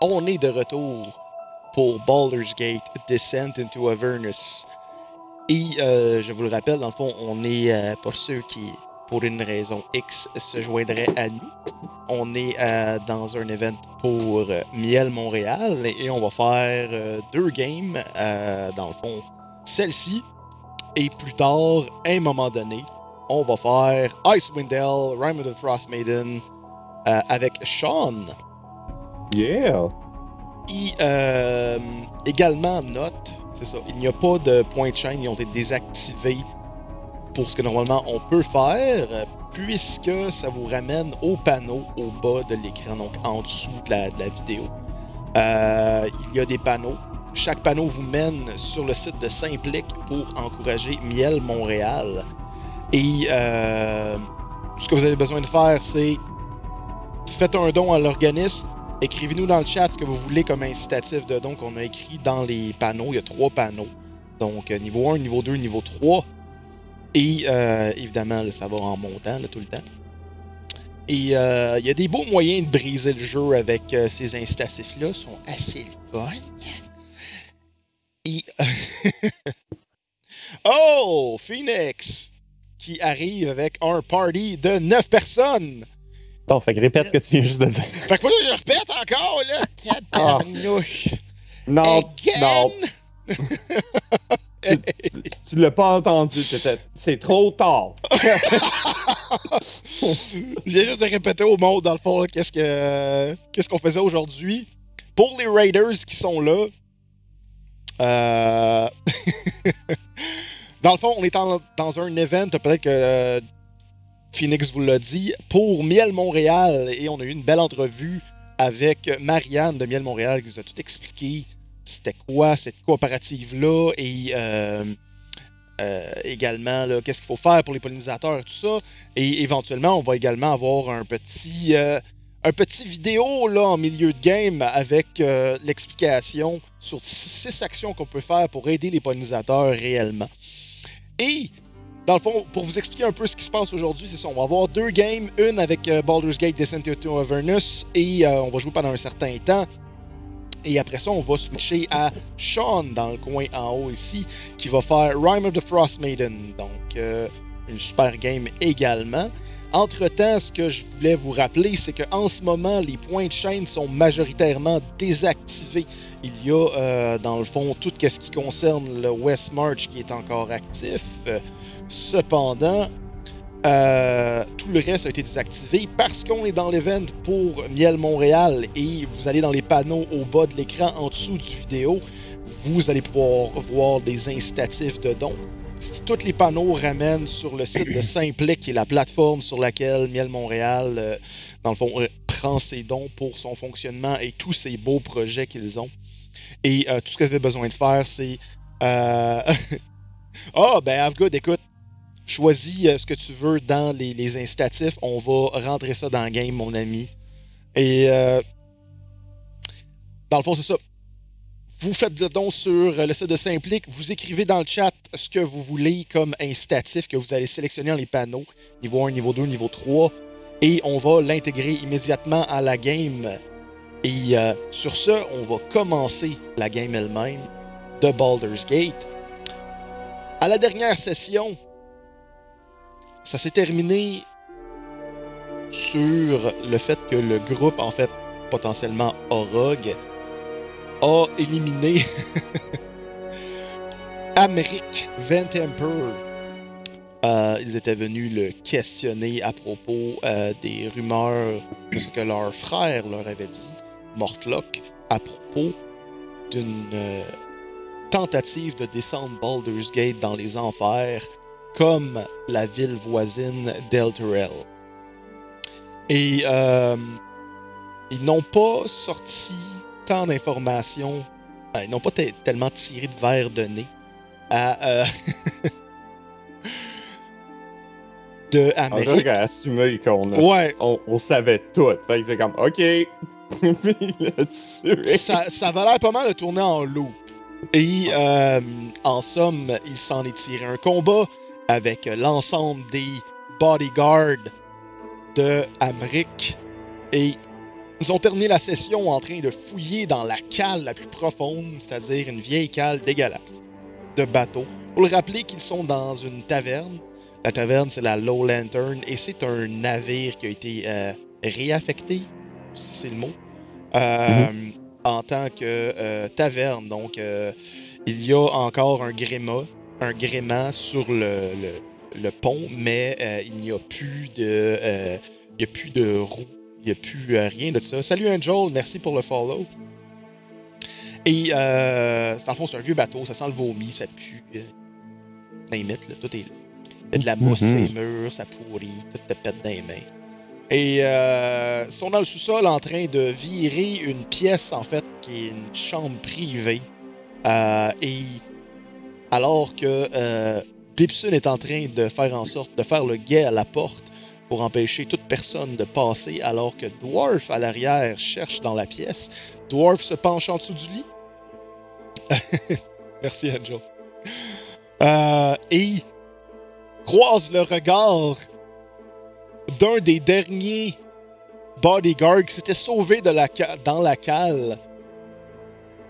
On est de retour pour Baldur's Gate Descent into Avernus. Et euh, je vous le rappelle, dans le fond, on est euh, pour ceux qui, pour une raison X, se joindraient à nous. On est euh, dans un event pour Miel Montréal et on va faire deux games, dans le fond, celle-ci. Et plus tard, à un moment donné, on va faire Icewind Dale, Rime of the Frost Maiden avec Sean. Yeah! Et euh, également, note, c'est ça, il n'y a pas de points de chaîne, ils ont été désactivés pour ce que normalement on peut faire, puisque ça vous ramène au panneau au bas de l'écran, donc en dessous de la, vidéo. Euh, il y a des panneaux. Chaque panneau vous mène sur le site de Simplic pour encourager Miel Montréal. Et euh, ce que vous avez besoin de faire, c'est faites un don à l'organisme. Écrivez-nous dans le chat ce que vous voulez comme incitatif de don qu'on a écrit dans les panneaux. Il y a trois panneaux. Donc, euh, niveau 1, niveau 2, niveau 3. Et euh, évidemment, là, ça va en montant là, tout le temps. Et euh, il y a des beaux moyens de briser le jeu avec euh, ces incitatifs-là. Sont assez fun. Et... oh! Phoenix! Qui arrive avec un party de 9 personnes! Bon, fait que répète ce que tu viens juste de dire. Fait que que je répète encore, là! Tabarnouche! Non, Again! non, tu l'as pas entendu, peut-être. C'est trop tard. Je viens juste de répéter au monde, dans le fond, qu'est-ce que qu'est-ce qu'on faisait aujourd'hui. Pour les Raiders qui sont là, euh... dans le fond, on est en- dans un event, peut-être que euh, Phoenix vous l'a dit, pour Miel Montréal, et on a eu une belle entrevue avec Marianne de Miel Montréal qui nous a tout expliqué c'était quoi cette coopérative-là? Et euh, euh, également qu'est-ce qu'il faut faire pour les pollinisateurs tout ça? Et éventuellement, on va également avoir un petit, euh, vidéo là, en milieu de game avec l'explication sur six actions qu'on peut faire pour aider les pollinisateurs réellement. Et dans le fond, pour vous expliquer un peu ce qui se passe aujourd'hui, c'est ça. On va avoir deux games, une avec euh, Baldur's Gate Descent into Avernus et euh, on va jouer pendant un certain temps. Et après ça, on va switcher à Sean dans le coin en haut ici, qui va faire Rime of the Frost Maiden. Donc, euh, une super game également. Entre-temps, ce que je voulais vous rappeler, c'est qu'en ce moment, les points de chaîne sont majoritairement désactivés. Il y a, dans le fond, tout ce qui concerne le West March qui est encore actif. Cependant, euh, tout le reste a été désactivé parce qu'on est dans l'event pour Miel Montréal et vous allez dans les panneaux au bas de l'écran en dessous du vidéo, vous allez pouvoir voir des incitatifs de dons. Si tous les panneaux ramènent sur le site de Simplic, qui est la plateforme sur laquelle Miel Montréal, euh, dans le fond, euh, prend ses dons pour son fonctionnement et tous ces beaux projets qu'ils ont. Et tout ce que vous avez besoin de faire, c'est... Euh... oh, ben, Avgood, écoute, choisis euh, ce que tu veux dans les, incitatifs. On va rentrer ça dans le game, mon ami. Et euh, dans le fond, c'est ça. Vous faites le don sur euh, le site de Simplic. Vous écrivez dans le chat ce que vous voulez comme incitatif que vous allez sélectionner dans les panneaux. Niveau 1, niveau 2, niveau 3. Et on va l'intégrer immédiatement à la game. Et euh, sur ce, on va commencer la game elle-même de Baldur's Gate. À la dernière session, ça s'est terminé sur le fait que le groupe, en fait, potentiellement Orog, a éliminé Amérique Ventemper. Euh, ils étaient venus le questionner à propos euh, des rumeurs de ce que leur frère leur avait dit, Mortlock, à propos d'une euh, tentative de descendre Baldur's Gate dans les enfers comme la ville voisine d'Elturel. Et euh, ils n'ont pas sorti tant d'informations, euh, ils n'ont pas te- tellement tiré de verre de nez à euh, de On Amérique. a assumé qu'on a- Ouais. on, on savait tout. Fait que c'est comme, OK. Il a tué. ça, ça va l'air pas mal de tourner en loop. Et euh, en somme, il s'en est tiré un combat avec l'ensemble des bodyguards de Amérique. Et Ils ont terminé la session en train de fouiller dans la cale la plus profonde, c'est-à-dire une vieille cale dégueulasse de bateau. Pour le rappeler qu'ils sont dans une taverne. La taverne, c'est la Low Lantern et c'est un navire qui a été euh, réaffecté, si c'est le mot, euh, en tant que euh, taverne. Donc, il y a encore un gréma, un gréement sur le, le, le pont, mais euh, il n'y a plus de, euh, il y a plus de roues, il n'y a plus euh, rien de ça. Salut Angel, merci pour le follow. Et euh, dans le fond, c'est un vieux bateau, ça sent le vomi, ça pue. Name it, là, tout est là. Il y a de la mousse Mhm. sur les murs, ça pourrit, tout te pète dans les mains. Et ils sont dans le sous-sol en train de virer une pièce, en fait, qui est une chambre privée. Et alors que euh, est en train de faire en sorte de faire le guet à la porte pour empêcher toute personne de passer, alors que Dwarf à l'arrière cherche dans la pièce. Dwarf se penche en dessous du lit. Merci, Angel. Euh, et croise le regard d'un des derniers bodyguards qui s'était sauvé de la ca- dans la cale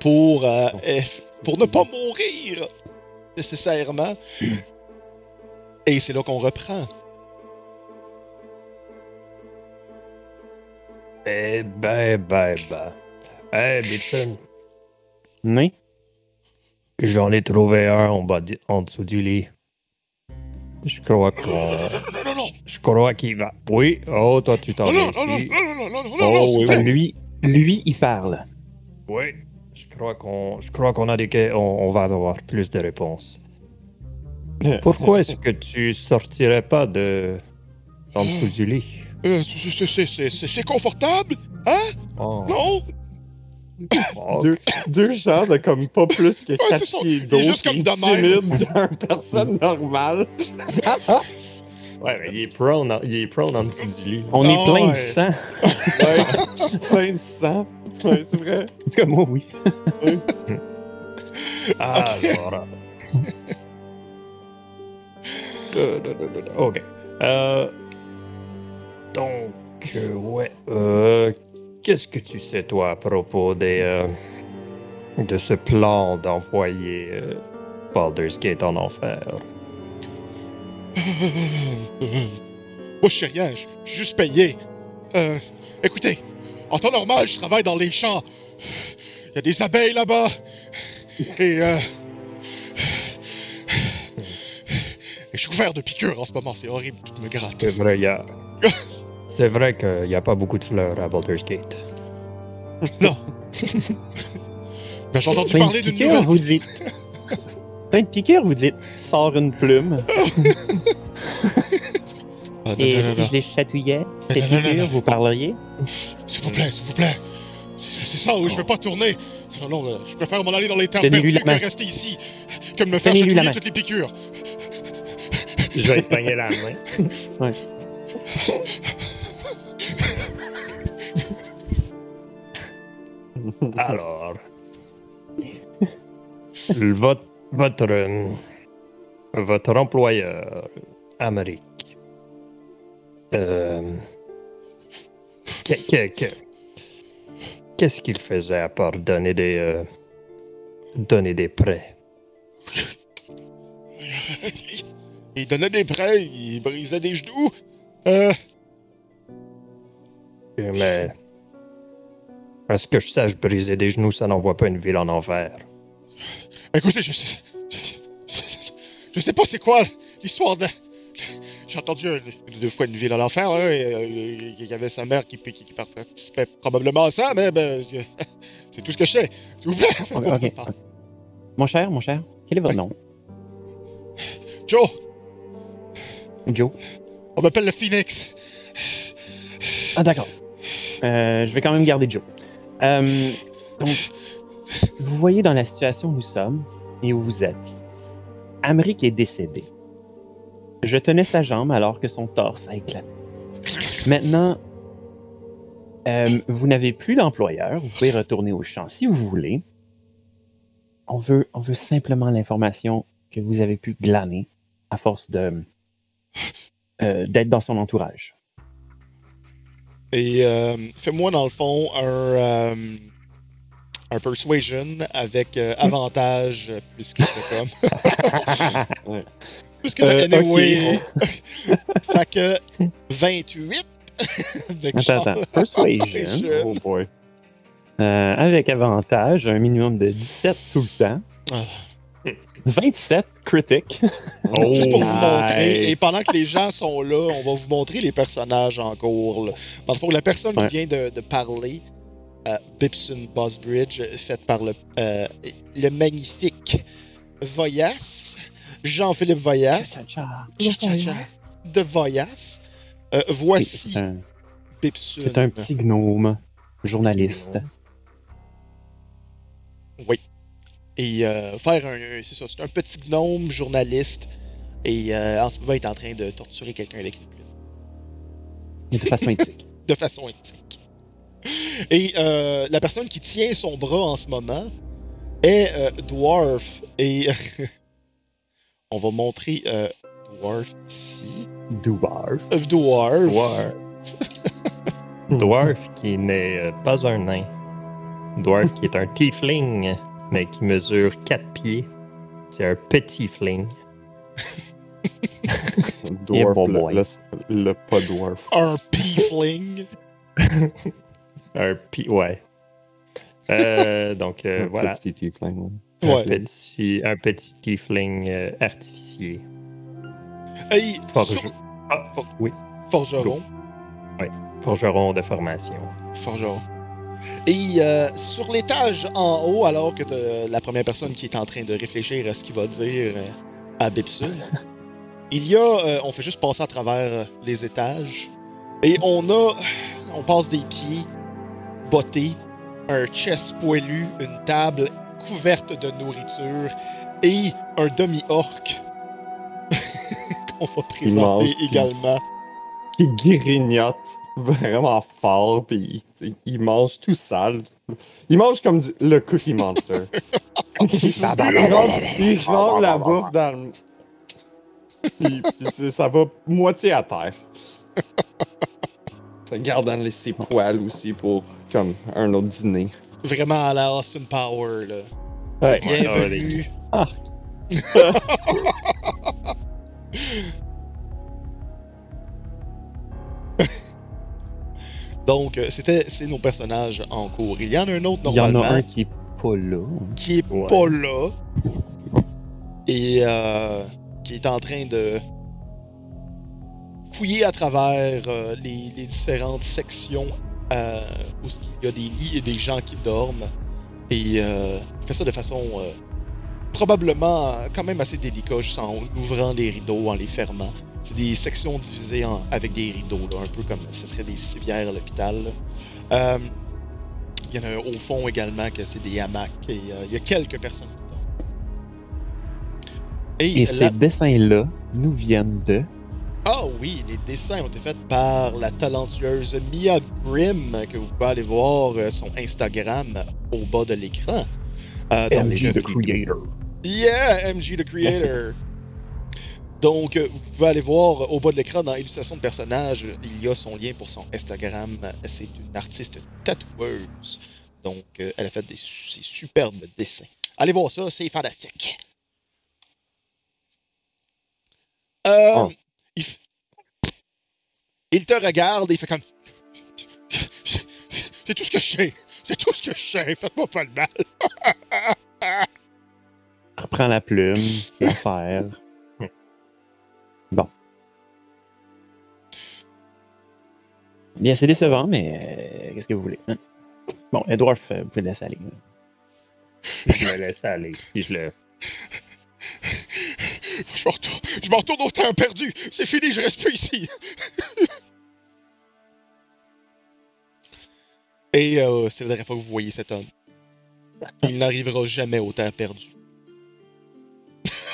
pour, euh, eh, pour ne pas mourir nécessairement. Et c'est là qu'on reprend. Eh ben, ben, ben. Eh, Bitson, Oui. j'en ai trouvé un en, bas en dessous du lit. Je crois qu'on. Non, non, non, Je crois qu'il va. Oui, oh, toi, tu t'en non, vas non, non, non, ici. non, non, non, non, Oh, non, oui, s'il vous plaît. Lui, lui, il parle. Oui, je crois qu'on. Je crois qu'on a des. que- On, va avoir plus de réponses. Pourquoi est-ce que tu sortirais pas de. en dessous du lit? Euh, c'est- c'est- c'est- c'est- c'est c'est confortable, hein? Oh, Non? Deux, deux gens de comme pas plus que Ouais, 4 c'est ça. pieds Il est d'eau juste qui comme de même. intimide d'une personne normale. Ouais, mais il est prone, en- il est prone en dessous du lit. On Ah est plein ouais. de sang. Ouais. Plein de sang. Ouais, c'est vrai. En tout cas, moi, oui. Alors. Euh, ok. Euh, donc, euh, ouais. Euh, Qu'est-ce que tu sais, toi, à propos des. euh, de ce plan d'envoyer Baldur's Gate en enfer? Moi, je sais rien, je je suis juste payé. Euh, écoutez, en temps normal, je travaille dans les champs. Il y a des abeilles là-bas. Et, euh... Et je suis couvert de piqûres en ce moment, c'est horrible, tout me gratte. C'est vrai, il y a. C'est vrai qu'il n'y a pas beaucoup de fleurs à Baldur's Gate. Non. Mais j'ai entendu Plein de parler d'une piqûres, nouvelle... vous dites. Plein de piqûres, vous dites. Sors une plume. Ah, non, Et non, non, si je les chatouillais, ces non. vous parleriez? S'il vous plaît, s'il vous plaît. C'est ça où je veux pas tourner. Non, non, euh, je préfère m'en aller dans les terres perdues que rester ici. Que me faire chatouiller toutes les piqûres. Je vais te pogner la main. Alors, votre, votre, euh, votre employeur, Amérique, qu'est-ce qu'il faisait à part donner des, euh, donner des prêts? Il donnait des prêts, il brisait des genoux. Euh, Mais, à ce que je sache, briser des genoux, ça n'envoie pas une ville en enfer? écoutez, je sais. Je sais pas c'est quoi l'histoire de. J'ai entendu deux fois une ville à l'enfer, hein, et, euh, il y avait sa mère qui, qui, qui participait probablement à ça, mais ben, c'est tout ce que je sais. S'il vous plaît. Mon cher, mon cher, quel est votre nom? Joe, Joe. on m'appelle le Phoenix. Ah, d'accord. Euh, je vais quand même garder Joe. Euh, donc, vous voyez dans la situation où nous sommes et où vous êtes. Amric est décédé. Je tenais sa jambe alors que son torse a éclaté. Maintenant, euh, vous n'avez plus d'employeur. Vous pouvez retourner au champ si vous voulez. On veut, on veut simplement l'information que vous avez pu glaner à force de euh, d'être dans son entourage. Et euh, fais-moi, dans le fond, un, euh, un persuasion avec euh, avantage, puisque c'est comme. Puisque t'as Euh, anyway. fait que 28. avec Attends, attends. Persuasion. Oh boy. Euh, avec avantage, un minimum de 17 tout le temps. Ah. 27 critique. Oh, Juste pour vous montrer. nice. Et pendant que les gens sont là, on va vous montrer les personnages en cours. Là. Le fond, la personne Ouais. qui vient de, de parler, euh, Bibson Bosbridge, faite par le, euh, le magnifique Voyas, Jean-Philippe Voyas, de Voyas. Euh, voici C'est un, Bibson. c'est un petit gnome journaliste. Oui. Et euh, faire un. un- C'est ça, c'est un petit gnome journaliste. Et euh, en ce moment, il est en train de torturer quelqu'un avec une plume. Mais de façon éthique. de façon éthique. Et euh, la personne qui tient son bras en ce moment est euh, Dwarf. Et on va montrer euh, Dwarf ici. Dwarf? Euh, Dwarf. Dwarf. Dwarf qui n'est euh, pas un nain. Dwarf qui est un tiefling, mais qui mesure 4 pieds. C'est un petit fling. Dwarf, bon le, le, le pas dwarf. Un peefling. Un pi... Ouais. Euh, donc, euh, Un voilà. Petit tiefling, ouais. Un, petit, un petit tiefling euh, artificier. Hey, Forge- sur- Ah, For- oui. Forgeron. Forgeron de formation. Forgeron. Et euh, sur l'étage en haut, alors que t'as la première personne qui est en train de réfléchir à ce qu'il va dire euh, à Bibsun, il y a, on fait juste passer à travers les étages, et on a, on passe des pieds bottés, un chest poilu, une table couverte de nourriture et un demi-orc qu'on va présenter également. Qui grignote vraiment fort, puis il, il mange tout sale. Il mange comme du- le Cookie Monster. il rentre, la bouffe dans le. Puis, puis c'est- ça va moitié à terre. Ça garde dans les- ses poils aussi pour comme un autre dîner. Vraiment à la Austin Power, là. Ouais. Bienvenue. Ah. Donc, euh, c'était c'est nos personnages en cours. Il y en a un autre Il y en normalement a un qui est pas là. qui est Ouais. pas là et euh, qui est en train de fouiller à travers euh, les, les différentes sections euh, où il y a des lits et des gens qui dorment. Et euh, il fait ça de façon euh, probablement quand même assez délicat, juste en ouvrant les rideaux, en les fermant. C'est des sections divisées en- avec des rideaux, là, un peu comme ce serait des civières à l'hôpital. il y en a un au fond également que c'est des hamacs et il y a quelques personnes qui dorment. Et, ces dessins-là nous viennent de. Ah oui, les dessins ont été faits par la talentueuse Mia Grimm, que vous pouvez aller voir euh, son Instagram au bas de l'écran. Euh, MG euh, the Creator. Yeah, MG the Creator. Donc, vous pouvez aller voir au bas de l'écran dans illustration de personnage, il y a son lien pour son Instagram. C'est une artiste tatoueuse. Donc, elle a fait des superbes dessins. Allez voir ça, c'est fantastique. Euh, Oh. Il, f- il te regarde et il fait comme. C'est tout ce que je sais. C'est tout ce que je sais. Faites-moi pas le mal. Reprends la plume, la serre. Bon. Bien, c'est décevant, mais euh, qu'est-ce que vous voulez? hein? Bon, Edward, euh, vous pouvez le laisser aller. Je me laisse aller. Puis je le. Je me retourne, je me retourne au temps perdu. C'est fini, je reste plus ici. Et euh, c'est la dernière fois que vous voyez cet homme. Il n'arrivera jamais au temps perdu.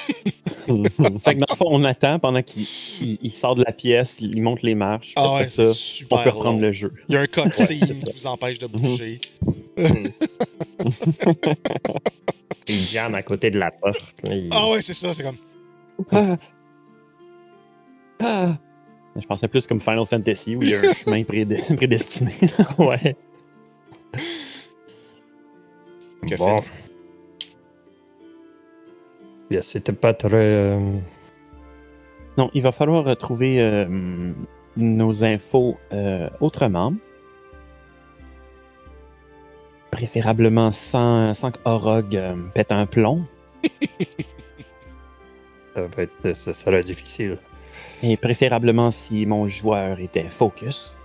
Fait que dans le fond, on attend pendant qu'il il- il sort de la pièce, il monte les marches. Ah ouais, ça, super on peut reprendre long. le jeu. Il y a un cutscene qui vous empêche de bouger. Il jamme à côté de la porte. là, il- Ah ouais, c'est ça, c'est comme... Ah. Ah. Je pensais plus comme Final Fantasy où il y a un chemin prédé- prédestiné. Ouais. Que bon. Bien, c'était pas très. euh, Non, il va falloir trouver euh, nos infos euh, autrement. Préférablement sans, sans qu'Orog euh, pète un plomb. ça, va être, ça sera difficile. Et préférablement si mon joueur était focus.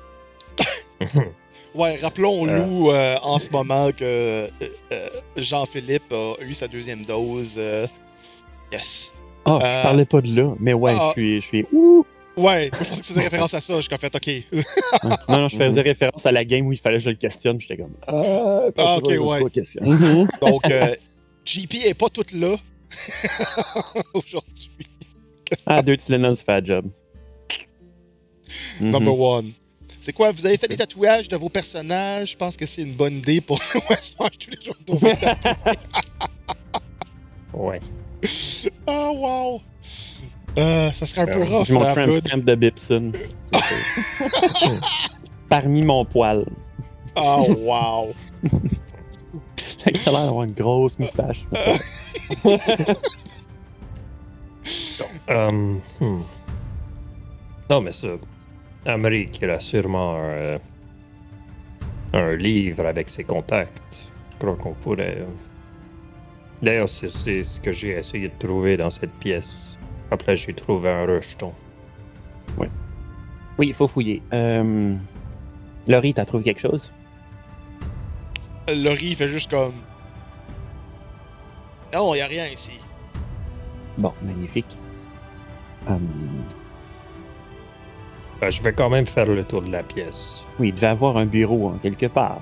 Ouais, rappelons-nous euh, en ce moment que euh, euh, Jean-Philippe a eu sa deuxième dose. euh, yes. Ah, Euh, je parlais pas de là, mais ouais, ah. je suis. Je suis ouh! Ouais, je pensais que tu faisais référence à ça. J'ai comme fait, ok. Non, non, je faisais référence à la game où il fallait que je le questionne. J'étais comme. Ah, Ah, ok, je ouais. je pas. Donc, euh, GP est pas toute là aujourd'hui. Ah, deux Tylenol, ça fait la job. Mhm. Number one. C'est quoi, vous avez fait des tatouages de vos personnages? Je pense que c'est une bonne idée pour Westmarch tous les jours de Ouais. Ah, wow! Euh, ça serait un peu Euh, rough, J'ai mon là, tramp good. stamp de Bipson. Parmi mon poil. Ah, wow! Il a l'air d'avoir une grosse moustache. Euh, hmm. Non, mais ça. Amérique, il a sûrement un, euh, un livre avec ses contacts. Je crois qu'on pourrait. euh, D'ailleurs, c'est c'est ce que j'ai essayé de trouver dans cette pièce. Après, j'ai trouvé un rejeton. Oui, il faut fouiller. Euh... Laurie, t'as trouvé quelque chose? Laurie fait juste comme. Non, y a rien ici. Bon, magnifique. Hum, Ben, je vais quand même faire le tour de la pièce. oui, il devait avoir un bureau hein, quelque part.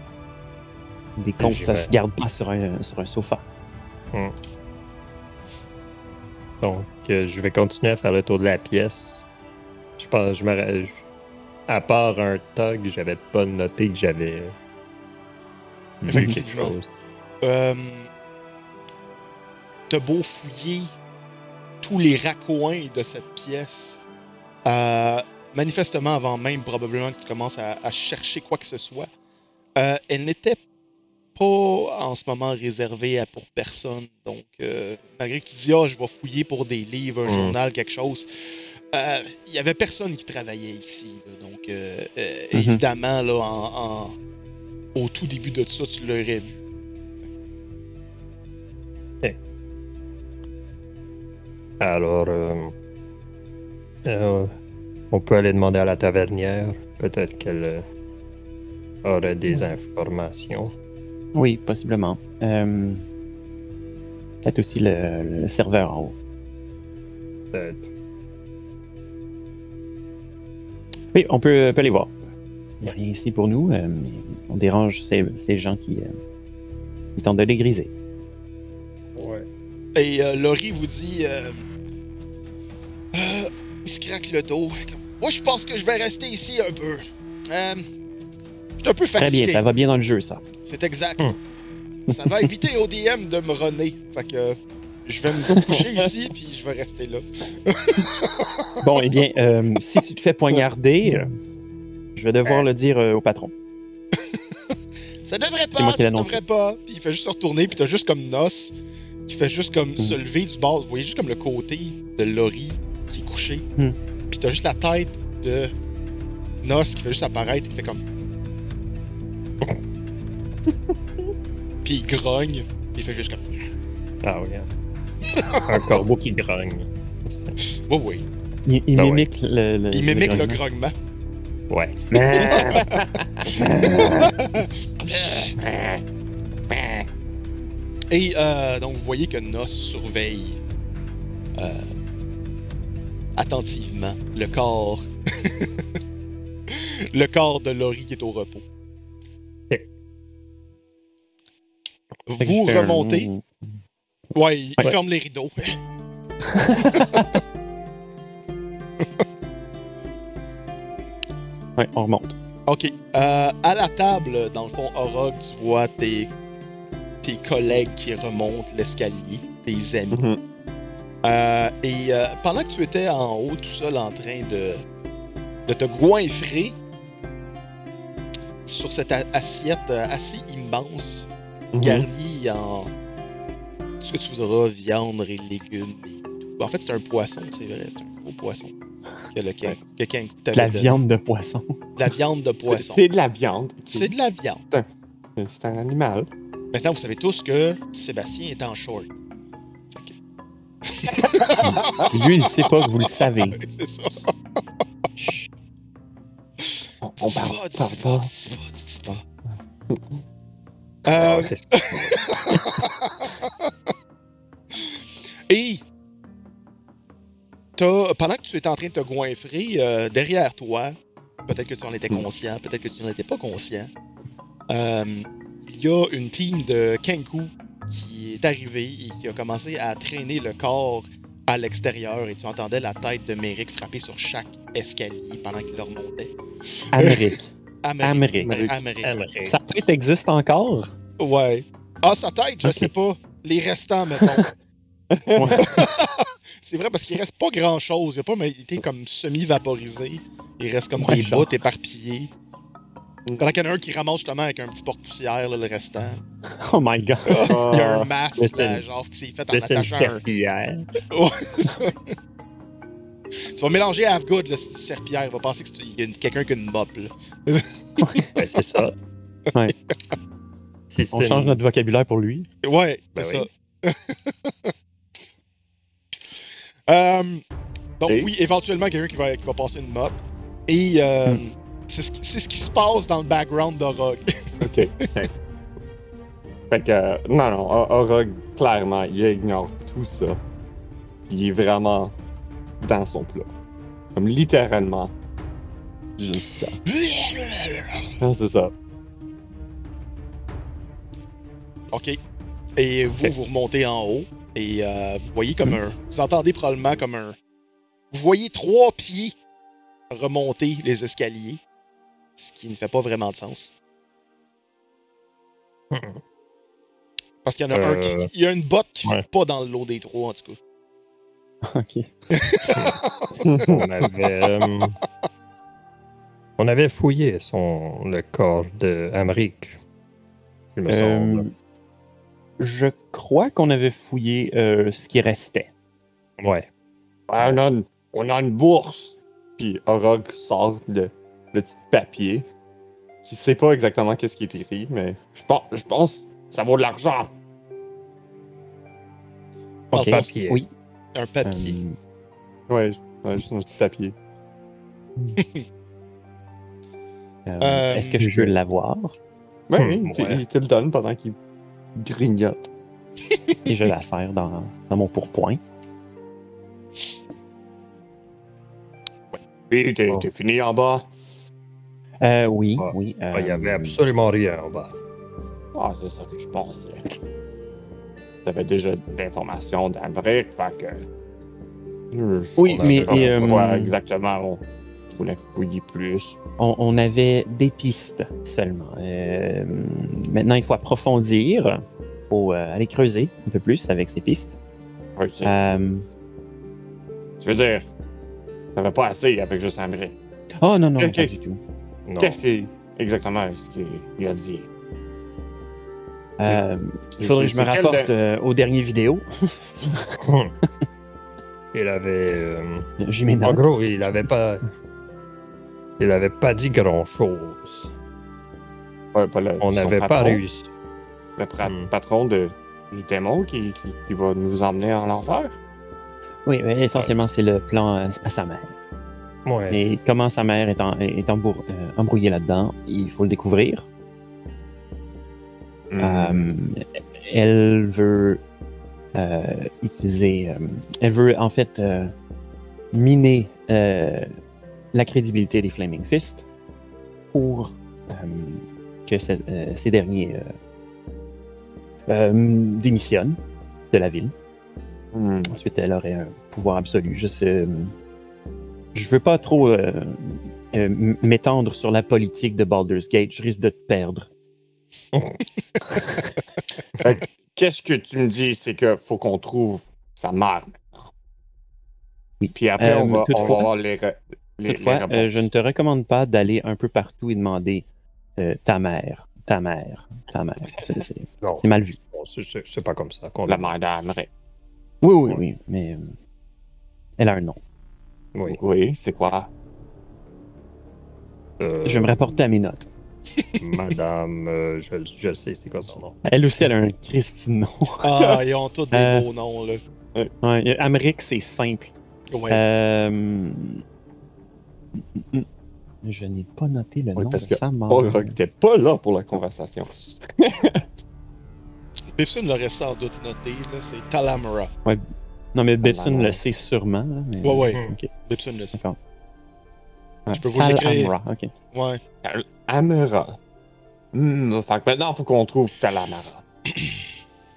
Des comptes, J'y ça se garde pas sur un, sur un sofa. Donc, euh, je vais continuer à faire le tour de la pièce. Je pense, je me. je- À part un tog, j'avais pas noté que j'avais vu quelque chose. Euh, T'as beau fouiller tous les raccoins de cette pièce, euh, manifestement avant même probablement que tu commences à, à chercher quoi que ce soit, euh, elle n'était pas en ce moment réservée à pour personne. Donc, euh, malgré que tu dis, ah, je vais fouiller pour des livres, un Mm. journal, quelque chose, il y avait personne qui travaillait ici. là. donc, Mhm. évidemment, là, en, en- au tout début de ça, tu l'aurais vu. Alors, euh, euh, on peut aller demander à la tavernière. Peut-être qu'elle euh, aurait des informations. Oui, possiblement. Euh, Peut-être aussi le, le serveur en haut. Peut-être. Oui, on peut, peut aller voir. Il n'y a rien ici pour nous, euh, mais on dérange ces, ces gens qui, euh, qui tentent de les griser. Ouais. Et euh, Laurie vous dit Il se craque le dos. Moi, je pense que je vais rester ici un peu. Euh, je suis un peu Très fatigué. bien, ça va bien dans le jeu, ça. C'est exact. Hmm. Ça va éviter au DM de me runner. Fait que euh, je vais me coucher ici, puis je vais rester là. Bon, eh bien, euh, si tu te fais poignarder, euh, je vais devoir le dire euh, au patron. Ça devrait C'est moi pas, ça devrait pas. Puis il fait juste se retourner, puis t'as juste comme Nos qui fait juste comme Hmm. se lever du bord. Vous voyez juste comme le côté de Laurie qui est couché. Hmm. Puis t'as juste la tête de Nos qui fait juste apparaître, qui fait comme. puis il grogne, puis il fait juste comme. Ah oui. hein. Un corbeau qui grogne. Oui, oui. Il, il Ah ouais. mimique le, le- Il mimique le grognement. grognement. Ouais. Et euh, donc vous voyez que Nos surveille euh, attentivement le corps. le corps de Laurie qui est au repos. Ok. Fait que Vous un- remontez. Ouais, il Ouais. ferme les rideaux. Ouais, on remonte. Ok. Euh, à la table, dans le fond, Orog, tu vois tes, tes collègues qui remontent l'escalier, tes amis. Mhm. Euh, et euh, pendant que tu étais en haut, tout seul, en train de de te goinfrer sur cette assiette euh, assez immense, Mhm. garnie en tout ce que tu voudras, viande et légumes et tout. En fait, c'est un poisson, c'est vrai, c'est un gros poisson que le que la donné. viande de poisson. La viande de poisson. C'est de la viande. C'est de la viande. C'est un animal. Maintenant, vous savez tous que Sébastien est en short. Lui, il sait pas que vous le savez. que- c'est ça. Chut. On, parle, pas, parle pas, pas. dis pas, dis pas. Ah, Euh, Et t'as- pendant que tu étais en train de te goinfrer, euh, derrière toi, peut-être que tu en étais Hmm. conscient, peut-être que tu n'en étais pas conscient, euh, il y a une team de Kenku qui est arrivée et qui a commencé à traîner le corps à l'extérieur et tu entendais la tête de Merrick frapper sur chaque escalier pendant qu'il le remontait. Amérique. Amérique. Amérique. Amérique. Amérique. Sa tête existe encore? Ouais. Ah, sa tête, je sais pas. Les restants, mettons. Ouais. C'est vrai parce qu'il reste pas grand chose. Il a pas mais il était comme semi-vaporisé. Il reste comme des bouts éparpillés. Pendant qu'il y en a un qui ramasse justement avec un petit porte-poussière, là, le restant. Oh my god. Il y a un Ah, masque, là, une- genre, qui s'est fait en une attachant un. serpillière. Ouais, tu vas mélanger Avgood, le serpillère. Il va penser que c'est- il y a une- quelqu'un qui a une mop, là. Ben, c'est ça. Ouais. On change une- notre vocabulaire pour lui. Ouais, Ben c'est oui. ça. Euh, donc Et? oui, éventuellement quelqu'un qui va, qui va passer une mop. Et euh, Hmm. C'est ce, ce qui se passe dans le background de Rogue. Ok. fait que, euh, non, non, Orog, clairement, il ignore tout ça. Il est vraiment dans son plat. Comme littéralement. Juste dans. Ah, c'est ça. ok. Et vous, vous remontez en haut. Et euh, vous voyez comme un. Vous entendez probablement comme un. Vous voyez trois pieds remonter les escaliers. Ce qui ne fait pas vraiment de sens. Hmm. Parce qu'il y en a un Euh, qui. Il y a une botte qui ouais. fait pas dans le lot des trois, en tout cas. Ok. on avait. euh, on avait fouillé son, le corps de. Il me Euh, je crois qu'on avait fouillé euh, ce qui restait. Ouais. Ouais, on, a une, on a une bourse. Puis Orog sort le, le petit papier. Qui sait pas exactement qu'est-ce qui est écrit, mais je pense, je pense que ça vaut de l'argent. Ok. fond, papier. Oui. Un papier. Euh, Ouais, ouais, juste un petit papier. euh, Euh, Est-ce que je peux l'avoir? Ouais, Hmm, il, te- ouais. il te le donne pendant qu'il grignote. Et je la serre dans, dans mon pourpoint. T'es Oh. t'es fini en bas. Euh, oui, Ah. oui. Ah, Il n'y avait euh, absolument rien en bas. Ah, c'est ça que je pensais. T'avais déjà de l'information d'Amérique, fait que. Euh, je- Oui, mais, pas et, euh, exactement, on je voulais fouiller plus. on, on avait des pistes seulement. Euh, maintenant, il faut approfondir. Il faut euh, aller creuser un peu plus avec ces pistes. Euh, Tu veux dire, t'avais pas assez avec juste Amérique. Oh non, non, pas du tout. Qu'est-ce qui exactement ce qu'il a dit? Euh, il faudrait que je me rapporte de- euh, aux dernières vidéos. il avait. euh, J'ai mes en gros, il avait pas. Il avait pas dit grand chose. Ouais, pas le- On n'avait pas patron, réussi. Le Hmm. patron de, du démon qui, qui, qui va nous emmener en enfer? Oui, mais essentiellement, c'est le plan à, à sa mère. Ouais. Et comment sa mère est, en- est embour- euh, embrouillée là-dedans, il faut le découvrir. Hmm. Euh, elle veut euh, utiliser. elle veut en fait miner la crédibilité des Flaming Fist pour que ce- ces derniers démissionnent de la ville. Hmm. Ensuite, elle aurait un pouvoir absolu. Je sais. Je veux pas trop euh, euh, m'étendre sur la politique de Baldur's Gate. Je risque de te perdre. Qu'est-ce que tu me dis, c'est qu'il faut qu'on trouve sa mère maintenant. Oui. Puis après, Euh, on, va, on va avoir les, les, Toutefois, les réponses. euh, je ne te recommande pas d'aller un peu partout et demander euh, ta mère, ta mère, ta mère. C'est- mal vu. c'est- pas comme ça qu'on La. Ray. Oui, oui, oui, mais euh, elle a un nom. Oui. Oui, c'est quoi? Euh, Je vais me rapporter à mes notes. Madame, euh, je, je sais c'est quoi son nom. Elle aussi, elle a un Christine nom. Ah, ils ont tous des Euh, beaux noms, là. Ouais, Amérique, c'est simple. Ouais. Euh, Je n'ai pas noté le Oui, nom parce de que sa mère. Oh, t'es pas là pour la conversation. Bibson l'aurait sans doute noté, là. C'est Talamara. Non, mais Bibson le sait sûrement. là, mais- Ouais, ouais. Hmm. Ok, Bibson le sait. d'accord. Ouais. Je peux vous l'écrire. Talamara, ok. Ouais. Amara. Hmm, fait que maintenant, il faut qu'on trouve Talamara.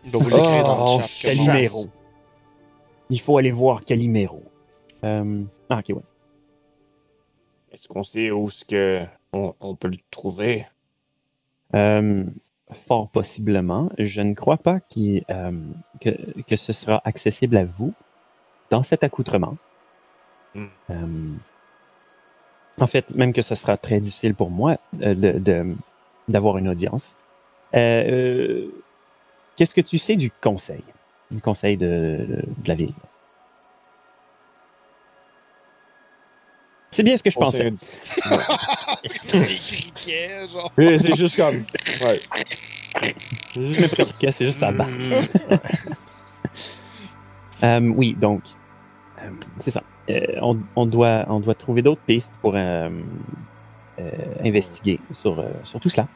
Il va vous l'écrire dans Oh, le chat. quel comment- Calimero. Il faut aller voir Calimero. Euh... Ah, ok, ouais. Est-ce qu'on sait où est-ce que on, on peut le trouver? Euh, fort possiblement. Je ne crois pas euh, que, que ce sera accessible à vous dans cet accoutrement. Hmm. Euh, en fait, même que ce sera très difficile pour moi euh, de- de- d'avoir une audience. Euh, euh, Qu'est-ce que tu sais du conseil, du conseil de, de la ville? C'est bien ce que je pensais. genre. C'est juste comme. Ouais. Le perroquet, c'est juste ça. Hmm. Euh, oui, donc, euh, c'est ça. Euh, on, on doit, on doit trouver d'autres pistes pour euh, euh, investiguer sur, euh, sur tout cela.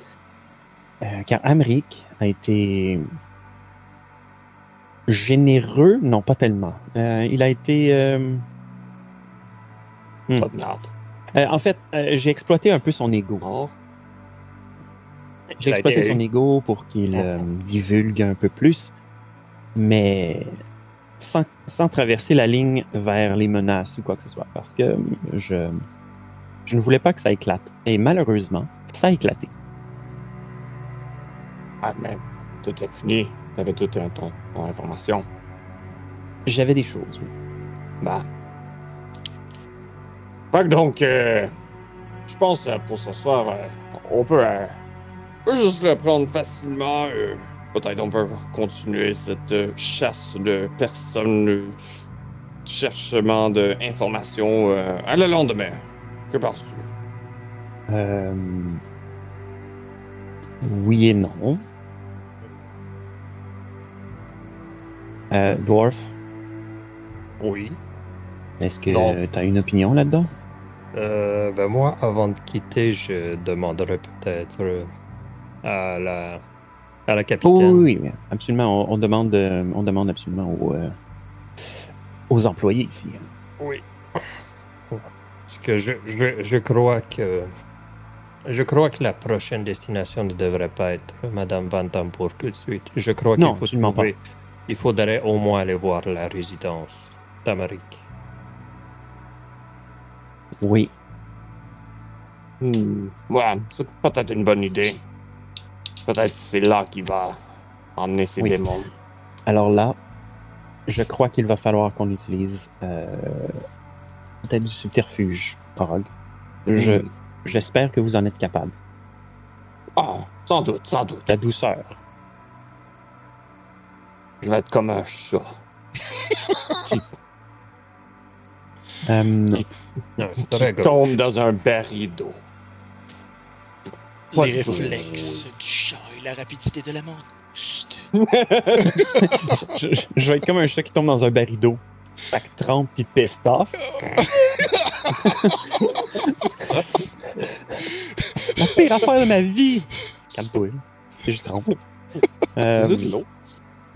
Euh, car Amric a été généreux, non pas tellement. Euh, il a été... euh, Pas de merde. Euh, en fait, euh, j'ai exploité un peu son ego. J'ai exploité son ego pour qu'il euh, divulgue un peu plus, mais sans, sans traverser la ligne vers les menaces ou quoi que ce soit, parce que je, je ne voulais pas que ça éclate. Et malheureusement, ça a éclaté. Ah, mais tout est fini. T'avais tout un ton, ton information. J'avais des choses. oui. Bah. Fait que donc, euh, je pense euh, pour ce soir, euh, on peut, euh, on peut juste le prendre facilement. euh, Peut-être on peut continuer cette euh, chasse de personnes, euh, cherchement d'informations euh, à le lendemain. Que penses-tu? Euh, oui et non. Euh, Dwarf, Oui. est-ce que tu as une opinion là-dedans? Euh, ben moi, avant de quitter, je demanderais peut-être euh, à la, à la Oh, capitaine. oui, oui, absolument. On, on demande, euh, on demande absolument aux, euh, aux employés ici. Oui. Parce que je, je, je crois que je crois que la prochaine destination ne devrait pas être Madame Van pour tout de suite. Je crois qu'il faut trouver- Il faudrait au moins aller voir la résidence d'Amérique. Oui. Hmm, ouais, c'est peut-être une bonne idée. Peut-être c'est là qu'il va emmener ses Oui. démons. Alors là, je crois qu'il va falloir qu'on utilise euh, peut-être du subterfuge, Orog. Je, Hmm. J'espère que vous en êtes capable. Ah, sans doute, sans doute. La douceur. Je vais être comme un chat. Non, c'est très qui gros. tombe dans un baril d'eau. Les réflexes du chat et la rapidité de la mangouste. je, je- je vais être comme un chat qui tombe dans un baril d'eau. Fait que trempe puis pissed off. c'est ça. La pire affaire de ma vie! Calme-toi. C'est juste trempe. C'est Euh, juste l'eau.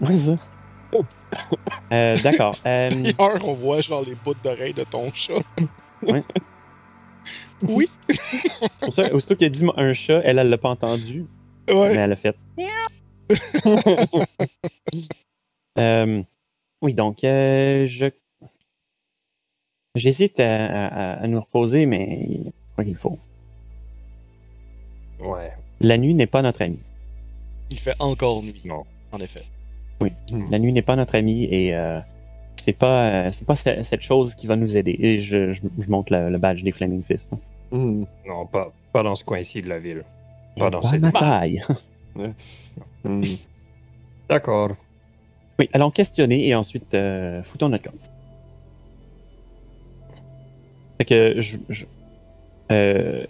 ouais, c'est ça. Euh, D'accord. Euh, Hier, on voit genre les bouts d'oreilles de ton chat. Ouais. Oui. c'est pour ça, aussitôt qu'il a dit un chat, elle, elle l'a pas entendu. Mais Ouais. elle a fait. Euh, oui, donc, euh, je. J'hésite à, à- à nous reposer, mais je crois qu'il faut. Ouais. La nuit n'est pas notre ami. Il fait encore nuit. Non. En effet. La nuit n'est pas notre ami et euh, c'est pas, euh, c'est pas ce- cette chose qui va nous aider. Et je, je, je montre le, le badge des Flaming Fists. hein. Hmm. Non, pas, pas dans ce coin-ci de la ville. Pas dans Pas cette ma taille. Hmm. D'accord. Oui, allons questionner et ensuite euh, foutons notre camp. Fait que je. je- euh,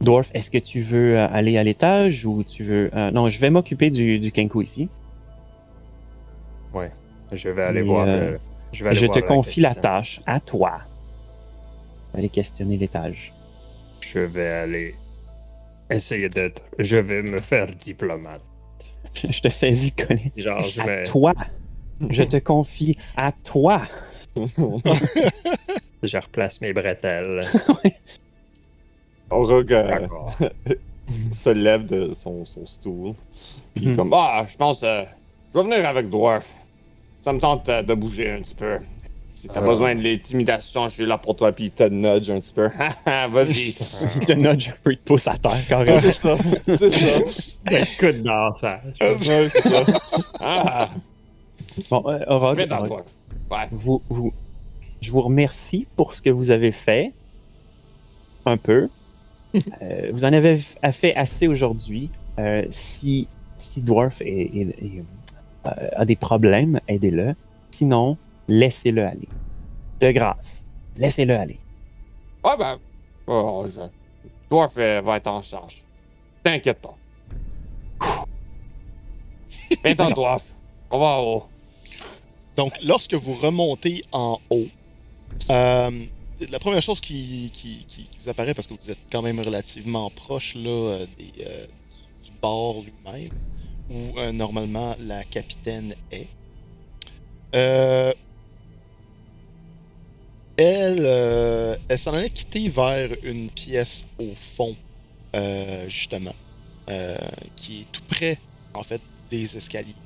Dwarf, est-ce que tu veux euh, aller à l'étage ou tu veux. euh, non, je vais m'occuper du, du Kenku ici. Je vais aller Et, voir. euh, euh, je vais aller je voir te confie la tâche à toi. Aller questionner l'étage. Je vais aller essayer d'être. Je vais me faire diplomate. Je te saisis, Colin. Genre, je À vais. toi. Je te confie à toi. Je replace mes bretelles. Aurog euh, D'accord. se lève de son, son stool. Puis Mhm. comme, ah, je pense, euh, je vais venir avec Dwarf. Ça me tente euh, de bouger un petit peu. Si t'as Ah. besoin de l'intimidation, je suis là pour toi. Puis il te nudge un petit peu. Vas-y. Il te nudge un peu, il te pousse à terre, carrément. C'est ça. C'est ça. Un coup de face. Ouais, c'est ça. Ah, Bon, euh, Orog, Orog. Ouais. vous, vous, je vous remercie pour ce que vous avez fait. Un peu. Euh, vous en avez fait assez aujourd'hui. Euh, si, si Dwarf est- est- est, euh, a des problèmes, aidez-le. Sinon, laissez-le aller. De grâce, laissez-le aller. Ouais, ben. Oh, je... Dwarf euh, va être en charge. T'inquiète pas. Viens-t'en, Dwarf. On va en haut. Donc, lorsque vous remontez en haut, euh, la première chose qui, qui- qui- qui vous apparaît, parce que vous êtes quand même relativement proche là, euh, des, euh, du bord lui-même, où euh, normalement la capitaine est, euh, elle, euh, elle s'en allait quitter vers une pièce au fond, justement, qui est tout près, en fait, des escaliers.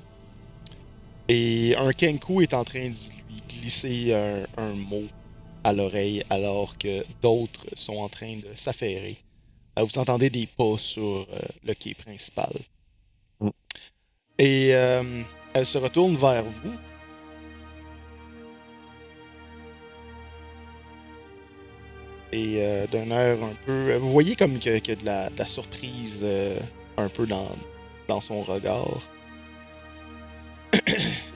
Et un Kenku est en train de lui glisser un, un mot à l'oreille alors que d'autres sont en train de s'affairer. Vous entendez des pas sur le quai principal. Mm. Et euh, elle se retourne vers vous. Et euh, d'un air un peu... Vous voyez comme que, que de, la, surprise euh, un peu dans, dans son regard.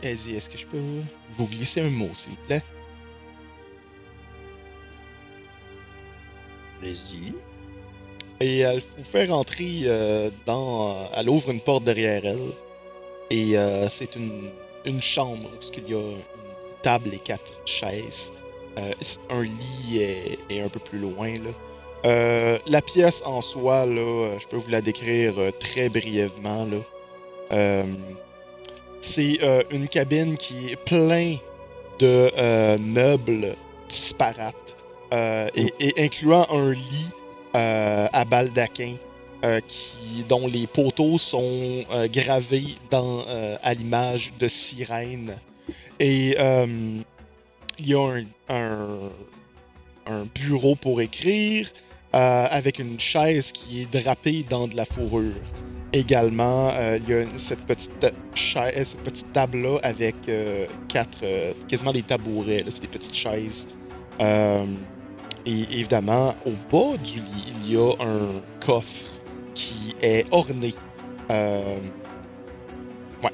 Elle dit, est-ce que je peux vous glisser un mot, s'il vous plaît? Allez-y. Et elle vous fait rentrer euh, dans... Elle ouvre une porte derrière elle. Et euh, c'est une, une chambre où il y a une table et quatre chaises. Euh, un lit est, un peu plus loin. Euh, la pièce en soi, là, euh, je peux vous la décrire euh, très brièvement, là. Euh, c'est euh, une cabine qui est plein de euh, meubles disparates, euh, et, incluant un lit euh, à baldaquin euh, qui, dont les poteaux sont euh, gravés euh, à l'image de sirènes. Et euh, il y a un, bureau pour écrire euh, avec une chaise qui est drapée dans de la fourrure. Également, euh, il y a cette petite chaise, cette petite table-là avec euh, quatre, euh, quasiment des tabourets. C'est des petites chaises. Et évidemment, au bas du lit, il y a un coffre qui est orné. euh, ouais.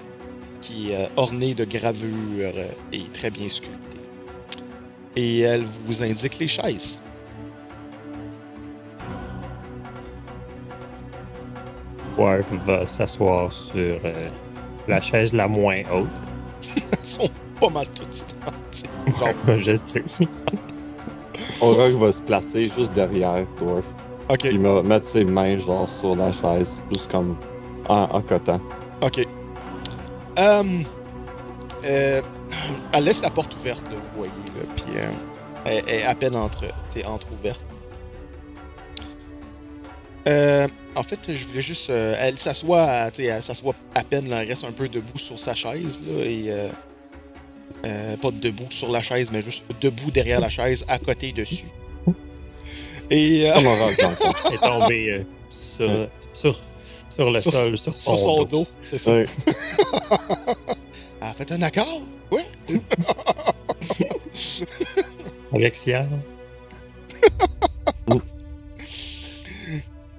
Qui est euh, orné de gravures et très bien sculpté. Et elle vous indique les chaises. Dwarf va s'asseoir sur euh, la chaise la moins haute. Elles sont pas mal toutes. Genre, Je sais. Aurog va se placer juste derrière Dwarf. ok, Il va mettre ses mains genre sur la chaise, juste comme en, en cotant. ok. Euh, euh, elle laisse la porte ouverte, là, vous voyez, là, puis euh, elle elle est à peine entre, entre-ouverte. Euh, en fait, je voulais juste. euh, elle s'assoit, elle s'assoit à peine, là, elle reste un peu debout sur sa chaise, là, et. Euh, pas debout sur la chaise, mais juste debout derrière la chaise, à côté dessus. Et. euh, est tombé euh, sur, sur, sur le Sur- sol, sur son, sur son dos. dos, c'est ça. Ouais. Elle a fait un accord? Ouais. Alexia.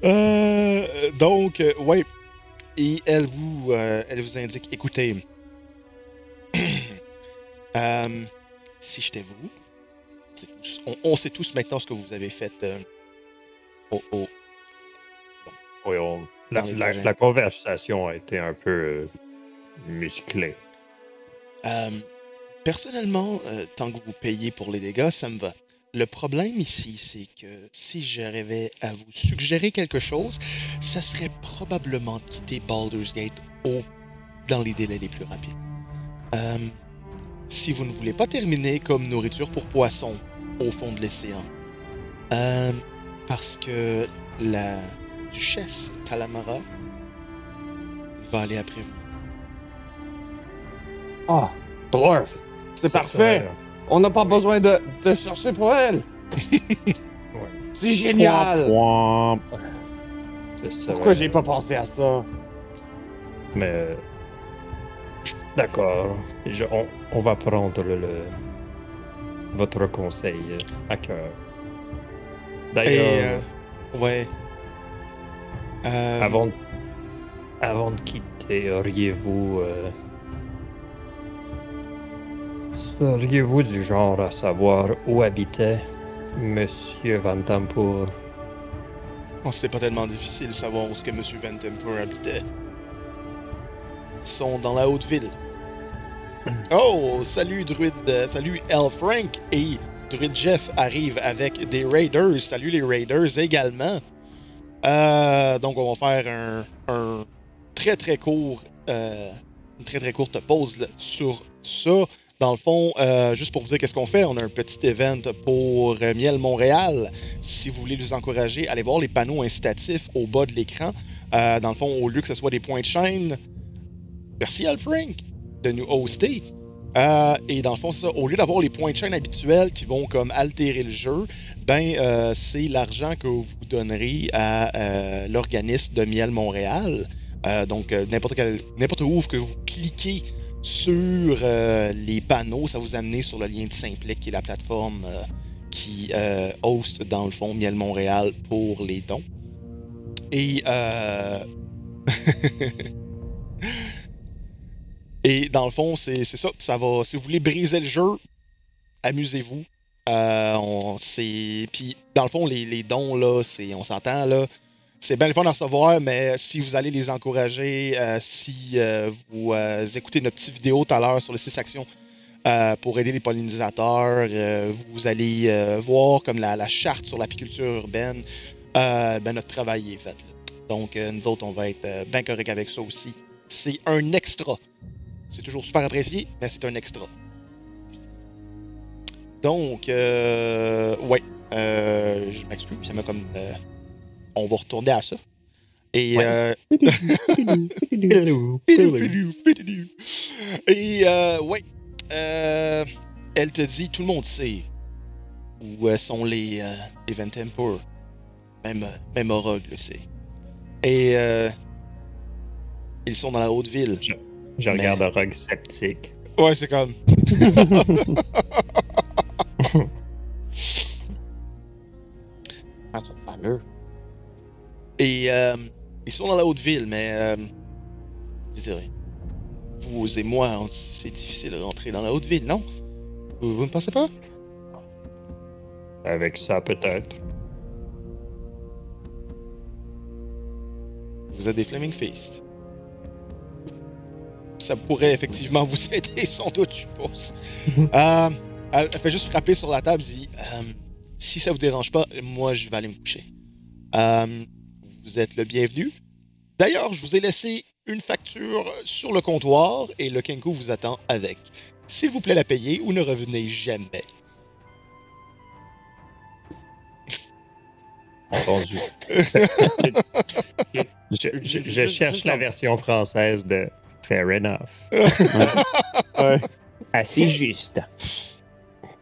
Euh, donc, euh, ouais. Et elle vous, euh, elle vous indique, écoutez, euh, si j'étais vous, tous- on, on sait tous maintenant ce que vous avez fait euh, au, au- Oui, on- la, conversation a été un peu euh, musclée. Personnellement, tant que vous payez pour les dégâts, ça me va. Le problème ici, c'est que si j'arrivais à vous suggérer quelque chose, ça serait probablement de quitter Baldur's Gate au, dans les délais les plus rapides. Si vous ne voulez pas terminer comme nourriture pour poissons au fond de l'océan, euh, parce que la duchesse Talamara va aller après vous. Ah, Dwarf, c'est parfait. On n'a pas besoin de, de chercher pour elle. C'est génial. Pourquoi j'ai pas pensé à ça? Mais. D'accord. Je- On, on va prendre le, le- votre conseil à cœur. D'ailleurs, euh, ouais. Euh, avant, de- avant de quitter, auriez-vous. euh, Seriez-vous du genre à savoir où habitait Monsieur Van Tampour Oh, c'est pas tellement difficile de savoir où ce que M. Van Temper habitait. Ils sont dans la haute ville. Oh, salut Druid, euh, salut L. Frank et Druid Jeff arrive avec des Raiders. Salut les Raiders également. Euh, donc on va faire un, très très court, euh, une très très courte pause là, sur ça. Dans le fond, juste pour vous dire qu'est-ce qu'on fait, on a un petit event pour Miel Montréal. Si vous voulez nous encourager, allez voir les panneaux incitatifs au bas de l'écran. Dans le fond, au lieu que ce soit des points de chaîne, merci Al Frank de nous hoster. Euh, et dans le fond, ça, au lieu d'avoir les points de chaîne habituels qui vont comme altérer le jeu, ben euh, c'est l'argent que vous donnerez à euh, l'organisme de Miel Montréal. Euh, donc n'importe n'importe où que vous cliquez sur les panneaux, ça vous amène sur le lien de Simplic, qui est la plateforme qui host dans le fond Miel Montréal pour les dons. Et. Et dans le fond, c'est ça. Ça va. Si vous voulez briser le jeu, amusez-vous. Euh, puis dans le fond, les, les dons là, on s'entend là. C'est bien le fun d'en recevoir, mais si vous allez les encourager, euh, si euh, vous écoutez notre petite vidéo tout à l'heure sur les 6 actions pour aider les pollinisateurs, vous allez voir comme la, la charte sur l'apiculture urbaine, ben notre travail est fait. Donc nous autres, on va être bien correct avec ça aussi. C'est un extra. C'est toujours super apprécié, mais c'est un extra. Donc, euh, ouais, euh, je m'excuse, ça m'a comme. euh, on va retourner à ça. Et Ouais. euh. Et euh, ouais, euh, elle te dit, tout le monde sait où euh, sont les, euh, les Ventempour. Même, euh, même Orog le sait. Et euh, ils sont dans la haute ville. Je regarde un rogue sceptique. Ouais, c'est comme. Ah, c'est fameux. Et euh, ils sont dans la haute ville, mais euh, je dirais, vous et moi, c'est difficile de rentrer dans la haute ville, non? Vous, vous ne pensez pas? Avec ça, peut-être. Vous êtes des Flaming Feast. Ça pourrait effectivement vous aider, sans doute, je pense. Euh, elle, elle fait juste frapper sur la table et dit euh, Si ça vous dérange pas, moi je vais aller me coucher. Euh, vous êtes le bienvenu. D'ailleurs, je vous ai laissé une facture sur le comptoir et le Kenku vous attend avec. S'il vous plaît, la payer ou ne revenez jamais. Entendu. je, je- je cherche la version française de Fair enough. Ouais. Assez juste.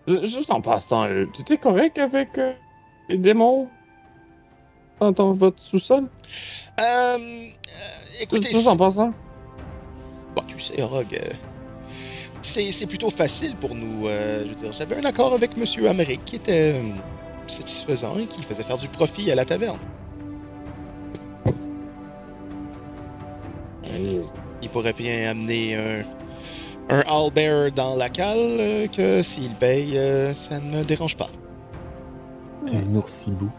Juste en passant, tu étais correct avec euh, les démons dans, dans votre sous-sol? Euh, euh, écoutez, Juste en passant? Bon, tu sais, Rogue, euh, c'est c'est plutôt facile pour nous. euh, je veux dire, j'avais un accord avec Monsieur Amérique qui était euh, satisfaisant et qui faisait faire du profit à la taverne. Il pourrait bien amener un, un Albert dans la cale euh, que s'il paye, euh, ça ne me dérange pas. Un oursibou.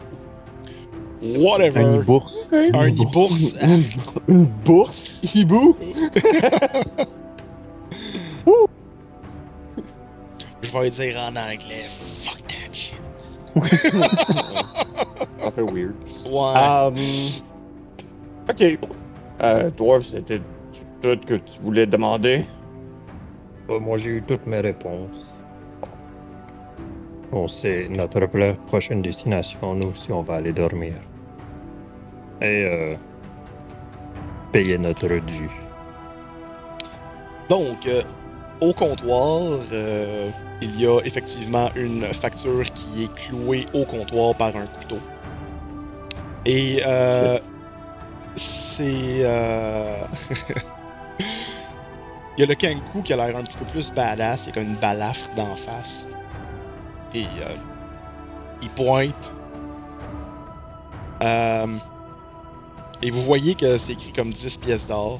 Whatever. Un bourse. Un e-bourse. Une, une bourse, hibou? Je vais dire en anglais. Fuck that shit. Ça fait weird. Ouais. Um, ok. Euh, Dwarf, c'était tout que tu voulais demander? Euh, moi, j'ai eu toutes mes réponses. On sait notre prochaine destination, nous aussi, on va aller dormir. Et euh, payer notre dû. Donc, euh, au comptoir, euh, il y a effectivement une facture qui est clouée au comptoir par un couteau. Et euh, c'est... il y a le Kenku qui a l'air un petit peu plus badass, il y a comme une balafre d'en face. Et euh, il pointe. Euh, et vous voyez que c'est écrit comme 10 pièces d'or.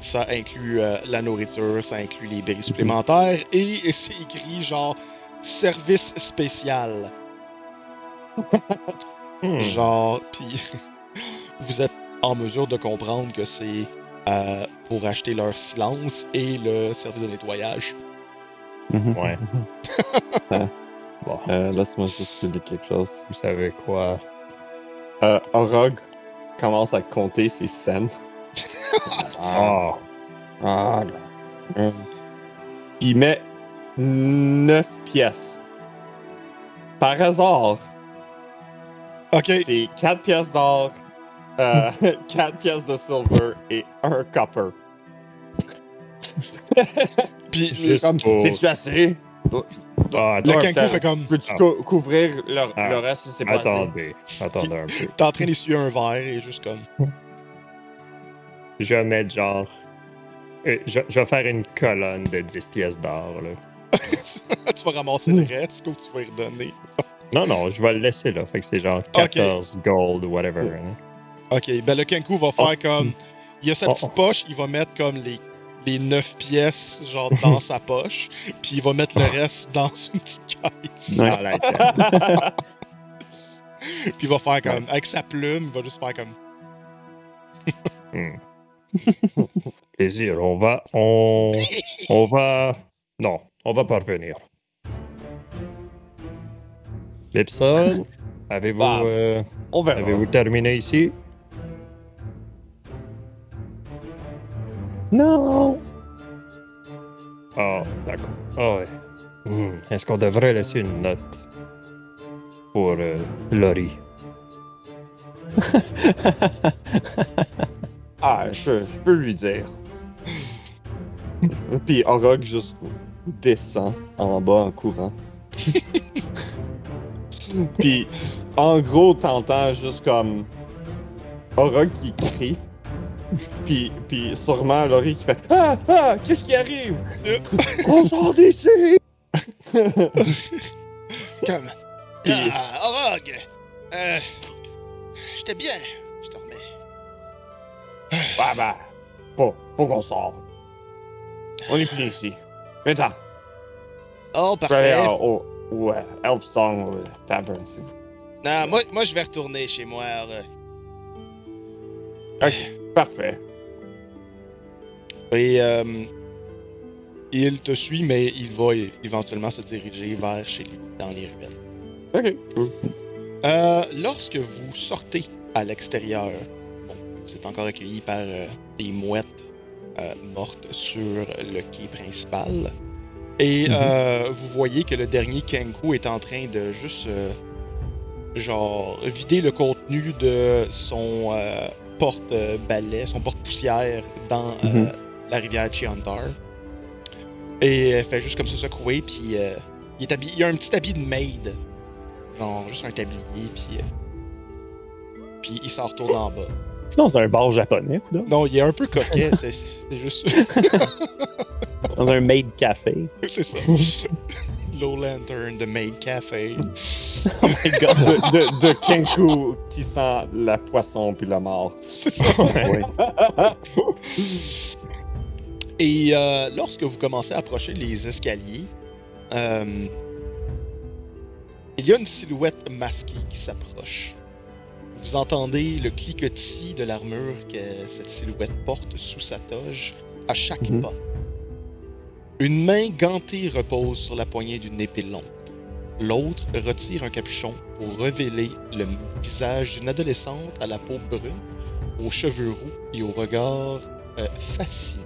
Ça inclut euh, la nourriture, ça inclut les bris supplémentaires et c'est écrit genre service spécial. Hmm. Genre, puis vous êtes en mesure de comprendre que c'est euh, pour acheter leur silence et le service de nettoyage. Mhm. Ouais. bon, Euh, Laisse-moi juste te dire quelque chose. vous savez quoi? Euh, Orog commence à compter ses scènes. Ah, Ah, là. Hum. Il met 9 pièces. Par hasard, Ok, c'est 4 pièces d'or, euh, 4 pièces de silver et 1 copper. puis le, Juste Comme, c'est-tu assez? ah, le Toi, Kenku t'as- fait comme... Peux-tu Ah. cou- couvrir le, Ah. le reste si c'est pas assez? attendez, attendez un peu. T'es en train d'essuyer un verre et juste comme... Je vais mettre genre. euh, Je, je vais faire une colonne de 10 pièces d'or. là. tu vas ramasser le reste ou tu vas y redonner? Non, non, je vais le laisser là. Fait que c'est genre 14 gold, whatever. hein. Ok, ben le Kenku va faire comme. Il a sa Oh, petite oh. poche, il va mettre comme les, les 9 pièces, genre dans sa poche, puis il va mettre le reste dans une petite caisse. Tête. Puis il va faire comme. Avec sa plume, il va juste faire comme. Hmm. Plaisir, on va. On, on va. Non, on va pas revenir. Lipson, avez-vous Bah. euh, On verra. avez-vous terminé ici? Non! Ah, d'accord. Ah ouais. Hmm, Est-ce qu'on devrait laisser une note pour euh, Laurie? Ah, je, peux- je peux lui dire. Puis Orog juste descend en bas en courant. Puis en gros, t'entends juste comme Orog qui crie. Puis, puis sûrement Laurie qui fait Ah! Ah! Qu'est-ce qui arrive? On sort d'ici! Comme. Puis- Ah, Orog! Euh. J'étais bien, je dormais. Bah bah, faut, faut qu'on sorte. On est fini ici. Maintenant, Oh, vais aller parfait. au, au, au, Elf Song euh, Tavern, s'il vous Non, moi, moi je vais retourner chez moi. euh. Ok, parfait. Et euh, il te suit, mais il va éventuellement se diriger vers chez lui, dans les ruelles. Ok, cool. Euh, lorsque vous sortez à l'extérieur, bon, vous êtes encore accueilli par euh, des mouettes mortes sur le quai principal. Et Mhm. vous voyez que le dernier Kenku est en train de juste, genre, vider le contenu de son porte-balai, son porte-poussière dans euh, Mhm. la rivière Chiandar. Et elle fait juste comme ça secouer, puis euh, il, est habillé, il a un petit habit de maid. Genre, juste un tablier, puis. euh, puis il s'en retourne en bas. C'est dans un bar japonais. Non, il est un peu coquet, c'est juste. Dans un maid café. c'est ça. Low Lantern, The Maid Café. Oh my god. De, de, de Kenku qui sent la poisson puis la mort. Et euh, lorsque vous commencez à approcher les escaliers, euh, il y a une silhouette masquée qui s'approche. Vous entendez le cliquetis de l'armure que cette silhouette porte sous sa toge à chaque Mhm. pas. Une main gantée repose sur la poignée d'une épée longue. L'autre retire un capuchon pour révéler le visage d'une adolescente à la peau brune, aux cheveux roux et au regard euh, fascinant.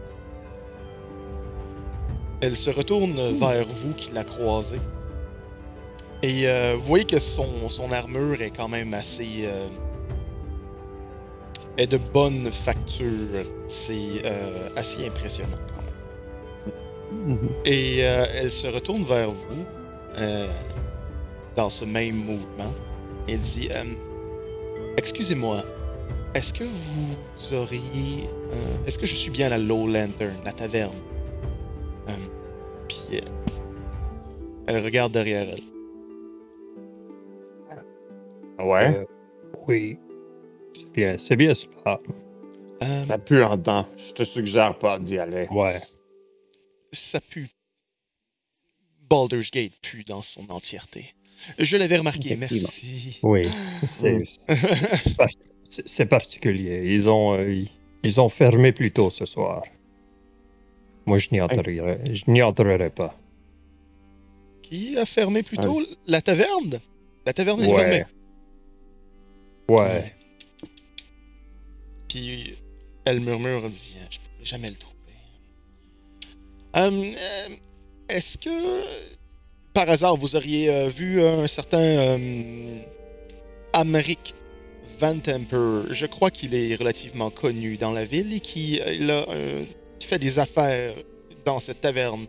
Elle se retourne vers vous qui la croisez. Et euh, vous voyez que son, son armure est quand même assez. euh, est de bonne facture. C'est euh, assez impressionnant quand même. Mhm. Et euh, elle se retourne vers vous euh, dans ce même mouvement. Et elle dit euh, Excusez-moi, est-ce que vous auriez. euh, est-ce que je suis bien à la Low Lantern, la taverne? Euh, Puis euh, elle regarde derrière elle. Ouais? Euh, oui. C'est bien, c'est bien ça. Euh, Ça pue en dedans. Je te suggère pas d'y aller. Ouais. Ça pue. Baldur's Gate pue dans son entièreté. Je l'avais remarqué, merci. Oui. C'est c'est par- c'est- c'est particulier. Ils ont, euh, ils, ont fermé plus tôt ce soir. Moi, je n'y entrerai, je n'y entrerai pas. Qui a fermé plus tôt? La taverne? La taverne est Ouais. fermée. Ouais. Puis elle murmure, elle dit Je pourrais jamais le trouver. Hum, euh, Est-ce que par hasard vous auriez euh, vu un certain euh, Amric Van Temper? Je crois qu'il est relativement connu dans la ville et qui euh, qui fait des affaires dans cette taverne.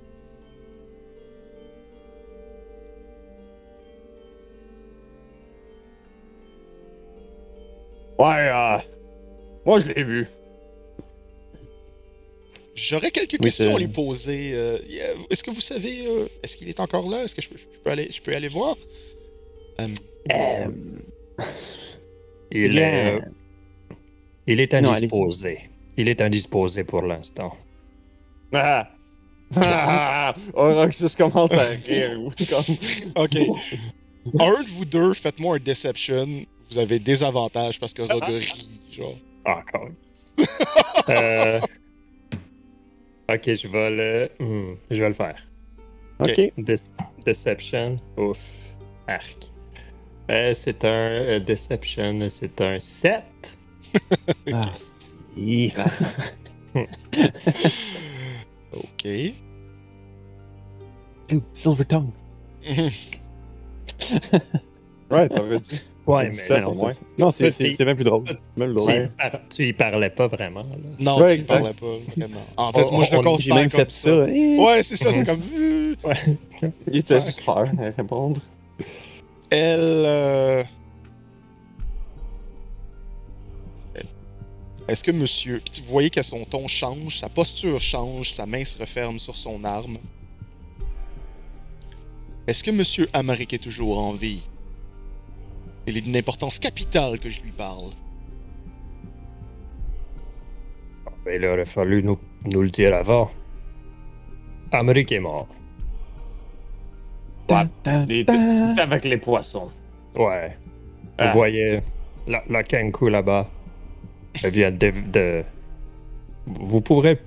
Ouais, moi je l'ai vu. J'aurais quelques Oui, questions à lui poser. euh, Est-ce que vous savez, euh, est-ce qu'il est encore là? Est-ce que je peux, je peux aller, je peux aller voir? Euh, Il, est, euh, il est Non, indisposé. Il est indisposé pour l'instant. Ah! Ah! Oroxus commence à rire. Comme... Ok. un de vous deux, faites-moi un deception. Vous avez des avantages parce que Rogue rit, genre. Ah, quand euh... Ok, je vais le. hmm, je vais le faire. ok. Dece- Deception. Ouf. Arc. Euh, c'est un euh, Deception, c'est un 7. Ah. Ok. Silver Tongue. Ouais, t'aurais dû. Ouais, Ça, mais c'est non, moins. Non, c'est- bien plus drôle. Même tu, drôle. y par- tu y parlais pas vraiment. Là. non, Ouais, il exact. parlait pas, vraiment. En fait, On- moi, je le on- considère même comme fait ça. Eh. Ouais, c'est ça, c'est comme... euh, Il était juste peur à répondre. Elle... euh, Est-ce que monsieur... Puis vous voyez que son ton change, sa posture change, sa main se referme sur son arme? Est-ce que monsieur Amaric est toujours en vie? Il est d'une importance capitale que je lui parle. Il aurait fallu nous, nous le dire avant. Amérique est mort. Ouais. Il ta. était avec les poissons. Ouais. Ah. Vous voyez, la, la Kenku là-bas, elle vient de, de- Vous pourrez...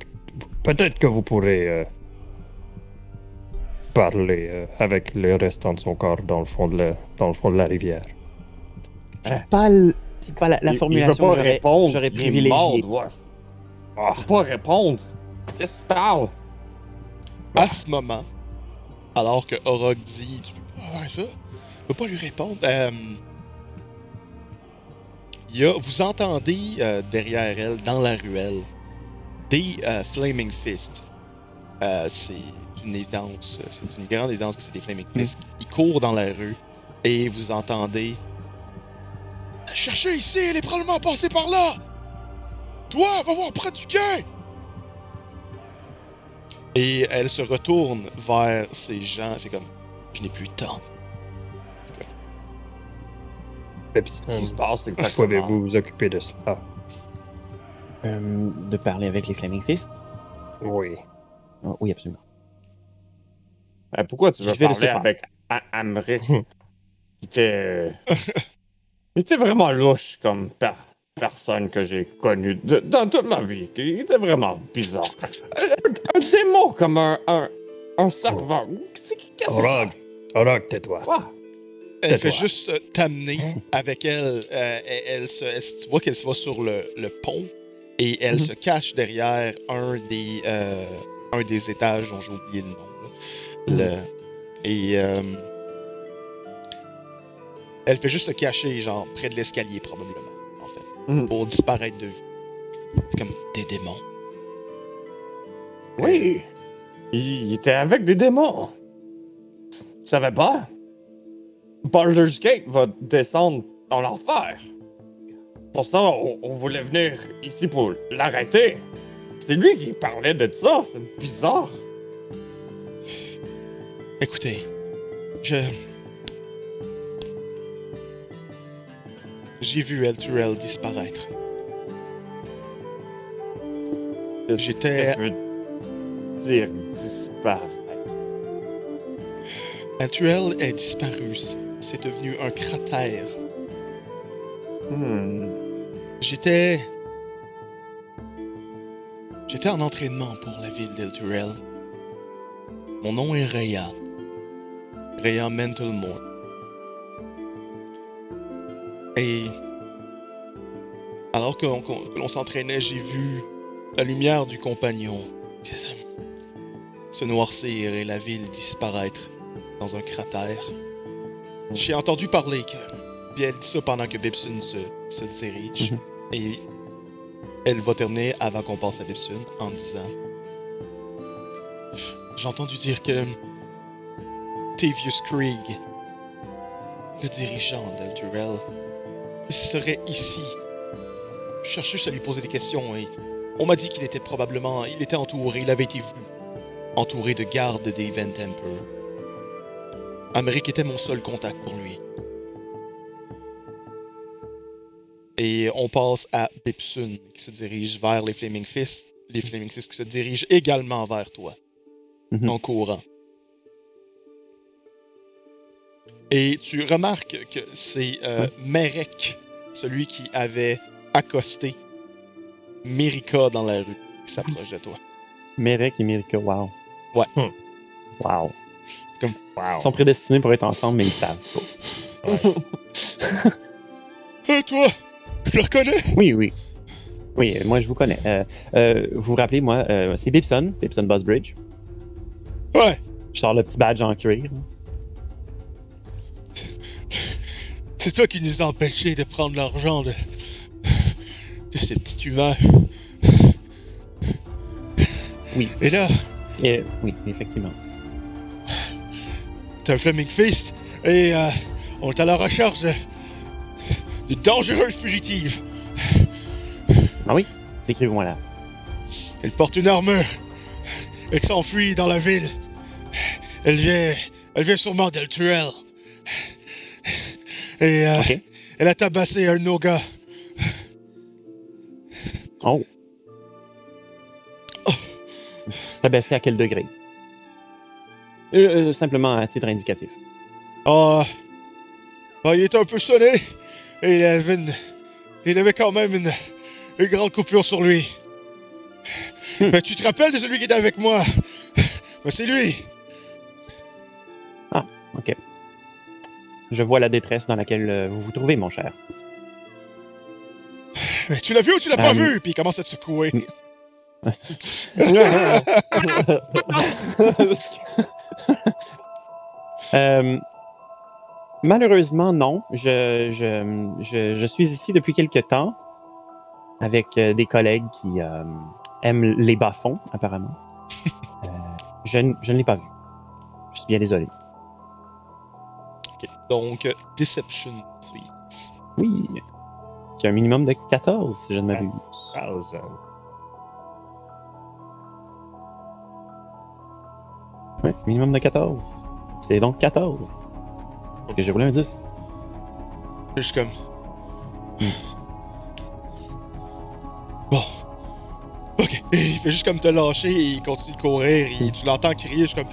Peut-être que vous pourrez euh, parler euh, avec le restant de son corps dans le fond de la, dans le fond de la rivière. C'est pas, pas la, la Il- formulation il veut pas que j'aurais- répondre. j'aurais il privilégiée. ouais. Ah, il peut pas répondre. Qu'est-ce que tu parles? À ce moment, alors que Orog dit Tu peux pas faire ça, tu peux pas lui répondre. euh, il y a, vous entendez euh, derrière elle, dans la ruelle, des euh, Flaming Fists. Euh, c'est une évidence, c'est une grande évidence que c'est des Flaming Fists. Ils courent dans la rue et vous entendez Cherchez ici, elle est probablement passée par là Toi, va voir près du quai! Et elle se retourne vers ces gens, elle fait comme Je n'ai plus le temps. Et puis, ce qui se passe, c'est Comment pouvez-vous vous occuper de ça? Euh, de parler avec les Flaming Fist Oui. Ah, Oui, absolument. Ben, pourquoi tu veux parler avec A- Amric? il était. vraiment louche comme per- personne que j'ai connue de- dans toute ma vie. Il était vraiment bizarre. Un, un démon comme un, un, un serveur. C'est- Qu'est-ce que c'est? Ça? Orog, tais-toi. Quoi? Elle fait juste euh, t'amener avec elle. euh, elle, elle se, elle- tu vois qu'elle se va sur le, le pont et elle Mhm. se cache derrière un des, euh, un des étages dont j'ai oublié le nom. là. Le- et euh, elle fait juste se cacher, genre près de l'escalier probablement, en fait, Mhm. pour disparaître de vue. Comme des démons. Oui. Il, il était avec des démons. Tu savais pas? Baldur's Gate va descendre dans l'enfer. Pour ça, on, on voulait venir ici pour l'arrêter. C'est lui qui parlait de ça. C'est bizarre. Écoutez, je. J'ai vu El disparaître. J'étais. Dire disparaître? El Turel est disparu. C'est devenu un cratère. Hmm. J'étais. J'étais en entraînement pour la ville d'El Turel. Mon nom est Rhea. Rhea Mentalmore. Et. Alors que l'on que l'on s'entraînait, j'ai vu la lumière du compagnon se- noircir et la ville disparaître dans un cratère. J'ai entendu parler que. Puis elle dit ça pendant que Bibsun se, se dirige. Mhm. Et elle va terminer avant qu'on passe à Bibsun en disant J'ai entendu dire que Tavius Krieg, le dirigeant d'Elturel, serait ici. Juste à lui poser des questions et on m'a dit qu'il était probablement. Il était entouré, il avait été vu. Entouré de gardes des Event Emperor. Amérique était mon seul contact pour lui. Et on passe à Bipsun qui se dirige vers les Flaming Fists. Les Flaming Fists qui se dirigent également vers toi. Mhm. En courant. Et tu remarques que c'est euh, Merek, celui qui avait accosté Mirika dans la rue, qui s'approche de toi. Merek et Mirika, wow. Ouais. Hmm. Wow. Comme- Ils sont prédestinés pour être ensemble, mais ils savent pas. Toi, je le reconnais? Oui, oui. Oui, euh, moi, je vous connais. Euh, euh, vous vous rappelez, moi, euh, c'est Bibson, Bibson Buzzbridge. Ouais, Je sors le petit badge en cuir. C'est toi qui nous a empêchés de prendre l'argent de... de ces petits humains. Oui. Et là, Et, oui, effectivement. t'es un Flaming Fist et euh, on est à la recherche de... de dangereuses fugitives. Ah oui? Décrivez-moi là. Elle porte une armure. Elle s'enfuit dans la ville. Elle vient, elle vient sûrement d'Elturel. Et euh, elle a tabassé un gars. Oh. T'as baissé à quel degré? Euh, euh, simplement à titre indicatif. Ah, ah, il était un peu sonné. Et il avait, une- il avait quand même une, une grande coupure sur lui. Hmm. Mais tu te rappelles de celui qui était avec moi? Ben, c'est lui. OK. Je vois la détresse dans laquelle euh, vous vous trouvez, mon cher. Mais tu l'as vu ou tu l'as pas Euh, vu? Puis il commence à te secouer. Euh, malheureusement, non. Je, je, je, je suis ici depuis quelque temps avec euh, des collègues qui euh, aiment les bas-fonds, apparemment. Euh, je ne l'ai pas vu. Je suis bien désolé. Donc, Deception, please. Oui. un minimum de 14, si je ne m'abuse. Thousand. Ouais, minimum de 14. C'est donc 14. Parce que j'ai roulé un 10. Je suis comme. Bon. Ok. Et il fait juste comme te lâcher et il continue de courir et tu l'entends crier. Je suis comme.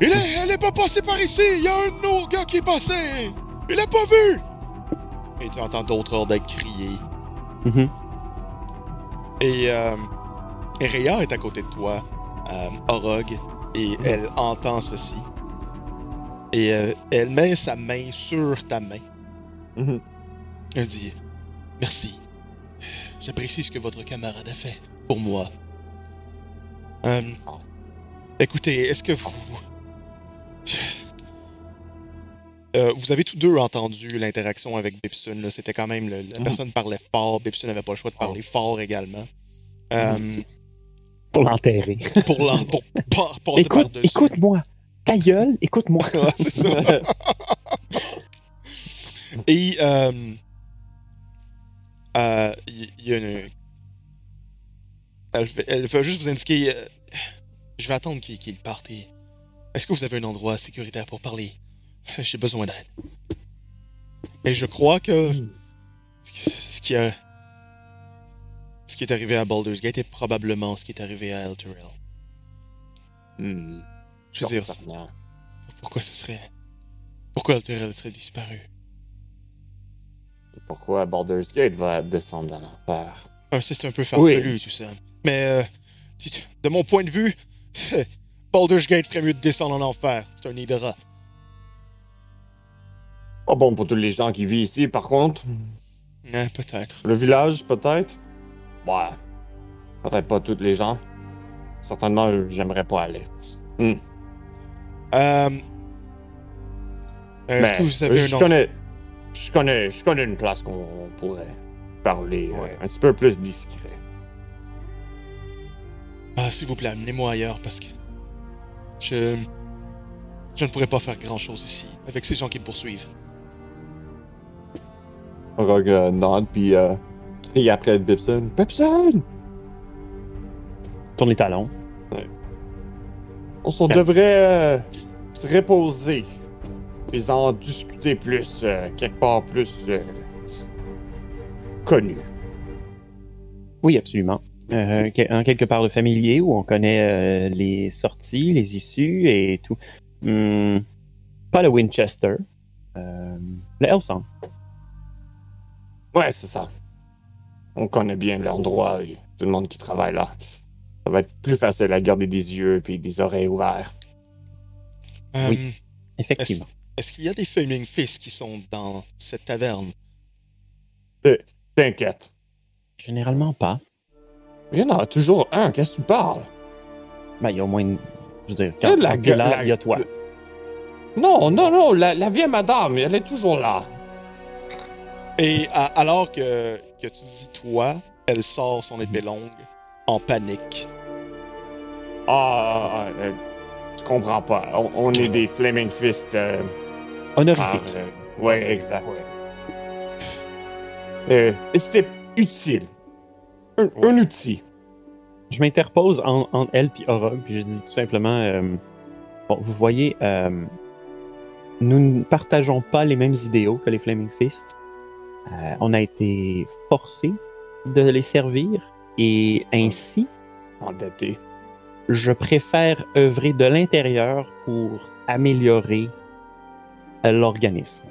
Il est, elle est pas passée par ici! Il y a un autre gars qui est passé! Il l'a pas vu! Et tu entends d'autres ordres crier. Mhm. Et, euh, et est à côté de toi, euh, Orog, et elle entend ceci. Et euh, elle met sa main sur ta main. Mhm. Elle dit Merci. J'apprécie ce que votre camarade a fait pour moi. Euh, écoutez, est-ce que vous. Euh, vous avez tous deux entendu l'interaction avec Bipsun. là. C'était quand même. le- la Mhm. personne parlait fort. Bipsun n'avait pas le choix de parler fort également. Euh, Pour l'enterrer. pour, l'en- pour Écoute, écoute-moi. Ta gueule, écoute-moi. C'est ça. Et euh, euh, il il y, a une. Elle, veut juste vous indiquer. euh, je vais attendre qu'il qu'il parte. et- Est-ce que vous avez un endroit sécuritaire pour parler? J'ai besoin d'aide. Et je crois que ce qui a ce qui est arrivé à Baldur's Gate est probablement ce qui est arrivé à Elturel. Hmm. Je veux dire, pourquoi ce serait pourquoi Elturel serait disparu? Pourquoi Baldur's Gate va descendre dans l'enfer? Ah, c'est un peu farfelu, Oui. tout ça. Mais, euh, de mon point de vue, Baldur's Gate ferait mieux de descendre en enfer. C'est un rats. Pas bon pour tous les gens qui vivent ici, par contre. Hein, peut-être. Le village, peut-être? Ouais. Peut-être pas tous les gens. Certainement, j'aimerais pas aller. Euh, Est-ce Mais que vous avez un je nom? connais, je connais, je connais une place qu'on pourrait parler euh, Ouais. un petit peu plus discret. Ah, s'il vous plaît, amenez-moi ailleurs parce que je je ne pourrais pas faire grand-chose ici avec ces gens qui me poursuivent. Rogue euh, nod, puis euh, crie après Bibson. Bibson! Tourne les talons. On devrait euh, se reposer. Et en discuter plus, euh, quelque part plus euh, connu. Oui, absolument. Euh, en quelque part de familier où on connaît euh, les sorties, les issues et tout. Hmm, pas le Winchester. Euh, le Hellsong. Ouais, c'est ça. On connaît bien l'endroit et tout le monde qui travaille là. Ça va être plus facile à garder des yeux et des oreilles ouverts. Euh, Oui. Effectivement. Est-ce qu'il y a des Flaming Fists qui sont dans cette taverne? T'inquiète. Généralement pas. Il y en a toujours un, qu'est-ce que tu parles? Ben, il y a au moins une. Je veux dire, quand, la gue- là, la- il y a toi. Non, non, non, la, la vieille madame, elle est toujours là. Et à- alors que, que tu dis toi, elle sort son épée longue en panique. Ah, euh, tu comprends pas. On, on est des Flaming Fist. Euh, Honorifique. par, euh, ouais, exact. Euh, et c'était utile. Un, un outil. Je m'interpose en- entre elle et Orog, puis je dis tout simplement euh, bon, vous voyez, euh, nous ne partageons pas les mêmes idéaux que les Flaming Fist. Euh, on a été forcés de les servir et ainsi, Endetté. je préfère œuvrer de l'intérieur pour améliorer euh, l'organisme.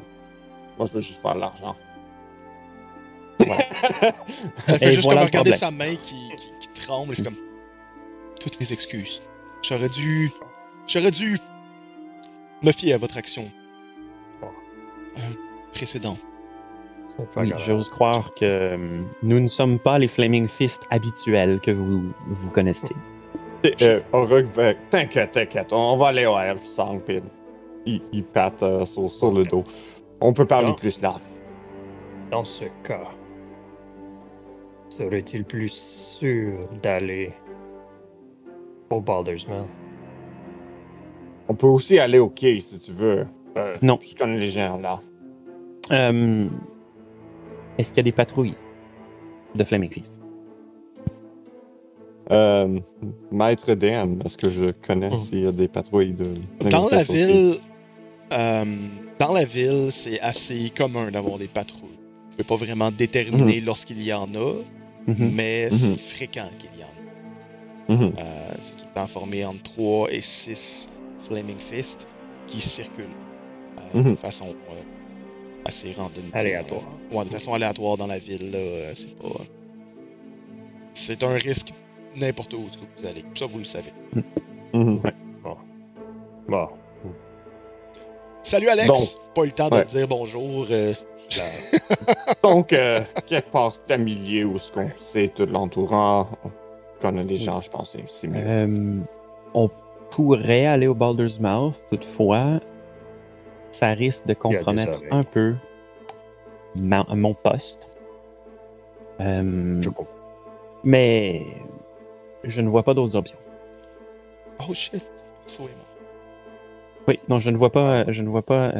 Moi, je veux juste faire de l'argent. Elle fait Et juste voilà comme regarder problème. sa main qui, qui, qui tremble. Et je suis comme. Toutes mes excuses. J'aurais dû. J'aurais dû. me fier à votre action. Euh, pas Oui, j'ose croire que euh, nous ne sommes pas les Flaming Fist habituels que vous, vous connaissez. Euh, T'inquiète, t'inquiète, on va aller au Elfsang, puis il, il patte euh, sur, sur le dos. On peut parler Non. plus là. Dans ce cas, serait-il plus sûr d'aller au Baldur's Mill? On peut aussi aller au quai si tu veux. Euh, Non. Je connais les gens là. Euh, est-ce qu'il y a des patrouilles de Flaming Feast? Euh, Maître DM, est-ce que je connais Mhm. s'il y a des patrouilles de. Dans la ville, euh, dans la ville, c'est assez commun d'avoir des patrouilles. Je peux pas vraiment déterminer lorsqu'il y en a, Mhm. mais Mhm. c'est fréquent qu'il y en ait. Mhm. Euh, c'est tout le temps formé entre 3 et 6 Flaming Fist qui circulent euh, de façon euh, assez randonnée. Aléatoire. Ouais, de façon aléatoire dans la ville, c'est pas. C'est un risque n'importe où que vous allez. Ça, vous le savez. Mhm. Bon, Salut Alex! Donc, pas eu le temps de ouais. te dire bonjour. Euh, Donc, euh, quelque part familier où ce qu'on sait tout l'entourant, on connaît les gens, je pense, c'est- c'est mieux. Euh, on pourrait aller au Baldur's Mouth, toutefois, ça risque de compromettre un peu ma- mon poste. Euh, je comprends. mais je ne vois pas d'autres options. Oh shit! Mort. Oui, non, je ne vois pas. Je ne vois pas.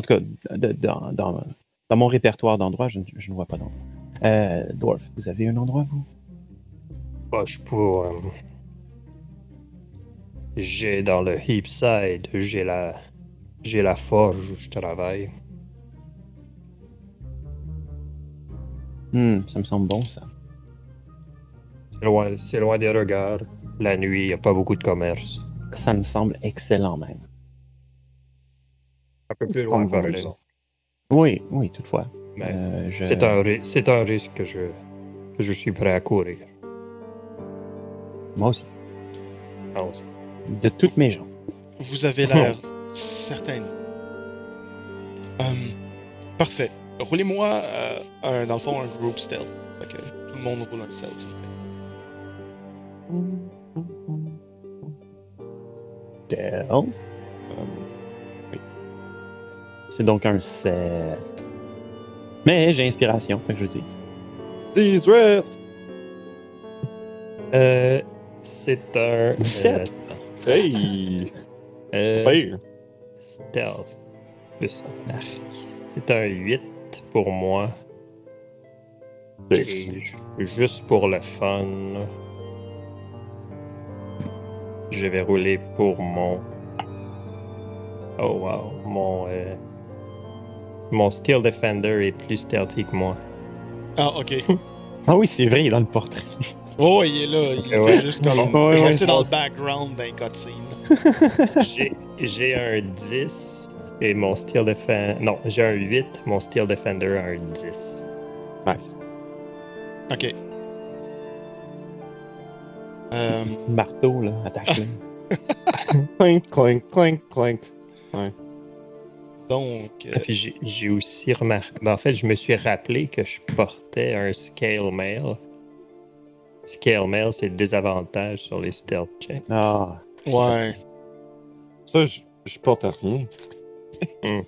En tout cas, de- dans, dans- dans mon répertoire d'endroits, je, ne- je ne vois pas d'endroit. Euh, Dwarf, vous avez un endroit, vous? Bah, je pour. euh, J'ai dans le Heapside, j'ai la. J'ai la forge où je travaille. Hmm, Ça me semble bon, ça. C'est loin, c'est loin des regards. La nuit, il n'y a pas beaucoup de commerce. Ça me semble excellent, même. Un peu plus loin par exemple. Oui, oui, toutefois. Mais Euh, je- c'est un, ri- c'est un risque que je, que je suis prêt à courir. Moi aussi. Allons-y. De toutes mes gens. Vous avez l'air certain. Euh, parfait. Roulez-moi, euh, un- dans le fond, un group stealth. Fait que tout le monde roule un stealth, s'il vous plaît. Stealth. C'est donc un 7. Mais j'ai inspiration, fait que j'utilise. 18! Euh, c'est un. 17. euh, Hey! euh, Pire! stealth. Plus arc. C'est un 8 pour moi. Et ju- juste pour le fun, je vais rouler pour mon. Oh wow, mon. euh, Mon Steel Defender est plus stealthy que moi. Ah, ok. Ah oui, c'est vrai, il est dans le portrait. Oh, il est là. Il ouais. juste comme. Ouais, je ouais, restais dans le background d'un cutscene. J'ai- J'ai un 10 et mon Steel Defender. Non, j'ai un 8, mon Steel Defender a un 10. Nice. Ok. Euh, Petit marteau, là, attache-le. Clink, clink, clink, clink. Donc, euh, Et puis j'ai- aussi remarqué. ben, en fait, je me suis rappelé que je portais un Scale Mail. Scale Mail, c'est le désavantage sur les stealth checks. Ah, ouais. Ça, je, je porte rien.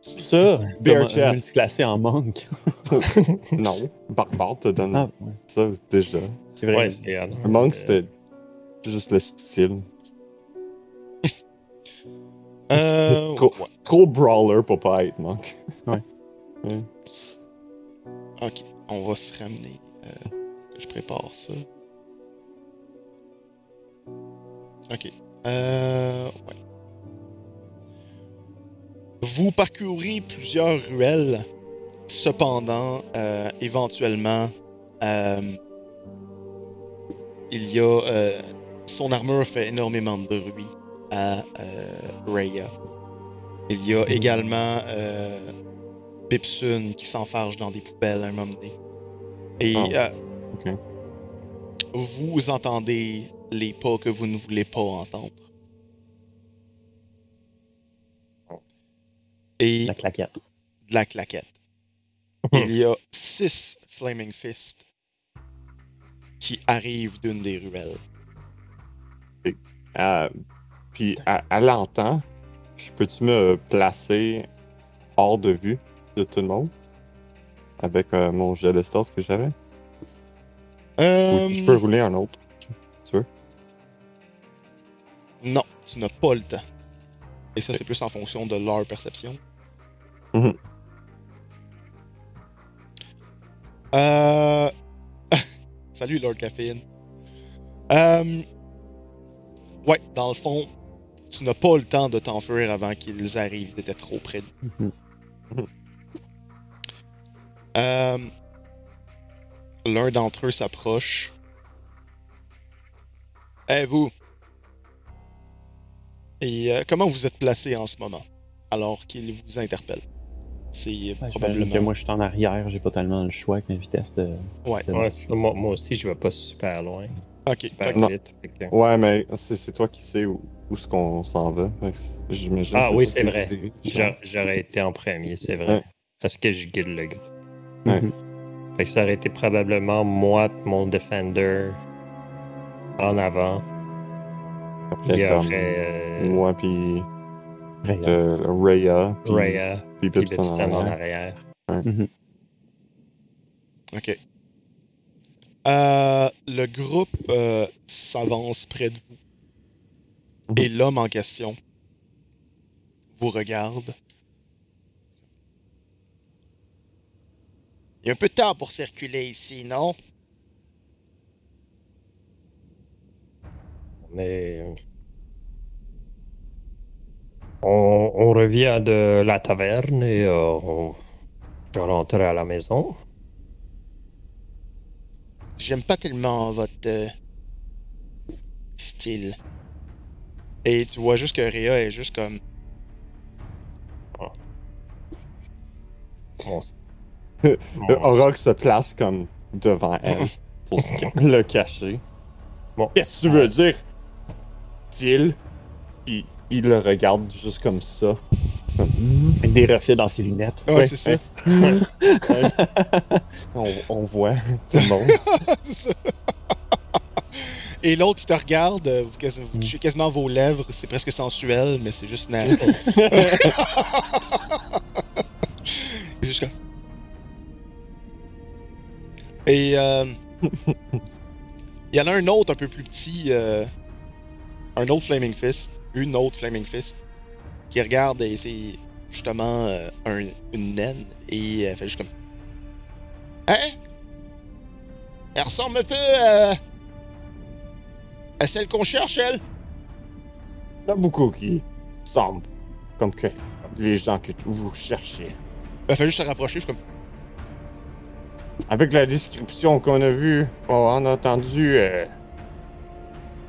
ça, Bare comme un chest. classé en monk. Non, Barbare te donne Ah, ouais. ça déjà. C'est vrai. Ouais, c'est. Le monk, c'était juste le style. Euh, Trop, ouais. trop brawler pour pas être monk. Ok, on va se ramener. Euh, je prépare ça. Ok. Euh, ouais. Vous parcourez plusieurs ruelles. Cependant, euh, éventuellement, euh, il y a. euh, son armure fait énormément de bruit à euh, Raya. Il y a également euh, Bipsun qui s'enfarge dans des poubelles à un moment donné. Et Ah, euh, vous entendez les pas que vous ne voulez pas entendre. Et La claquette. de la claquette. Il y a six Flaming Fist qui arrivent d'une des ruelles. Euh, puis, l'entend, je peux-tu me placer hors de vue de tout le monde? Avec euh, mon jet de stealth que j'avais? Euh, Ou je peux rouler un autre? Tu veux? Non, tu n'as pas le temps. Et ça, c'est plus en fonction de leur perception. Mhm. Euh... Salut, Lord Caffeine. Euh... Ouais, dans le fond, tu n'as pas le temps de t'enfuir avant qu'ils arrivent. Ils étaient trop près de Mhm. Euh, L'un d'entre eux s'approche. Eh vous! Et euh, comment vous êtes placé en ce moment? Alors qu'il vous interpelle? C'est Ouais, j'imagine que probablement. moi, je suis en arrière, j'ai pas tellement le choix avec ma vitesse de. Ouais, de- Ouais, c'est- moi, moi aussi, je vais pas super loin. Ok. Que- Ouais, mais c'est c'est toi qui sais où, où ce qu'on s'en va. J'imagine. Ah oui, c'est vrai. J'aurais été en premier, c'est vrai. Ouais. Parce que je guide le groupe. Ouais. Mhm. Fait que ça aurait été probablement moi mon Defender en avant. Il y Après, aurait euh, Moi, puis Raya. euh, Raya, puis puis en arrière. arrière. Ok. Euh, le groupe euh, s'avance près de vous. Et l'homme en question vous regarde. Il y a un peu de temps pour circuler ici, non? On revient de la taverne et euh, on... rentre à la maison. J'aime pas tellement votre euh, style. Et tu vois juste que Rhea est juste comme. Aurok se place comme devant elle pour le cacher. Bon. Qu'est-ce que tu veux dire? Dit-il. Puis il le regarde juste comme ça. Avec des reflets dans ses lunettes. Ah, Ouais, c'est ça. ouais. Ouais. on, on voit tout le monde. Ça. Et l'autre, il te regarde, euh, vous, touchez quasiment vos lèvres, c'est presque sensuel, mais c'est juste comme... Et euh, il y en a un autre un peu plus petit, euh, un autre Flaming Fist, une autre Flaming Fist, qui regarde et c'est justement euh, un- une naine et elle fait juste comme... Hein? Elle ressemble un peu euh, à celle qu'on cherche, elle? Il y en a beaucoup qui semblent comme que les gens que vous cherchez. Elle fait juste se rapprocher, je suis comme... Avec la description qu'on a vue, on a entendu. euh,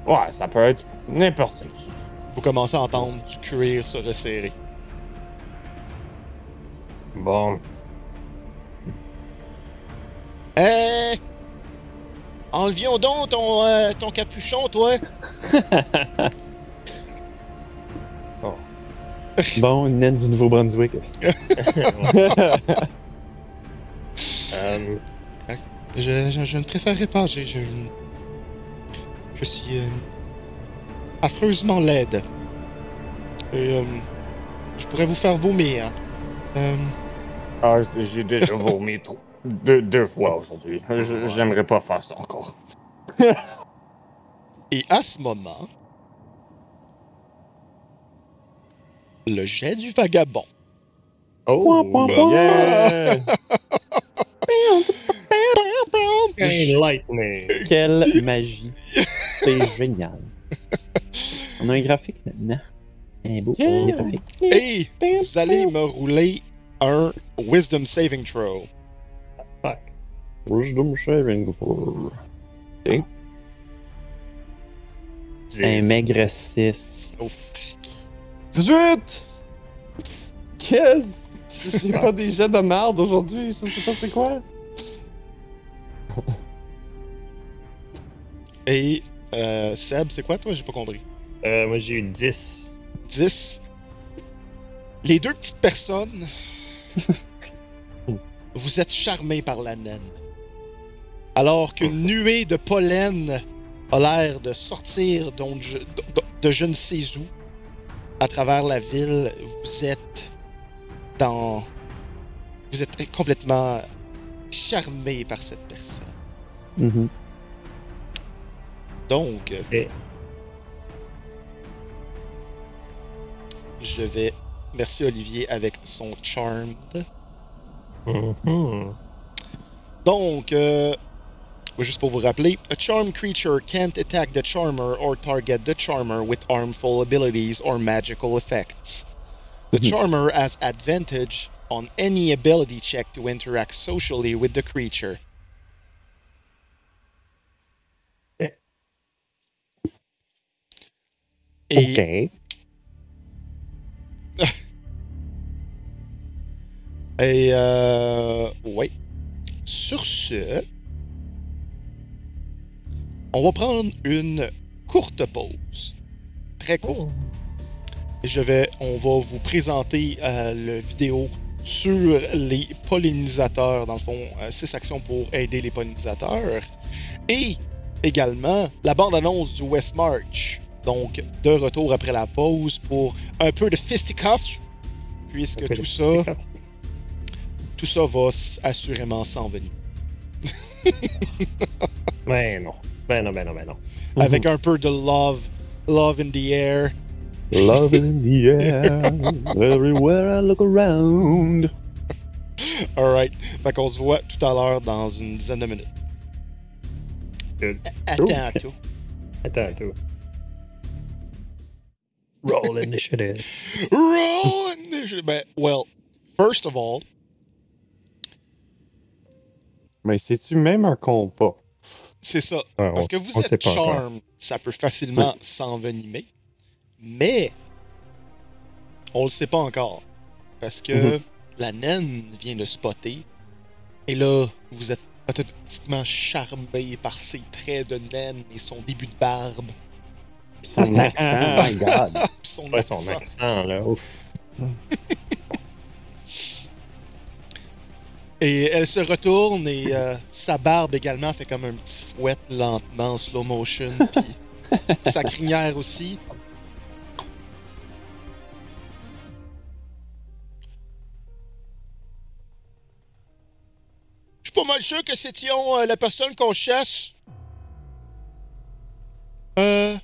Ouais, ça peut être n'importe qui. Vous commencez à entendre du cuir se resserrer. Bon, Eh! Enlevions donc ton, euh, ton capuchon, toi! Bon, une naine du Nouveau-Brunswick. euh, Je, je, je ne préférerais pas, je... Je, je suis... euh, affreusement laide. Et, euh, je pourrais vous faire vomir. Euh, ah, j'ai déjà vomi trop. Deux, deux fois aujourd'hui. Je- J'aimerais pas faire ça encore. et à ce moment... Le jet du vagabond. oh, Yeah! lightning. Quelle magie. C'est génial. On a un graphique maintenant. Un beau petit Yeah. graphique. Et vous allez me rouler un Wisdom Saving Throw. Fuck. Wisdom Sharing for... Un Dix. maigre 6. 18! Qu'est-ce? J'ai pas des jets de merde aujourd'hui, je sais pas c'est quoi. Et euh, Seb, c'est quoi toi? J'ai pas compris. Euh, moi, j'ai eu 10. 10. Les deux petites personnes, vous êtes charmés par la naine. Alors qu'une nuée de pollen a l'air de sortir je- de, de je ne sais où à travers la ville, vous êtes dans. Vous êtes complètement charmé par cette personne. Mhm. Donc, je vais. Merci Olivier avec son charmed. Mhm. Donc, euh, juste pour vous rappeler, a charmed creature can't attack the charmer or target the charmer with harmful abilities or magical effects. The Mhm. charmer has advantage on any ability check to interact socially with the creature. Et, Ok. et euh, ouais. Sur ce, on va prendre une courte pause. Très courte. Et je vais, on va vous présenter euh, le vidéo sur les pollinisateurs, dans le fond, 6 actions pour aider les pollinisateurs. Et également la bande-annonce du West March. Donc, de retour après la pause pour un peu de fisticuffs, puisque tout ça, tout ça va s- assurément s'en venir. Ben non. Ben non, ben non, ben non. Avec un peu de love, love in the air. Love in the air, everywhere I look around. Alright. Fait qu'on se voit tout à l'heure dans une dizaine de minutes. Good. À Oh. tantôt. Attends, tout. Roll initiative. Roll initiative. Ben, well, first of all, Mais c'est-tu même un compas? c'est ça. Ouais, Parce on- que vous on êtes pas encore. charm, ça peut facilement s'envenimer. Mais, on le sait pas encore. Parce que Mhm. la naine vient de spotter. Et là, vous êtes automatiquement charmé par ses traits de naine et son début de barbe. Puis son accent, oh my god. Puis son Ouais, son accent. accent, là. Ouf. Et elle se retourne et euh, sa barbe également fait comme un petit fouet lentement en slow motion. Puis sa crinière aussi. Je suis pas mal sûr que c'était euh, la personne qu'on chasse. Euh.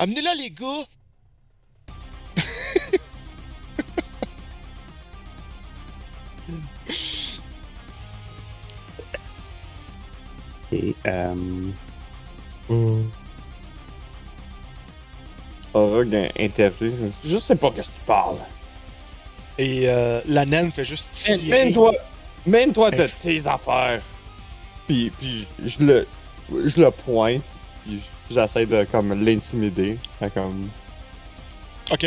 Amenez-la, les gars. Et, euh, Hmm. Orog interview. Je sais pas qu'est-ce que tu parles. Et euh, la naine fait juste tirer. Mène-toi, mène-toi de tes affaires. Puis, puis je le, je le pointe. Puis j'essaie de comme l'intimider. Comme, Ok,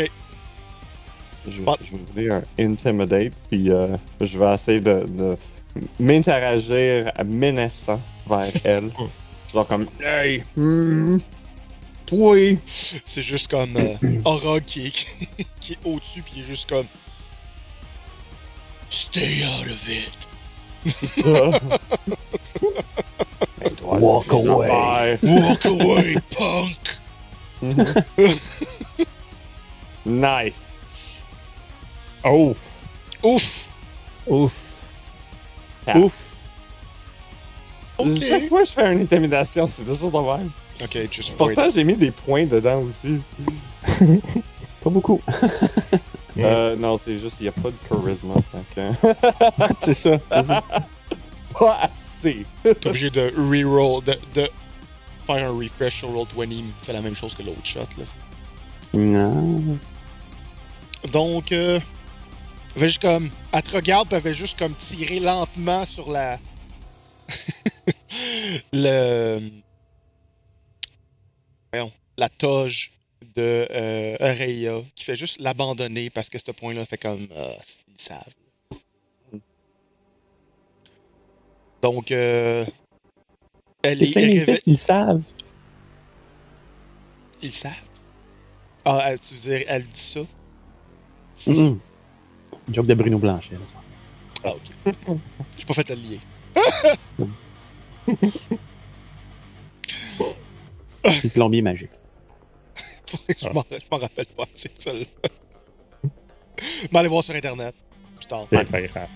je, Bon. je vais voulais un intimidate. Puis euh, je vais essayer de, de m'interagir menaçant vers elle. Genre comme, hey, hmm, toi. c'est juste comme euh, Orog qui est, qui est au-dessus, puis il est juste comme. Stay out of it. C'est ça. Walk away. Walk away, punk! nice. Oh! Ouf! Ouf! Ah. Ouf. Ok. Chaque fois que je fais une intimidation, c'est toujours de même. Ok, just. Pourtant, j'ai mis des points dedans aussi. Pas beaucoup. Euh, non, c'est juste, il n'y a pas de charisme. C'est ça. c'est ça. Pas assez. T'es obligé de reroll, de, de faire un refresh sur Roll20, il me fait la même chose que l'autre shot. Là. Non. Donc, euh, elle fait juste comme. Elle te regarde, puis elle fait juste comme tirer lentement sur la. le. Voyons, la toge de euh, Aurelia, qui fait juste l'abandonner parce que ce point-là fait comme. Ah, ils savent. Donc, euh, elle Les est. Réve- Fist, ils savent. Ils savent? Ah, elle- tu veux dire, elle dit ça? Mhm. Joke de Bruno Blanchet. Ah, ok. J'ai pas fait le lien. Le plombier magique. je m'en rappelle pas, c'est ça. là. Mais allez voir sur internet. Plus tard. C'est pas grave.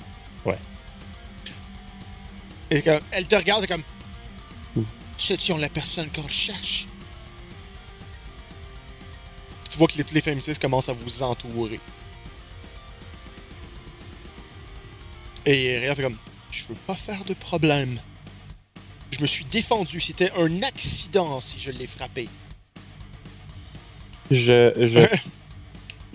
Et comme, elle te regarde comme. Hmm. C'est-tu la personne qu'on cherche? Puis tu vois que les, les féministes commencent à vous entourer. Et Réa fait comme Je veux pas faire de problème. Je me suis défendu. C'était un accident si je l'ai frappé. Je, je,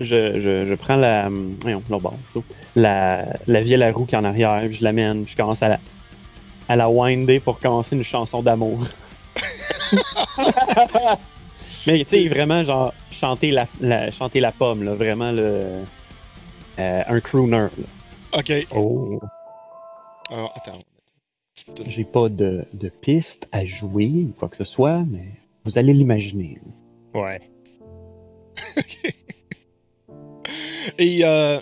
je, je, je prends la. Voyons, plutôt. La, la vieille à roue qui est en arrière, puis je l'amène, puis je commence à la, à la winder pour commencer une chanson d'amour. Mais tu sais, vraiment, genre, chanter la, la, chanter la pomme, là, vraiment, le, euh, un crooner. là. Ok. Oh. Alors, attends. J'ai pas de, de piste à jouer ou quoi que ce soit, mais vous allez l'imaginer. Ouais. Et euh.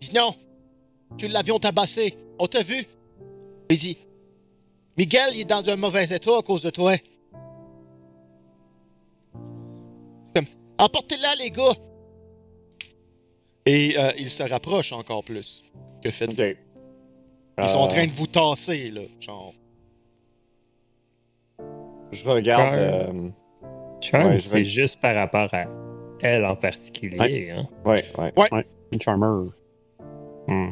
Dit non. Que l'avion tabassé. On t'a vu. Il dit Miguel, il est dans un mauvais état à cause de toi. Comme Emportez-la, les gars. Et euh, il se rapproche encore plus. Que fait Ok. Ils sont en Euh, train de vous tasser, là. Genre. Je regarde. Ouais. euh, Charm, Ouais, c'est vais- juste par rapport à elle en particulier. Hein? ouais, ouais. Une charmer. Hmm.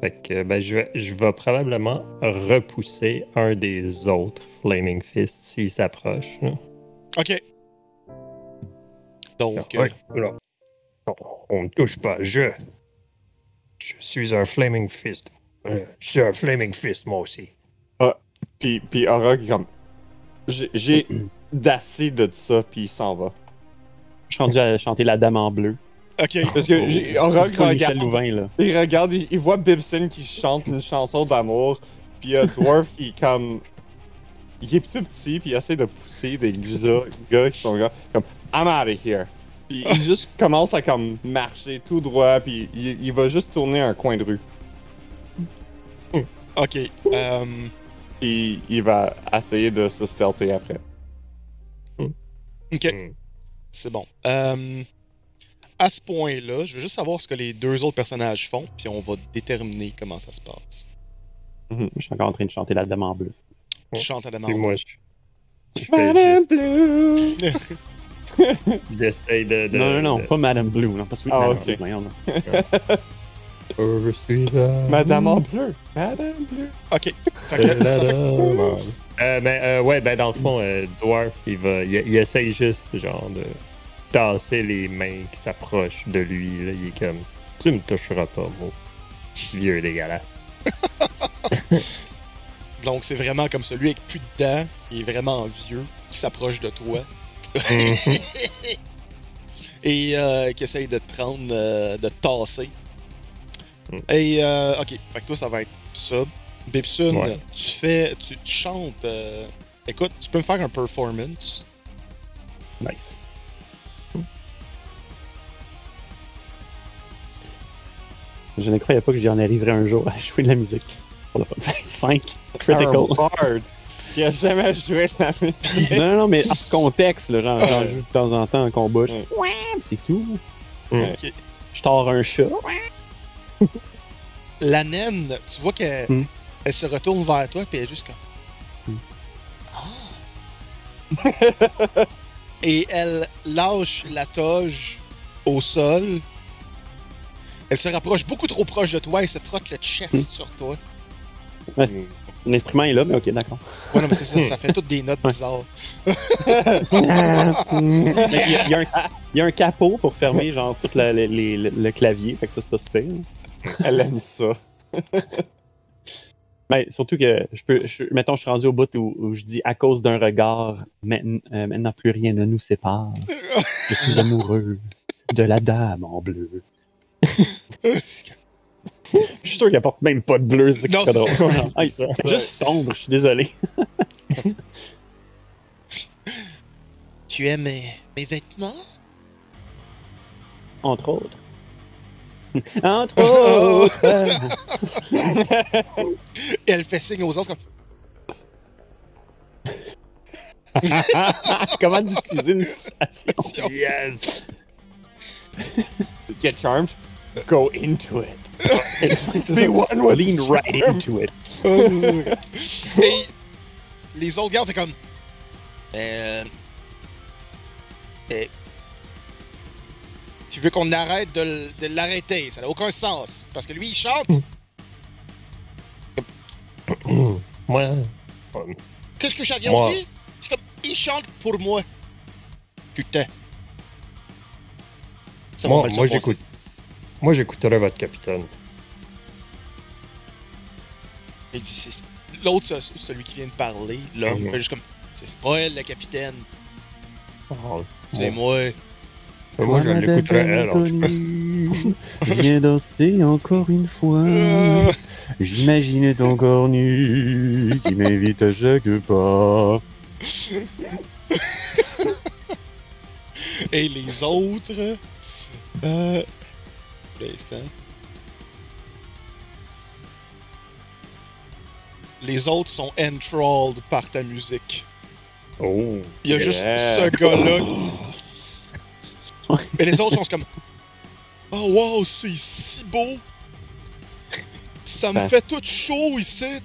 Fait que ben, je, vais, je vais probablement repousser un des autres Flaming Fist s'il s'approche. là. Ok. Donc, euh, Ouais, là. Non, on ne touche pas. Je. Je suis un Flaming Fist. Euh, Je suis un Flaming Fist, moi aussi. Puis, puis Aura, qui est comme. J'ai- J'ai d'assez de ça, puis il s'en va. Je suis rendu à chanter la dame en bleu. Ok. Parce que j'ai- regarde, Louvain, là. il regarde, il, il voit Bibson qui chante une chanson d'amour, puis il y a Dwarf qui est comme. Il est plus petit, puis il essaie de pousser des gars, gars qui sont là, comme I'm out of here. Puis il juste commence à comme marcher tout droit, puis il, il va juste tourner un coin de rue. Ok. Euh, Puis il va essayer de se stealther après. ok. Hmm. C'est bon. Euh, à ce point-là, je veux juste savoir ce que les deux autres personnages font, puis on va déterminer comment ça se passe. Je suis encore en train de chanter la dame en bleu. Je chante à la Puis main. moi, je, je fais juste- j'essaie de, de- non, non, non, de- pas Madame Blue. Non, pas Sweet Ah, Madame ok. Blue, voyons, non. Je suis un- Madame en bleu! Madame bleu! Ok. Euh, ben, euh, ouais, ben, dans le fond, euh, Dwarf, il va, il, il essaye juste, genre, de tasser les mains qui s'approchent de lui, là. Il est comme, tu me toucheras pas, moi. Vieux dégueulasse. Donc, c'est vraiment comme celui avec plus de dents, qui est vraiment vieux, qui s'approche de toi et euh, qui essaye de te prendre, euh, de te tasser. Mm. Et, euh, ok. Fait que toi, ça va être ça. Ouais. tu fais. Tu, tu chantes. euh, écoute, tu peux me faire un performance. Nice. Je ne croyais pas que j'en arriverais un jour à jouer de la musique. Pour le fun. 5 critical. Un bard qui a jamais joué de la musique. non, non, non, mais hors contexte, là, genre, j'en joue de temps en temps en combat. je-. Ouais, c'est tout. Ok. Je tords un chat. La naine, tu vois qu'elle Mm. elle se retourne vers toi, puis elle est juste comme. Mm. Ah! Et elle lâche la toge au sol. Elle se rapproche beaucoup trop proche de toi et se frotte le chest Mm. sur toi. L'instrument est là, mais ok, d'accord. Ouais, non, mais c'est ça, ça fait toutes des notes Ouais. bizarres. il, y a, a un, il y a un capot pour fermer genre tout la- le, les- le- le clavier, fait que ça c'est pas super. Elle aime ça. Mais surtout que je peux, je, mettons, je suis rendu au bout où, où je dis à cause d'un regard, maintenant, euh, maintenant plus rien ne nous sépare. Je suis amoureux de la dame en bleu. Je suis sûr qu'elle porte même pas de bleu, c'est Non, drôle. ça. Hey, juste sombre, je suis désolé. tu aimes mes, mes vêtements? Entre autres. Entre autres. Et elle fait signe aux autres comme. Comment diffuser une situation? Yes! Get charmed. Go into it. One with Lean right into it. Et les autres gardes, c'est comme. Euh. euh, qui veut qu'on arrête de, de l'arrêter? Ça n'a aucun sens. Parce que lui, il chante. Moi, Qu'est-ce que j'avais Moi. dit? C'est comme, il chante pour moi. Putain. Ça moi, moi j'écoute. Moi, j'écouterai votre capitaine. L'autre, ce- celui qui vient de parler, l'homme, Mhm. fait juste comme, c'est pas elle, le capitaine. Oh, C'est moi. Moi, je l'écouterai elle. Viens danser encore une fois. Euh, J'imagine ton corps nu qui m'invite à chaque pas. Et les autres. Euh. Les autres sont enthralled par ta musique. Oh. Il y a juste Yeah. ce gars-là. Mais les autres sont comme. Oh wow, c'est si beau! Ça me fait tout chaud ici!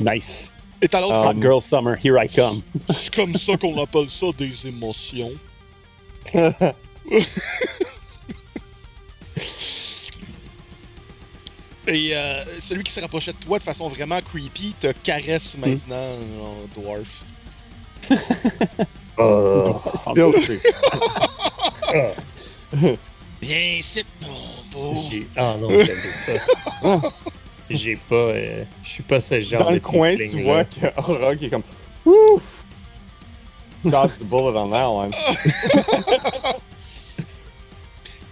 Nice. Et t'as l'autre. Hot girl summer, here I come. C'est comme ça qu'on appelle ça des émotions. Et euh, celui qui se rapprochait de toi de façon vraiment creepy te caresse maintenant, genre, dwarf. Euh, ah, Viens ici, mon beau. j'ai- ah non, pas. J'ai pas. euh, je suis pas ce genre Dans de le coin, tu vois tiefling-là. que Aura qui est comme. Ouf! Dodge the bullet on that one.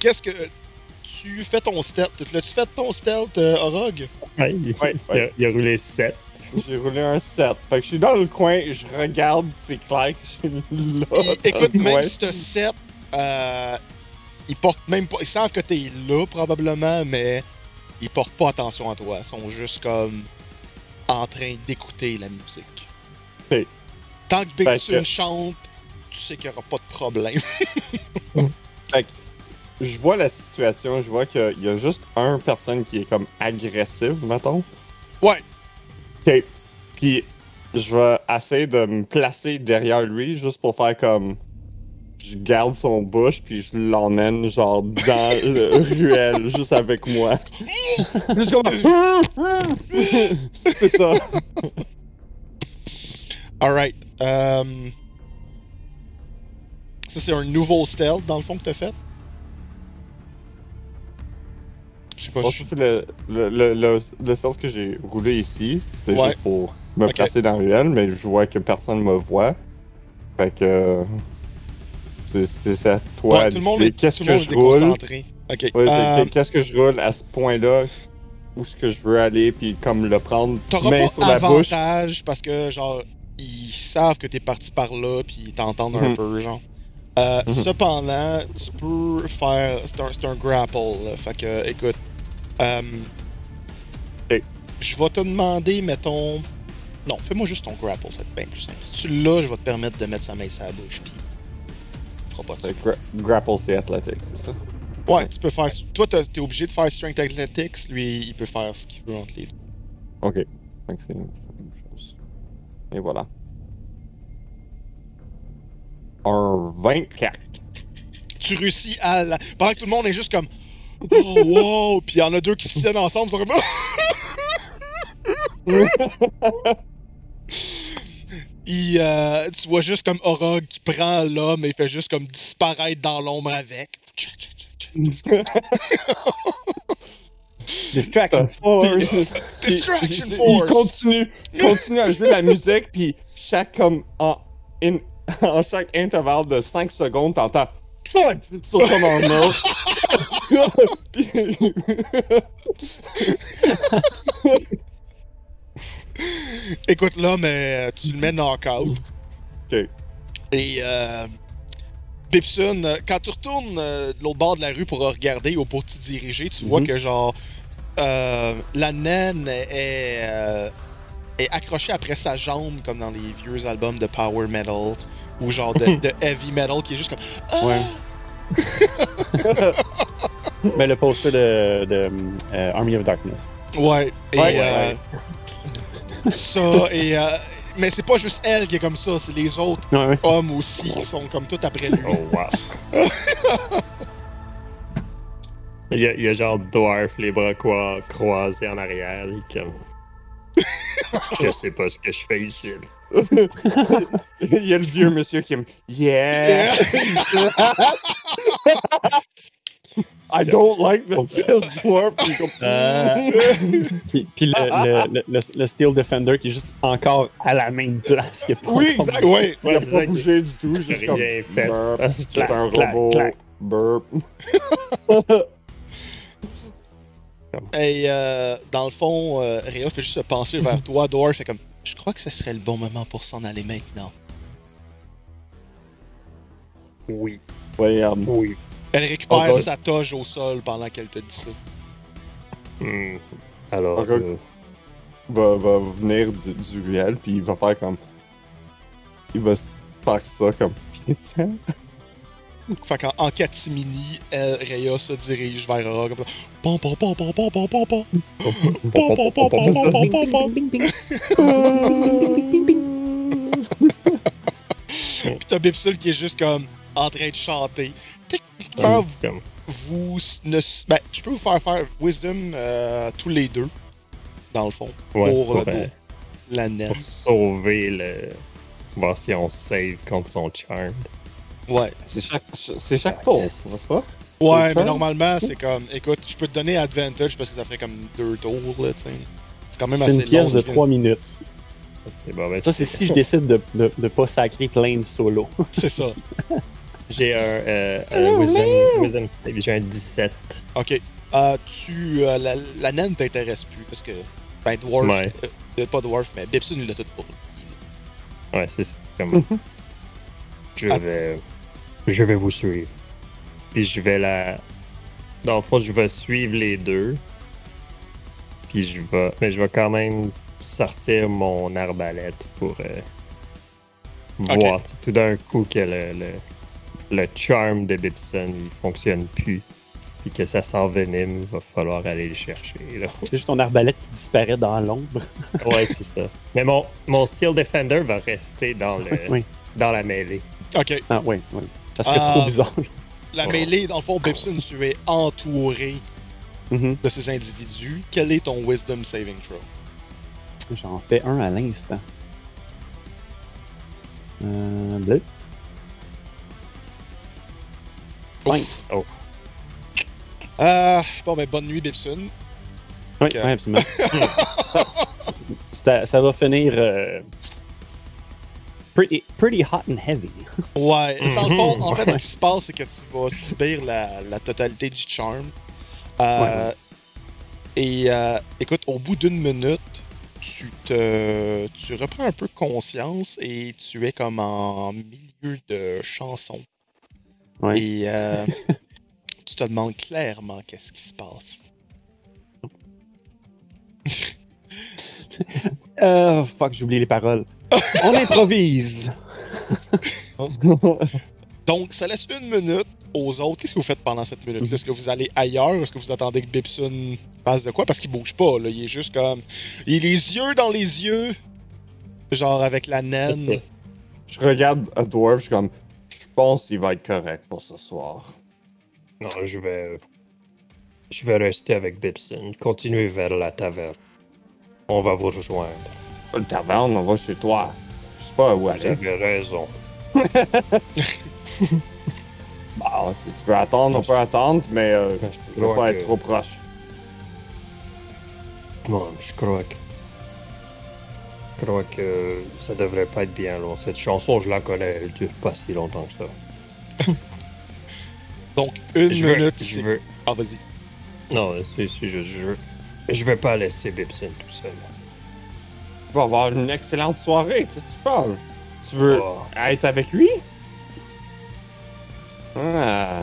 Qu'est-ce que. Tu fais ton stealth? L'as-tu fait ton stealth, euh, Orog? Ouais, il, Ouais, il a, il a roulé 7. J'ai roulé un 7. Fait que je suis dans le coin, je regarde, c'est clair que je suis là. Écoute, même coin. si t'as 7, euh, ils portent même pas. Ils savent que t'es là, probablement, mais ils portent pas attention à toi. Ils sont juste comme. en train d'écouter la musique. Tant que Fait Bixun que- chante, tu sais qu'il y aura pas de problème. Je vois la situation, je vois qu'il y a juste un personne qui est comme agressive, mettons. Ouais. Ok. Puis je vais essayer de me placer derrière lui juste pour faire comme. Je garde son bouche puis je l'emmène genre dans le ruelle juste avec moi. Juste comme. C'est ça. Alright. Euh... Ça, c'est un nouveau stealth, dans le fond, que t'as fait? Bon, ça, c'est le, le, le, le, sens que j'ai roulé ici. C'était Ouais. juste pour me Ok. placer dans le mais je vois que personne me voit. Fait que. c'est- à toi Ouais, qu'est-ce que je roule? Ouais, euh, que- qu'est-ce que je roule à ce point-là? Où est-ce que je veux aller, puis comme le prendre main pas sur la bouche? parce que, genre, ils savent que t'es parti par là, puis ils t'entendent un Mhm. peu, genre. Euh, Mhm. Cependant, tu peux faire. C'est un, c'est un grapple, là. Fait que, écoute. Euh. Je vais te demander, mettons. Non, fais-moi juste ton grapple, c'est bien plus simple. Si tu l'as, je vais te permettre de mettre sa main sur la bouche, puis. Pas de ça. Gra- grapple, c'est athlétique, c'est ça? Ouais, tu peux faire. Toi, t'es obligé de faire Strength Athletics, lui, il peut faire ce qu'il veut entre les deux. Ok. Que c'est la même chose. Et voilà. Un 24. tu réussis à la... Pendant que tout le monde est juste comme Oh wow! Puis il y en a deux qui se tiennent ensemble, comme Il, euh, tu vois juste comme Orog qui prend l'homme et il fait juste comme disparaître dans l'ombre avec. Distraction force. Distraction il, force! Il continue, continue à jouer la musique, puis chaque comme en, in- en chaque intervalle de 5 secondes, t'entends Écoute là, mais tu le mets knockout. Ok. Et euh, Pipson, euh, quand tu retournes euh, de l'autre bord de la rue pour regarder ou pour t'y diriger, tu vois Mhm. que genre euh, la naine est, euh, est accrochée après sa jambe comme dans les vieux albums de power metal ou genre de, de heavy metal qui est juste comme ah! Ouais. Mais le poster de, de euh, Army of Darkness. Ouais, et Ouais, euh, ouais. ça, et euh, mais c'est pas juste elle qui est comme ça, c'est les autres Ouais, ouais. hommes aussi qui sont comme tout après lui. Oh, wow. il, y a, il y a genre Dwarf, les bras croi- croisés en arrière. est comme... Je sais pas ce que je fais ici. Il y a le vieux monsieur qui aime. Yeah! I don't like this, says Dwarf. Puis. Puis, puis le, le, le, le- le Steel Defender qui est juste encore à la même place. pas Oui, exact. Ouais. Il a c'est pas bougé du tout. J'ai rien fait. Burp. C'est un clac, robot. clac. Burp. Et euh, dans le fond, euh, Rhea fait juste se pencher vers toi. Dwarf fait comme Je crois que ce serait le bon moment pour s'en aller maintenant. Oui, um, oui. Elle récupère sa toge au sol pendant qu'elle te dit ça. Hmm. Alors, euh, va, va venir du, du ruelle, puis il va faire comme. Il va se faire ça comme. Tiens. Fait qu'en en catimini, elle, Rhea se dirige vers Aura comme ça. Pom pom pom pom pom pom pom pom. Pom pom pom pom pom pom pom pom. Bing, bing, Puis t'as Bipsul qui est juste comme en train de chanter. Techniquement, vous ne. Ben, je peux vous faire faire Wisdom euh, tous les deux, dans le fond, ouais, pour, pour, euh, euh, la naine. pour sauver le. Voir si on save contre son charm. Ouais. C'est chaque, c'est chaque tour, n'est-ce pas? Ouais, mais turn, normalement, c'est c'est comme. Écoute, je peux te donner advantage parce que ça ferait comme deux tours, là, tu sais. C'est quand même C'est assez une pièce long. de ce film. 3 minutes. Et bon, ben, Ça, c'est si je décide de, de, de pas sacrer Plain solo. C'est ça. J'ai un, euh, un wisdom, wisdom j'ai un 17. Ok. Euh, tu. euh, la, la naine t'intéresse plus parce que. Ben, Dwarf. Ouais. euh, euh, pas Dwarf, mais Bipsun, il l'a tout pour lui. Ouais, c'est ça. Comme... je Ah. vais. Je vais vous suivre. Puis je vais la. Dans le fond, je vais suivre les deux. Puis je vais. Mais je vais quand même sortir mon arbalète pour euh, voir tout d'un coup que le, le, le charm de Bibson il fonctionne plus. Puis que ça s'envenime, il va falloir aller le chercher. C'est juste ton arbalète qui disparaît dans l'ombre. Ouais, c'est ça. Mais mon, mon Steel Defender va rester dans, le, Oui. dans la mêlée. Ok. Ah, oui, oui. Ça serait trop bizarre. La Oh. mêlée, dans le fond, Bipsun, tu es entouré Mhm. de ces individus. Quel est ton Wisdom Saving Throw? J'en fais un à l'instant. Euh, bleu. Cinq. Euh, bon, ben, bonne nuit, Bipsun. Oui, oui, absolument. ça, ça va finir euh, pretty, pretty hot and heavy. Ouais, et dans le fond, Mhm. en fait, ce qui se passe, c'est que tu vas subir la, la totalité du charm. Euh, Et euh, écoute, au bout d'une minute, tu te, tu reprends un peu conscience et tu es comme en milieu de chanson. Ouais. Et euh, tu te demandes clairement qu'est-ce qui se passe. Euh, fuck, j'ai oublié les paroles. On improvise. Donc, ça laisse une minute aux autres. Qu'est-ce que vous faites pendant cette minute-là? Est-ce que vous allez ailleurs? Est-ce que vous attendez que Bibson fasse de quoi? Parce qu'il bouge pas, là. Il est juste comme. Il a les yeux dans les yeux. Genre avec la naine. Je regarde à Dwarf, je suis comme. Je pense qu'il va être correct pour ce soir. Non, je vais. Je vais rester avec Bibson. Continuer vers la taverne. On va vous rejoindre. Le taverne, on va chez toi. Je sais pas où aller. avez raison. Bah, si tu veux attendre, on peut attendre, mais euh, Je je veux crois pas que- être trop proche. Non, mais je crois que. Je crois que ça devrait pas être bien long. Cette chanson, je la connais, elle dure pas si longtemps que ça. Donc, une je veux, minute, je veux. Ah, vas-y. Non, c'est c'est juste. Je veux. Je vais pas laisser Bibson tout seul. Tu vas avoir une excellente soirée. Qu'est-ce que tu parles? Tu veux Oh, être avec lui? Ah,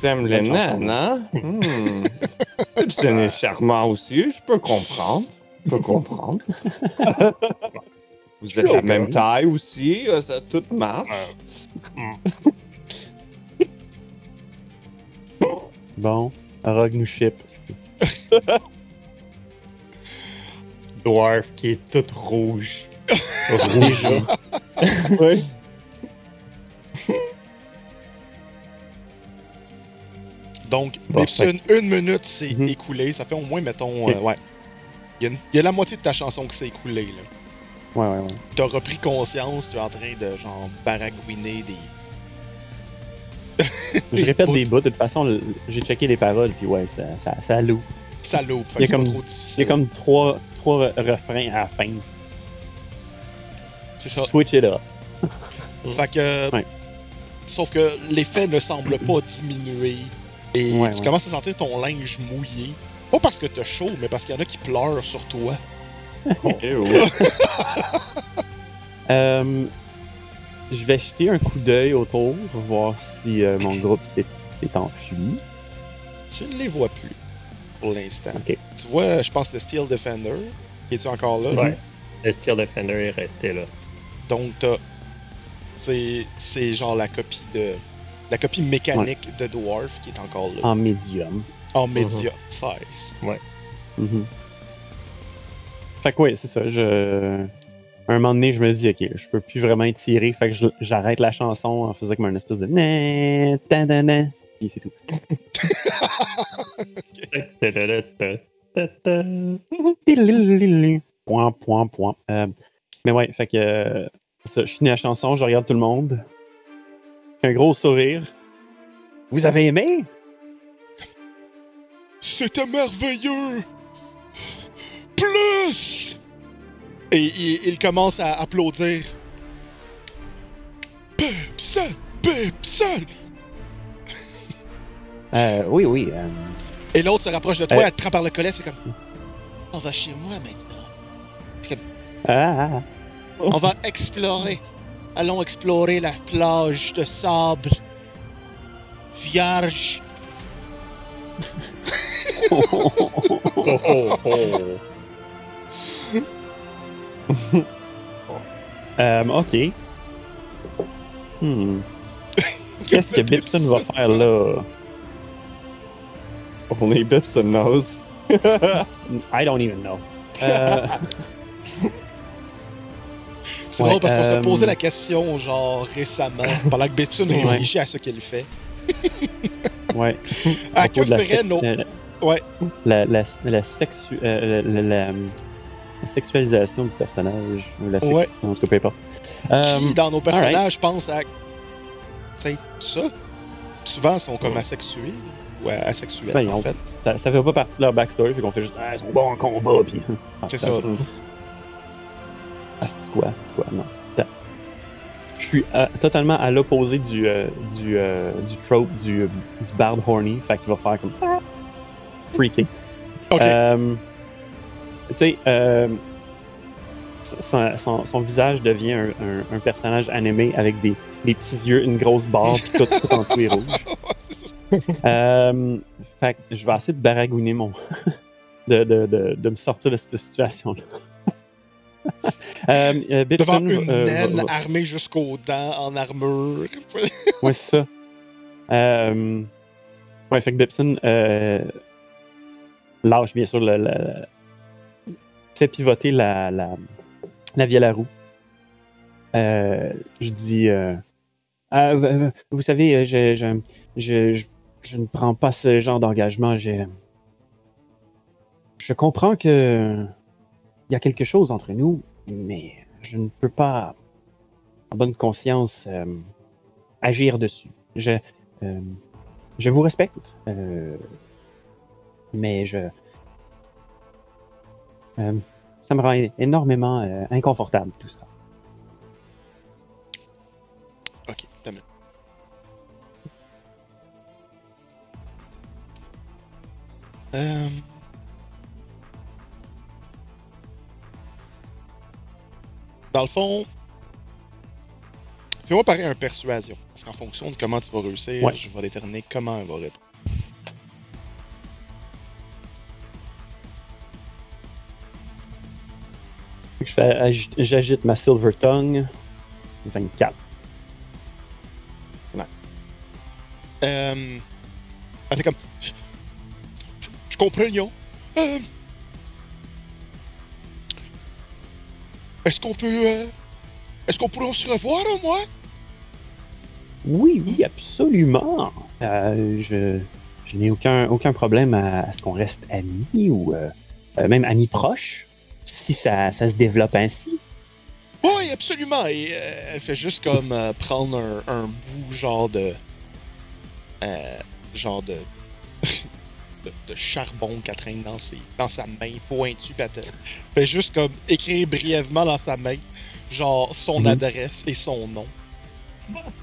t'aimes les naines, hein? Hmm. Gibson est charmant aussi, je peux comprendre. Je peux comprendre. Vous êtes la même taille aussi, euh, ça tout marche. Bon, Rogue nous ship. Dwarf qui est toute rouge. Déjà. Ouais. Donc, Bon, une minute s'est Mhm. écoulée. Ça fait au moins, mettons, euh, ouais. Il y, a une- il y a la moitié de ta chanson qui s'est écoulée, là. Ouais, ouais, ouais. T'as repris conscience, tu es en train de, genre, baragouiner des... Je répète bouts. des bouts. De toute façon, j'ai checké les paroles, puis ouais, ça, ça, ça loue. Salauds. Fait Il y a comme- pas trop Il y difficile. a comme trois, trois re- refrains à la fin. C'est ça. Switch it up. Fait que... Ouais. Sauf que l'effet ne semble pas diminuer. Et Ouais, tu ouais. commences à sentir ton linge mouillé. Pas parce que t'as chaud, mais parce qu'il y en a qui pleurent sur toi. Euh, je vais jeter un coup d'œil autour, voir si euh, mon groupe s'est s'est enfui. Tu ne les vois plus pour l'instant. Tu vois, je pense, le Steel Defender. Es-tu encore là? Ouais. Le Steel Defender est resté là. Donc, t'as. C'est, c'est genre la copie de. La copie mécanique de Dwarf qui est encore là. En médium. En média 16. Mhm. Fait que ouais, c'est ça. Je... Un moment donné, je me dis, ok, je peux plus vraiment étirer. Fait que je- j'arrête la chanson en faisant comme une espèce de. C'est tout. Point, point, point. Euh, mais ouais, fait que. euh, ça, je finis la chanson, je regarde tout le monde. Un gros sourire. Vous avez aimé? C'était merveilleux! Plus! Et il, il commence à applaudir. Pepsel! Pepsel! Euh, oui, oui. euh, Et l'autre se rapproche de toi, Euh. elle te prend par le collet, c'est comme. On va chez moi maintenant. ah, ah, On va explorer. Allons explorer la plage de sable. Vierge. ah. Oh, oh, oh. Euh, ok. Hmm. Qu'est-ce que Bipson va faire là? On est Bips and Nose. I don't even know. Euh, C'est Ouais, drôle parce qu'on s'est euh, posé la question, genre, récemment, pendant que Ouais. réfléchit à ce qu'il fait. ouais. À que ferait nos. Ouais. La, la, la, sexu- euh, la, la- la sexualisation du personnage. ou La sex- Ouais. En tout cas, peu importe. Qui, dans nos personnages, pense à. C'est ça. Souvent, ils sont comme asexués. Ou asexuels, ben, en fait. ça, ça fait pas partie de leur backstory, fait qu'on fait juste Ah, ils sont bons en combat, pis. Ah, C'est ça. Ah, c'est quoi, c'est quoi, non. Je suis euh, totalement à l'opposé du, euh, du, euh, du trope du, euh, du Bard Horny, fait qu'il va faire comme Ah! freaking. Ok. Euh, tu sais, son, son- son visage devient un, un- un personnage animé avec des, des petits yeux, une grosse barbe, puis tout, tout en tout est rouge. Euh, fait que je vais essayer de baragouiner mon. de, de, de, de me sortir de cette situation-là. euh, euh, Devant Bitson, une euh, naine armée jusqu'aux dents, en armure. Ouais, c'est ça. Euh, ouais, fait que Bipson euh, lâche bien sûr le, le- fait pivoter la, la, la vieille à roue. Euh, je dis euh, Ah, vous, vous savez, euh, je, je, je, je, ne prends pas ce genre d'engagement. Je comprends que il y a quelque chose entre nous, mais je ne peux pas, en bonne conscience, euh, agir dessus. Je, euh, je vous respecte, euh, mais je. ça me rend énormément inconfortable tout ça. Euh... Dans le fond, fais-moi pareil un persuasion. Parce qu'en fonction de comment tu vas réussir, Ouais. je vais déterminer comment elle va répondre. Agi- J'agite ma Silver Tongue. 24. Nice. Euh... Elle fait comme... Je, comprends. Euh... Est-ce qu'on peut. euh, Est-ce qu'on pourrait se revoir au moins? Oui, oui, absolument. Euh, je je n'ai aucun, aucun problème à, à ce qu'on reste amis ou même amis proches, si ça, ça se développe ainsi. Oui, absolument. Et elle fait juste comme prendre un, un bout, genre de. genre de. De, de charbon qu'elle traîne dans, ses, dans sa main pointue. Elle fait juste comme écrire brièvement dans sa main, genre son Mhm. adresse et son nom.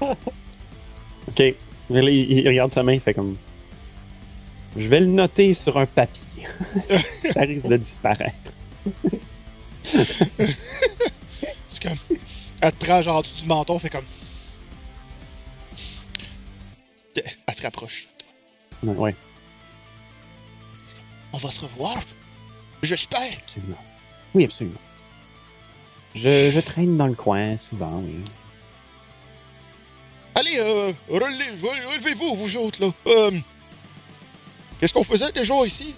OK. Il, il regarde sa main, il fait comme. Je vais le noter sur un papier. ça risque de disparaître. C'est comme. Elle te prend genre en dessous du menton, fait comme. Elle se rapproche. Ouais, On va se revoir. J'espère. absolument. Oui, absolument. Je, je traîne dans le coin souvent, oui. Allez, euh, relevez- relevez-vous, vous autres, là. Euh, Qu'est-ce qu'on faisait déjà ici?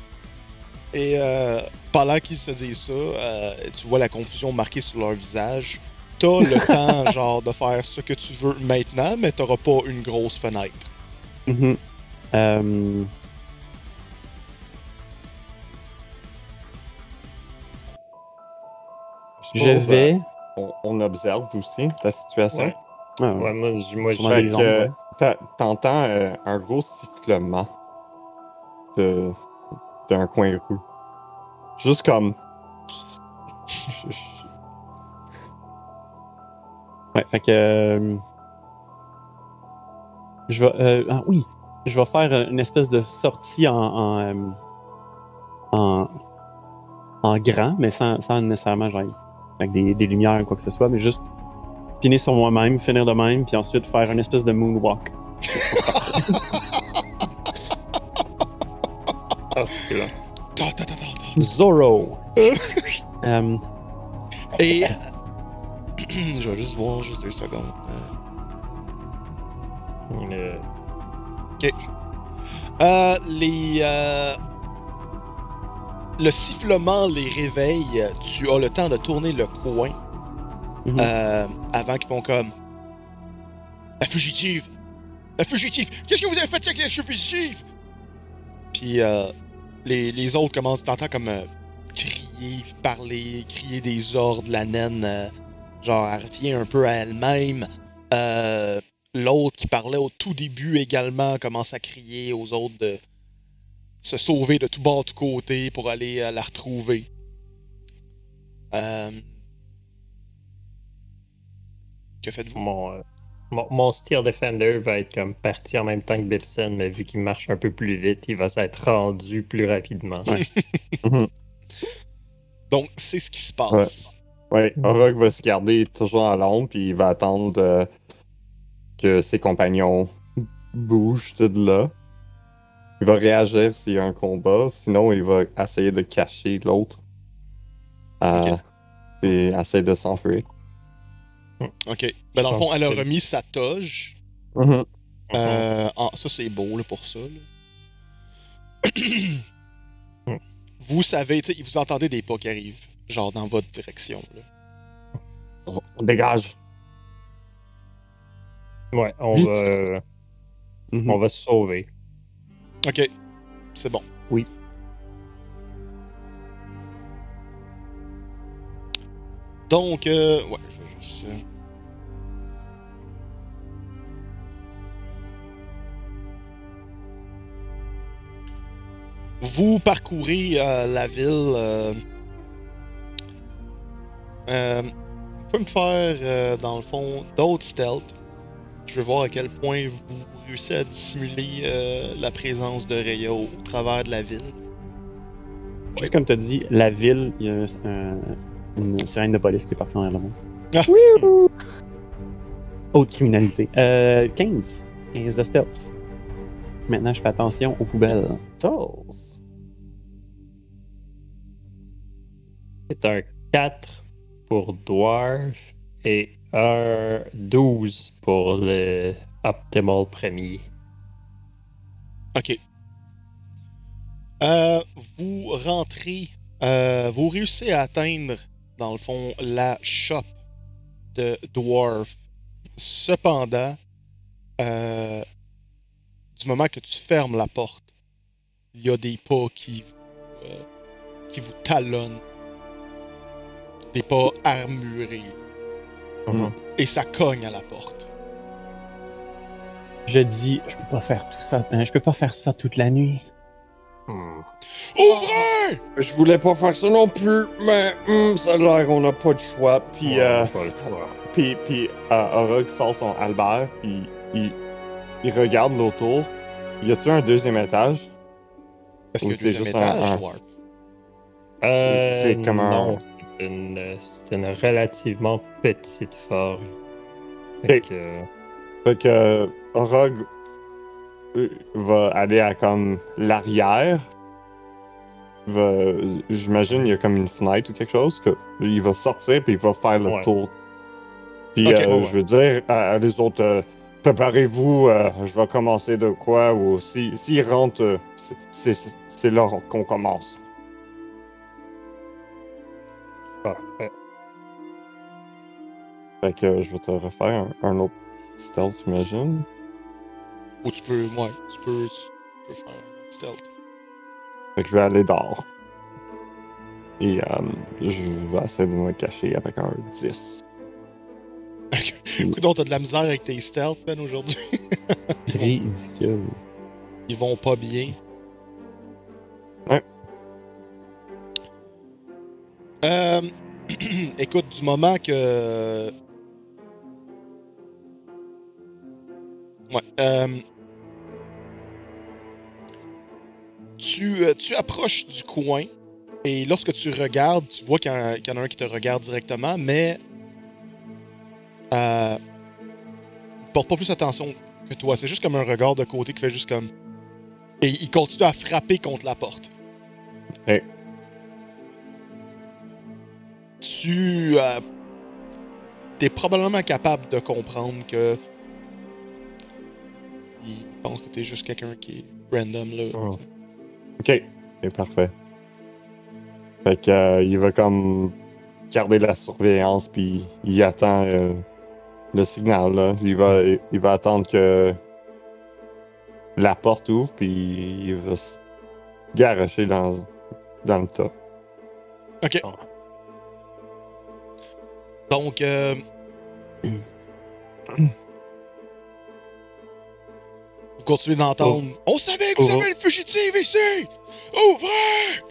Et euh, pendant qu'ils se disent ça, euh, tu vois la confusion marquée sur leur visage. T'as le temps, genre, de faire ce que tu veux maintenant, mais t'auras pas une grosse fenêtre. Euh, je vais. euh, on, on observe aussi la situation. Ouais. Ah, ouais. Ouais, moi, je- T'entends euh, un gros sifflement de d'un coin rue. Juste comme. Ouais, fait que. euh, je vais. euh, ah, oui, je vais faire une espèce de sortie en. en, en, en grand, mais sans, sans nécessairement genre avec des, des lumières ou quoi que ce soit, mais juste spinner sur moi-même, finir de même, puis ensuite faire une espèce de moonwalk. Ah, c'est là. Zorro! Euh, Et. Je vais juste voir, juste deux secondes. Euh, Euh, Euh, les. euh, Le sifflement les réveille. Tu as le temps de tourner le coin mhm. euh, avant qu'ils font comme. La fugitive! La fugitive! Qu'est-ce que vous avez fait avec la fugitive? Puis euh, les, les autres commencent, t'entends comme euh, crier, parler, crier des ordres, la naine, euh, genre, elle revient un peu à elle-même. Euh, L'autre qui parlait au tout début également commence à crier aux autres de se sauver de tout bord, de tout côté pour aller euh, la retrouver. Euh, Que faites-vous? mon, euh, mon, mon Steel Defender va être comme parti en même temps que Bibson, mais vu qu'il marche un peu plus vite, il va s'être rendu plus rapidement. Ouais. Donc, c'est ce qui se passe. Ouais, Orok va se garder toujours à l'ombre, puis il va attendre euh, que ses compagnons bougent de là. Il va réagir s'il y a un combat, sinon il va essayer de cacher l'autre. Euh, Ok. Et essayer de s'enfuir. Ok. Ben, dans le fond, elle a remis sa toge. Mhm. Euh, ah, ça, c'est beau, là, pour ça. là. vous savez, tu sais, vous entendez des pas qui arrivent, genre dans votre direction. Là. On- dégage. Ouais, on Vite. va, euh, Mhm. on va se sauver. Ok, c'est bon. Oui. Donc, euh, ouais, je vais juste. euh, Vous parcourez euh, la ville. Euh... Euh, vous pouvez me faire, euh, dans le fond, d'autres stealth. Je vais voir à quel point vous réussissez à dissimuler euh, la présence de Rhea au travers de la ville. Juste comme tu as dit, la ville, il y a un- une sirène de police qui est partie en l'air Ah. Haute criminalité. Euh, 15. 15 de stealth. Maintenant, je fais attention aux poubelles. Tos. C'est un 4 pour Dwarf et un 12 pour le Optimal premier. Ok. Euh, vous rentrez, euh, vous réussissez à atteindre dans le fond, la shop de Dwarf. Cependant, euh, du moment que tu fermes la porte, il y a des pas qui, euh, qui vous talonnent. Des pas armurés. Mhm. Et ça cogne à la porte. Je dis, je peux pas faire tout ça. hein, je peux pas faire ça toute la nuit. Hmm. Ouvrez! Je voulais pas faire ça non plus, mais hum, ça a l'air qu'on n'a pas de choix. Puis, Ouais, euh, pas le choix. puis, puis euh, sort son Albert, puis il, il regarde l'autour. Y a-tu un deuxième étage? Est-ce que c'est juste un- étage, un- Dwarf? Euh, C'est comme un- c'est une, c'est une relativement petite forge. Fait que, Fait que Orog euh, va aller à comme l'arrière. J'imagine il y a comme une fenêtre ou quelque chose. Que, il va sortir puis il va faire le Ouais. tour. Puis euh, ouais. je veux dire à, à les autres, euh, préparez-vous, euh, je vais commencer de quoi ou si s'ils rentrent, euh, c'est- là qu'on commence. parfait. Fait que euh, je vais te refaire un, un autre stealth, j'imagine. Ou tu peux, ouais, tu peux, tu peux faire un stealth. Fait que je vais aller dehors. Et euh, je vais essayer de me cacher avec un 10. Écoute, t'as de la misère avec tes stealth, Ben, aujourd'hui. Ridicule. Ils vont pas bien. Ouais. Euh, écoute, du moment que. Ouais. euh, Tu, euh, tu approches du coin et lorsque tu regardes, tu vois qu'il y, en a- qu'il y en a un qui te regarde directement, mais. Euh, porte pas plus attention que toi. C'est juste comme un regard de côté qui fait juste comme. Et il continue à frapper contre la porte. Hey. Tu. Euh, T'es probablement capable de comprendre que. Il pense que t'es juste quelqu'un qui est random là. Oh. Ok, c'est parfait. Fait que euh, il va comme garder la surveillance puis il attend euh, le signal là. Il va il va attendre que la porte ouvre puis il va se garocher dans dans le tas. Ok. Ah. Donc, euh, continuez d'entendre. On savait que vous Oh. avez une fugitive ici! Ouvrez!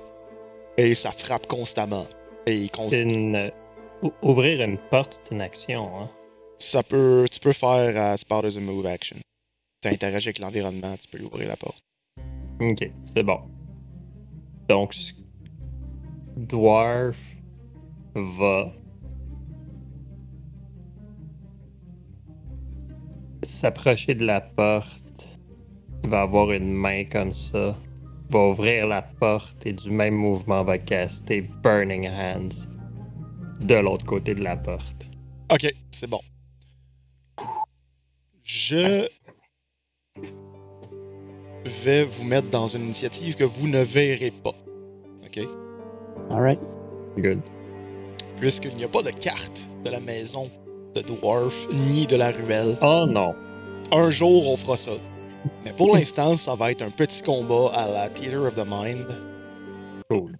Et ça frappe constamment. Et il compte- Une, ou- ouvrir une porte, c'est une action. Hein? ça peut, tu peux faire à as a move action. Tu interagis avec l'environnement, tu peux lui ouvrir la porte. Ok, c'est bon. Donc, Dwarf va s'approcher de la porte. Va avoir une main comme ça. Va ouvrir la porte et du même mouvement va caster Burning Hands de l'autre côté de la porte. Ok, c'est bon. Je vais vous mettre dans une initiative que vous ne verrez pas. Ok? Alright. Good. Puisqu'il n'y a pas de carte de la maison de Dwarf ni de la ruelle. Oh non. Un jour, on fera ça. Mais pour l'instant, ça va être un petit combat à la Theater of the Mind. Cool.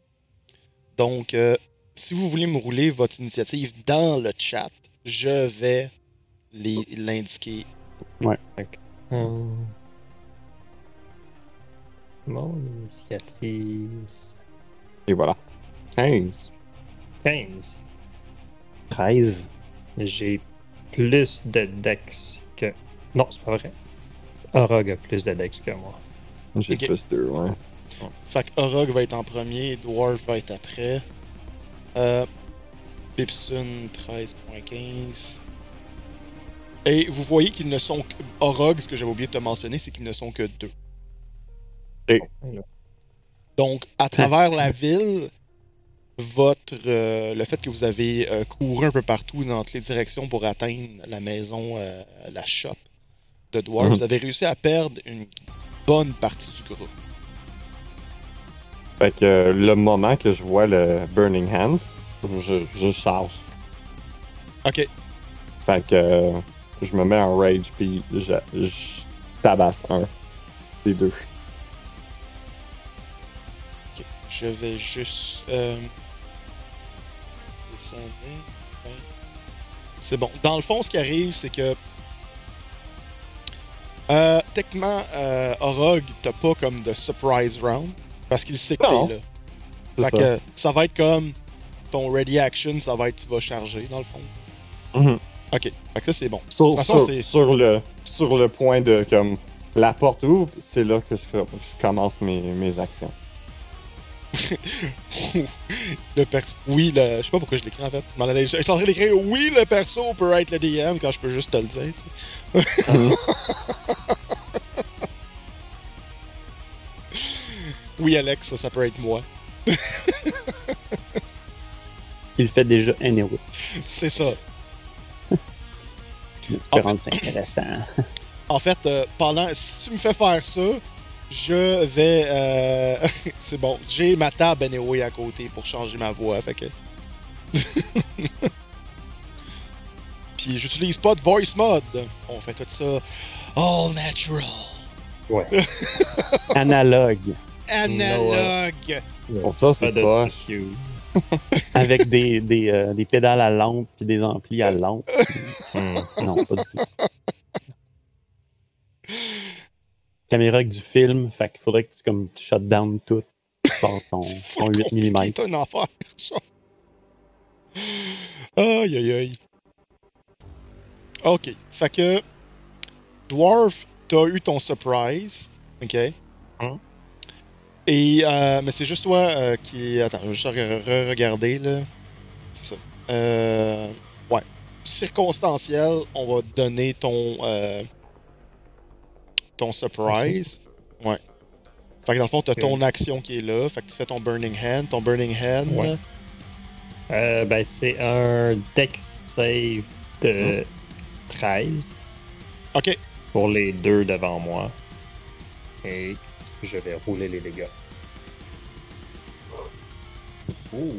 Donc, euh, si vous voulez me rouler votre initiative dans le chat, je vais l'indiquer. Hum. Mon initiative. Et voilà. 15. 15. 13. J'ai plus de dex que. Non, c'est pas vrai. Orog a plus de dex que moi. J'ai Ok. plus 2, ouais. Fait que Orog va être en premier, Dwarf va être après. Euh, Pipsun 13.15. Et vous voyez qu'ils ne sont que. Orog, ce que j'avais oublié de te mentionner, c'est qu'ils ne sont que deux. Donc, à travers la ville, votre euh, le fait que vous avez euh, couru un peu partout dans toutes les directions pour atteindre la maison, euh, la shop de Dwarf, Mhm. vous avez réussi à perdre une bonne partie du groupe. Fait que le moment que je vois le Burning Hands, je, je charge. Ok. Fait que je me mets en rage puis je, je tabasse un des deux. Ok. Je vais juste. Euh... descendre. C'est bon. Dans le fond, ce qui arrive, c'est que. Euh, techniquement, euh, Orog, t'as pas comme de surprise round. Parce qu'il sait que t'es là. Fait ça. que ça va être comme ton ready action, ça va être tu vas charger dans le fond. Mhm. Ok, fait que ça c'est bon. Sur, De toute façon, sur- sur le, sur le point de comme la porte ouvre, c'est là que je, je commence mes, mes actions. Le perso. Oui, le. Je sais pas pourquoi je l'écris en fait. Je suis en train d'écrire oui, le perso peut être le DM quand je peux juste te le dire. Oui, Alex, ça, ça peut être moi. Il fait déjà anyway. C'est ça. Tu En peux fait- rendre ça intéressant. En fait, euh, pendant. Si tu me fais faire ça, je vais. euh, c'est bon. J'ai ma table anyway à côté pour changer ma voix. Fait que. Puis j'utilise pas de voice mode. On fait tout ça all natural. Ouais. Analogue. Analogue. Bon, ça, c'est Pas. Avec des, des, euh, des pédales à lampe puis des amplis à lampe. Non, pas du tout. Caméra avec du film, fait qu'il faudrait que tu comme tu shut down tout par ton, ton full 8 compliqué, mm. C'est un enfer, ça. Aïe aïe aïe. Ok, fait que. Dwarf, t'as eu ton surprise. Ok? Hum. Et. Euh, mais c'est juste toi euh, qui. Attends, je vais juste re- re-regarder là. C'est ça. Euh. Ouais. Circonstanciel, on va te donner ton. Ton surprise. Ouais. Fait que dans le fond, t'as ton action qui est là. Fait que tu fais ton Burning Hand. Ton Burning Hand. Ouais. Euh, ben, c'est un dex save de 13 Ok. pour les deux devant moi. Et je vais rouler les dégâts. Ouh,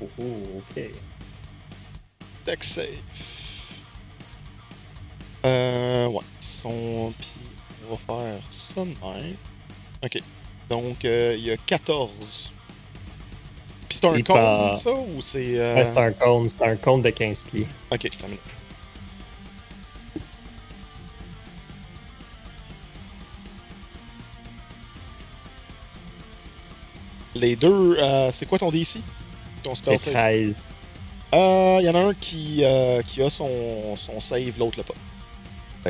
ouh, ouh, ok. Deck save. Euh, ouais. Son. On va faire ça de même. Ok. Donc, euh, il y a 14. Puis c'est un cône, part- ça, ou c'est. Euh... Ouais, c'est un cône, c'est un cône de 15 pieds. Ok, terminé. Les deux, euh, c'est quoi ton DC? Ton C'est save? 13. Euh, il y en a un qui, euh, qui a son, son save, l'autre l'a pas.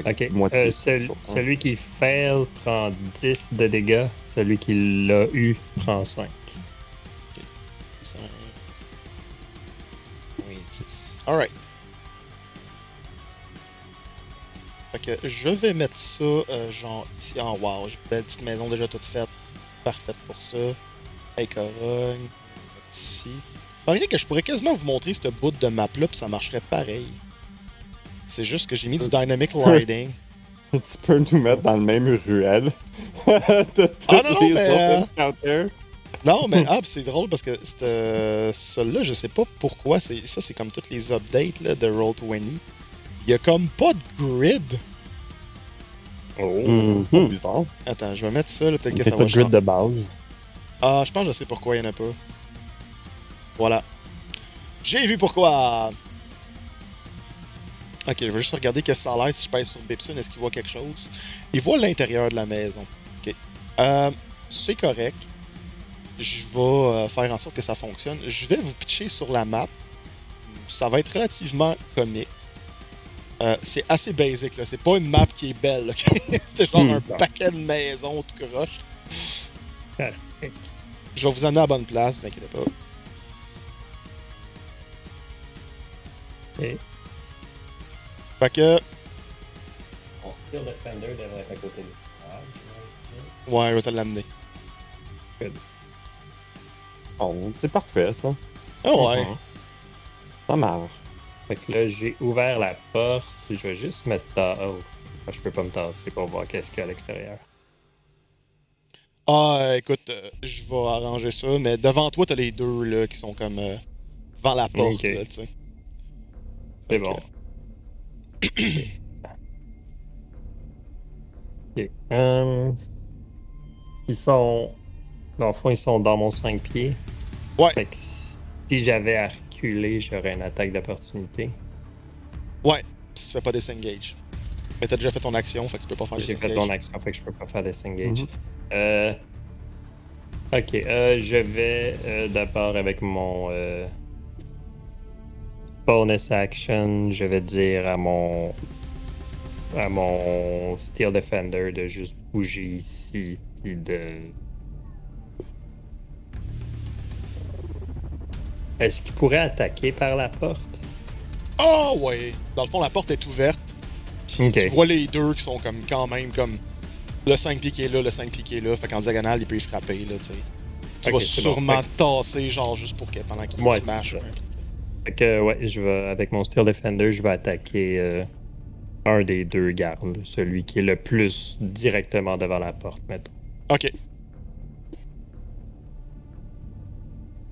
Fait que Ok. moitié Euh, sur un. celui qui fail prend 10 de dégâts. Celui qui l'a eu prend 5. 5, oui, 10. Alright. Fait que je vais mettre ça, euh, genre, ici. en wow, j'ai une belle petite maison déjà toute faite. Parfaite pour ça. Hey, corogne. Ici. Malgré que je pourrais quasiment vous montrer ce bout de map-là, puis ça marcherait pareil. C'est juste que j'ai mis du dynamic lighting. Tu peux nous mettre dans le même ruelle. de toutes Ah, non, non, les mais, autres encounters. Non, mais ah, c'est drôle parce que c'est, euh, celui-là, je sais pas pourquoi. C'est, ça, c'est comme toutes les updates là, de Roll20. Il y a comme pas de grid. Oh. Mhm. Bizarre. Attends, je vais mettre ça, là, peut-être que C'est ça pas va de grid de base. Ah, je pense que je sais pourquoi il y en a pas. Voilà. J'ai vu pourquoi. Ok, je vais juste regarder qu'est-ce que ça a l'air si je pèse sur Bipson. Est-ce qu'il voit quelque chose? Il voit l'intérieur de la maison. Ok. Euh, c'est correct. Je vais euh, faire en sorte que ça fonctionne. Je vais vous pitcher sur la map. Ça va être relativement comique. Euh, c'est assez basic, là. C'est pas une map qui est belle, ok? C'était genre Hmm. un paquet de maisons tout croche. Je vais vous amener à la bonne place, vous inquiétez pas. Fait que, mon style Defender devrait être à côté de ouais, je vais te l'amener. Oh, c'est parfait, ça. Ah ouais. Ça marche. Fait que là, j'ai ouvert la porte. Je vais juste mettre ta. Oh. Ah, Je peux pas me tasser pour voir qu'est-ce qu'il y a à l'extérieur. Ah, écoute, euh, je vais arranger ça, mais devant toi, t'as les deux, là, qui sont comme... euh, devant la porte, Ok. là, tu sais. C'est bon. Euh, ils sont. Dans le fond, ils sont dans mon 5 pieds. Ouais. Fait que si j'avais à reculer, j'aurais une attaque d'opportunité. Si tu fais pas disengage. Mais t'as déjà fait ton action, fait que tu peux pas faire J'ai fait mon action, fait que je peux pas faire disengage. Mhm. Euh, Ok, euh, je vais euh, d'abord avec mon bonus action, je vais dire à mon à mon Steel Defender de juste bouger ici puis de Est-ce qu'il pourrait attaquer par la porte? Ah ouais! Dans le fond, la porte est ouverte. Puis tu vois les deux qui sont comme quand même comme le 5 pieds qui est là, le 5 pieds qui est là. Fait qu'en diagonale, il peut y frapper, là, tu sais. Tu Ok, vas bon. sûrement Fait tasser, genre, juste pour que pendant qu'il Ouais, se smash. Fait que ouais, je vais avec mon Steel Defender, je vais attaquer euh, un des deux gardes, celui qui est le plus directement devant la porte, mettons. Ok.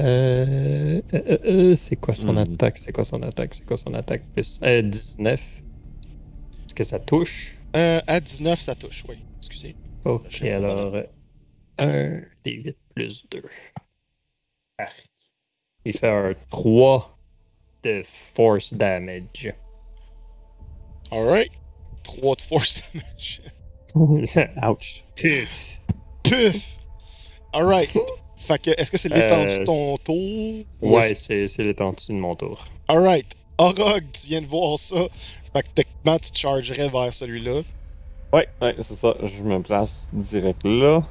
Euh, euh, euh, euh, c'est quoi son Hmm. attaque? C'est quoi son attaque? C'est quoi son attaque? Plus euh, 19. Est-ce que ça touche? Euh, à 19, ça touche, oui. Excusez. Ok, alors 1 des 8 plus 2. Il fait un 3 de force damage. Alright. 3 de force damage. Ouch. Puf. Puf! Alright. Fait que, est-ce que c'est l'étendue Euh, de ton tour? Ou Ouais, c'est c'est l'étendue de mon tour. Alright. Orog, tu viens de voir ça. Fait que techniquement, tu te chargerais vers celui-là. Ouais, ouais, c'est ça. Je me place direct là.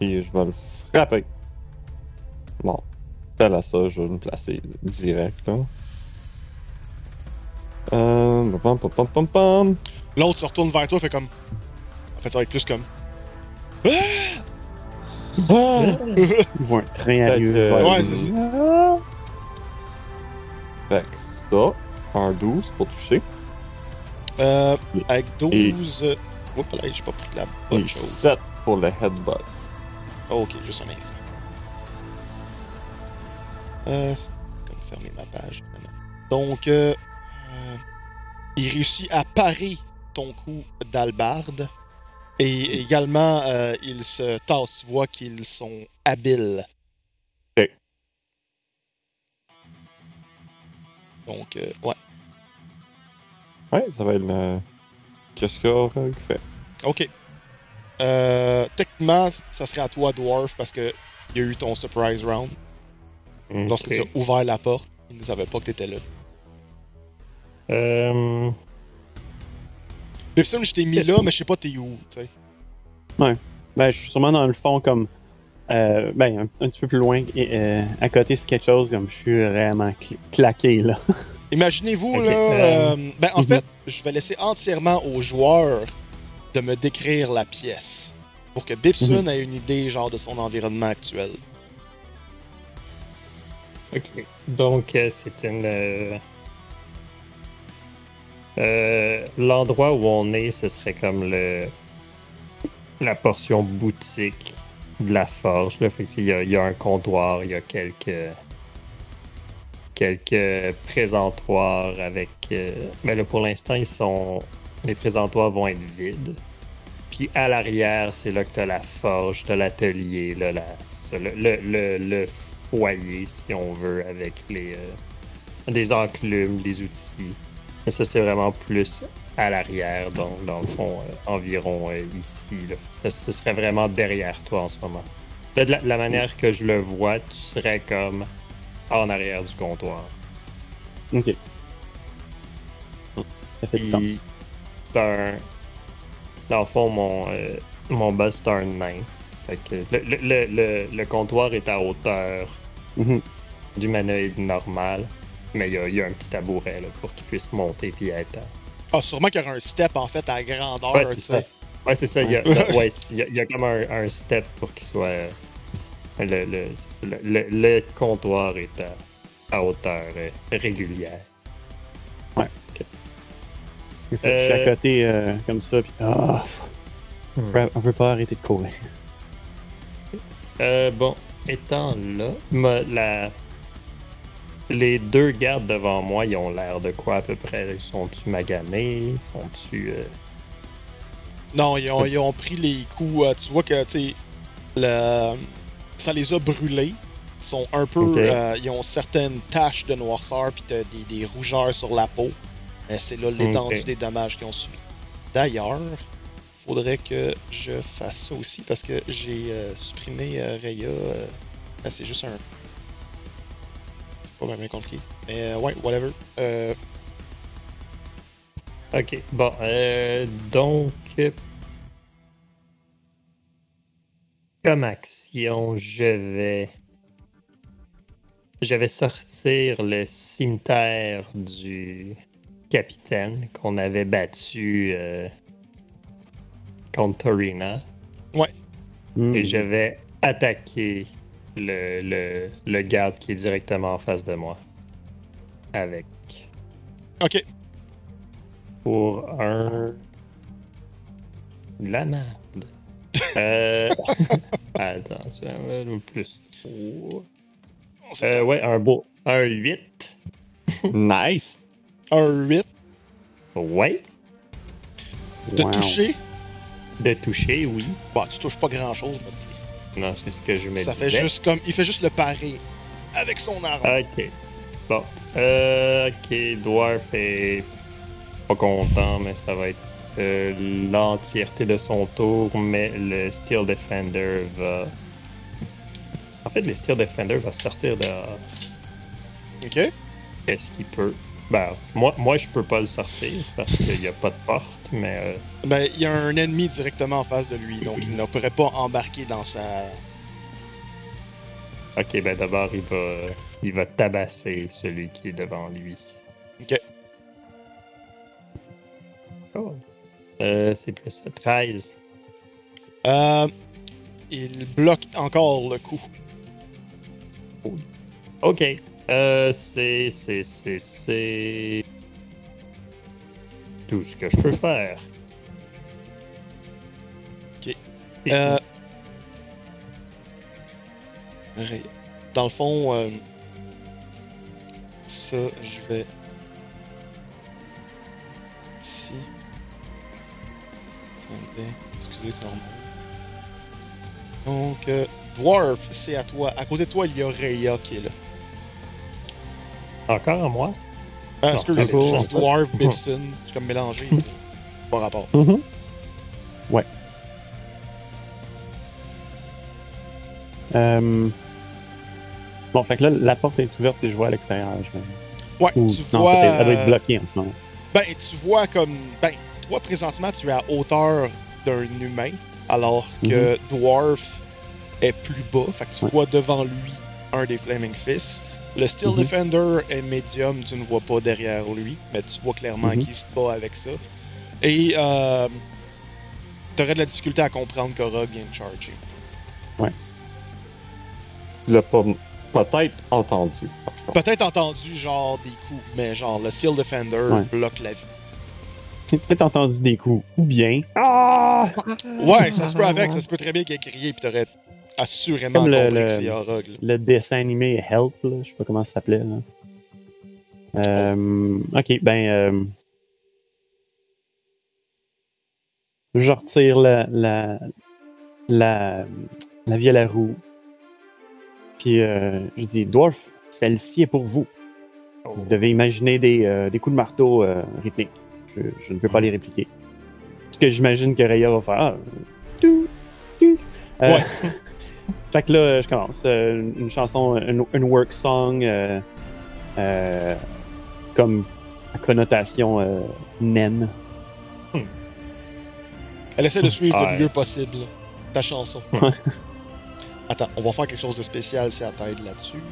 Et je vais le frapper. Bon. Tel à ça, je vais me placer direct là. Euh. Pam, pam, pam, pam, pam. L'autre se retourne vers toi, fait comme. En fait, ça va être plus comme. Ah! Ils train Fait arriver. que- vers Ouais, c'est ça. Fait que ça, un 12 pour toucher. Euh, avec 12. euh, Oups, là, j'ai pas pris la bonne Et chose. 7 pour le headbutt. Oh, ok, juste un instant. Euh, fermer ma page. Donc, euh, euh, il réussit à parer ton coup d'albarde. Et également, euh, il se tasse. Tu vois qu'ils sont habiles. Ok. Donc, euh, ouais. Ouais, ça va être le. Qu'est-ce que Orog fait? Ok. Euh, techniquement, ça serait à toi, Dwarf, parce que il y a eu ton surprise round. Lorsque Ok. tu as ouvert la porte, ils ne savaient pas que tu étais là. Euh, Pipson, je t'ai mis là, mais je sais pas t'es où, tu sais. Ben, je suis sûrement dans le fond, comme. euh, ben, un, un petit peu plus loin. Et, euh, à côté, c'est quelque chose comme je suis vraiment cl- claqué, là. Imaginez-vous, là. euh, euh, ben, en mhm. fait, je vais laisser entièrement aux joueurs de me décrire la pièce. Pour que Bipson Mhm. ait une idée, genre, de son environnement actuel. Donc, euh, c'est une. euh, euh, L'endroit où on est, ce serait comme le. La portion boutique de la forge. Là. Il y a un comptoir, il y a quelques. Quelques présentoirs avec. Mais là, pour l'instant, ils sont. Les présentoirs vont être vides. Puis à l'arrière, c'est là que tu as la forge, tu l'atelier, là, le, le, le foyer, si on veut, avec les euh, des enclumes, des outils. Mais ça, c'est vraiment plus à l'arrière, donc dans le fond, euh, environ euh, ici. Là. Ça, ce serait vraiment derrière toi en ce moment. Là, de la, la manière que je le vois, tu serais comme en arrière du comptoir. Ok. Ça fait du sens. C'est un. Dans le fond, mon, mon boss, c'est un nain. Fait que le, le, le, le- le comptoir est à hauteur Du humanoïde normal. Mais il y a, il y a un petit tabouret là, pour qu'il puisse monter puis être. à- Ah, sûrement qu'il y aurait un step, en fait, à grandeur, Ouais, c'est ça. Ouais, c'est ça. Il y a, Ouais. ouais, il y a, il y a comme un, un step pour qu'il soit. euh, Le, le, le, le- le comptoir est à, à hauteur euh, régulière. C'est ça, je suis à Euh, côté euh, comme ça, puis ah, Hmm. on peut- on peut pas arrêter de courir. Euh, bon, étant là, ma- la... les deux gardes devant moi, ils ont l'air de quoi à peu près? Sont-tu maganés? Sont-tu. euh, Non, ils ont, ils ont pris les coups. euh, tu vois que, tu le... ça les a brûlés. Ils sont un peu. Euh, ils ont certaines taches de noirceur, puis t'as des, des rougeurs sur la peau. Mais c'est là l'étendue des dommages qu'ils ont subi. D'ailleurs, faudrait que je fasse ça aussi parce que j'ai euh, supprimé euh, Raya. euh, ben, c'est juste un. C'est pas vraiment compliqué. Mais euh, ouais, whatever. Ok, bon, donc. Comme action, je vais. Je vais sortir le cimetière du capitaine qu'on avait battu contre Torina. Hmm. Et je vais attaquer le, le, le garde qui est directement en face de moi. Avec. ok. Pour un. De la merde. Euh. Attends, c'est un ou plus. Euh, ouais, un beau. Un 8. Nice! Un 8 Ouais. de Wow. toucher. De toucher, oui. Bah, tu touches pas grand chose, dire. Non, c'est ce que je me Ça fait juste comme. Il fait juste le parer avec son arme. Ok. Bon. Euh, ok, Dwarf est pas content, mais ça va être euh, l'entièreté de son tour, mais le Steel Defender va. En fait, le Steel Defender va sortir dehors. Ok. Est-ce qu'il peut? Ben, moi, moi, je peux pas le sortir parce qu'il n'y a pas de porte, mais euh, Ben, il y a un ennemi directement en face de lui, donc il ne pourrait pas embarquer dans sa. ok, ben d'abord, il va, il va tabasser celui qui est devant lui. Ok. Oh. Euh, c'est plus ça, 13. Euh, il bloque encore le coup. Ok. Euh, c'est, c'est, c'est, c'est. Tout ce que je peux faire. Ok. Euh... Dans le fond, euh, ça, je vais ici. Excusez, normal. Donc, euh, Dwarf, c'est à toi. À côté de toi, il y a Rhea qui est là. Encore à moi? Ah, Non, toujours. c'est Dwarf, Bibson. C'est comme mélangé. Pas rapport. Mhm. Euh, Bon, fait que là, la porte est ouverte et je vois à l'extérieur. je- Ouais, Ou- tu non, vois. elle doit être bloquée en ce moment. Ben, tu vois comme. Ben, toi, présentement, tu es à hauteur d'un humain, alors que Dwarf est plus bas. Fait que tu Ouais. vois devant lui un des Flaming Fists. Le Steel Mhm. Defender est médium, tu ne vois pas derrière lui, mais tu vois clairement Mhm. qu'il se bat avec ça. Et euh, tu aurais de la difficulté à comprendre qu'Orog vient de charger. Tu l'as pas peut-être entendu. Peut-être entendu genre des coups, mais genre le Steel Defender Ouais. bloque la vie. J'ai peut-être entendu des coups. Ou bien. Ouais, ça se peut avec, ça se peut très bien qu'il ait crié, puis t'aurais assurément Comme le- compris le- que c'est Orog. là. Le dessin animé Help, là, je sais pas comment ça s'appelait. là. Euh, ok, ben. euh, je retire la, la, la, la violet à roue. Puis euh, je dis Dwarf, celle-ci est pour vous. Vous devez imaginer des, euh, des coups de marteau euh, rythmiques. Je, je ne peux pas les répliquer. Ce que j'imagine que Raya va faire. Ah, tout. Euh, Ouais. fait que là, je commence. euh, une, chanson, une, une work song, euh, euh, comme à connotation naine. Elle essaie de suivre le mieux possible ta chanson. Attends, on va faire quelque chose de spécial si elle t'aide là-dessus.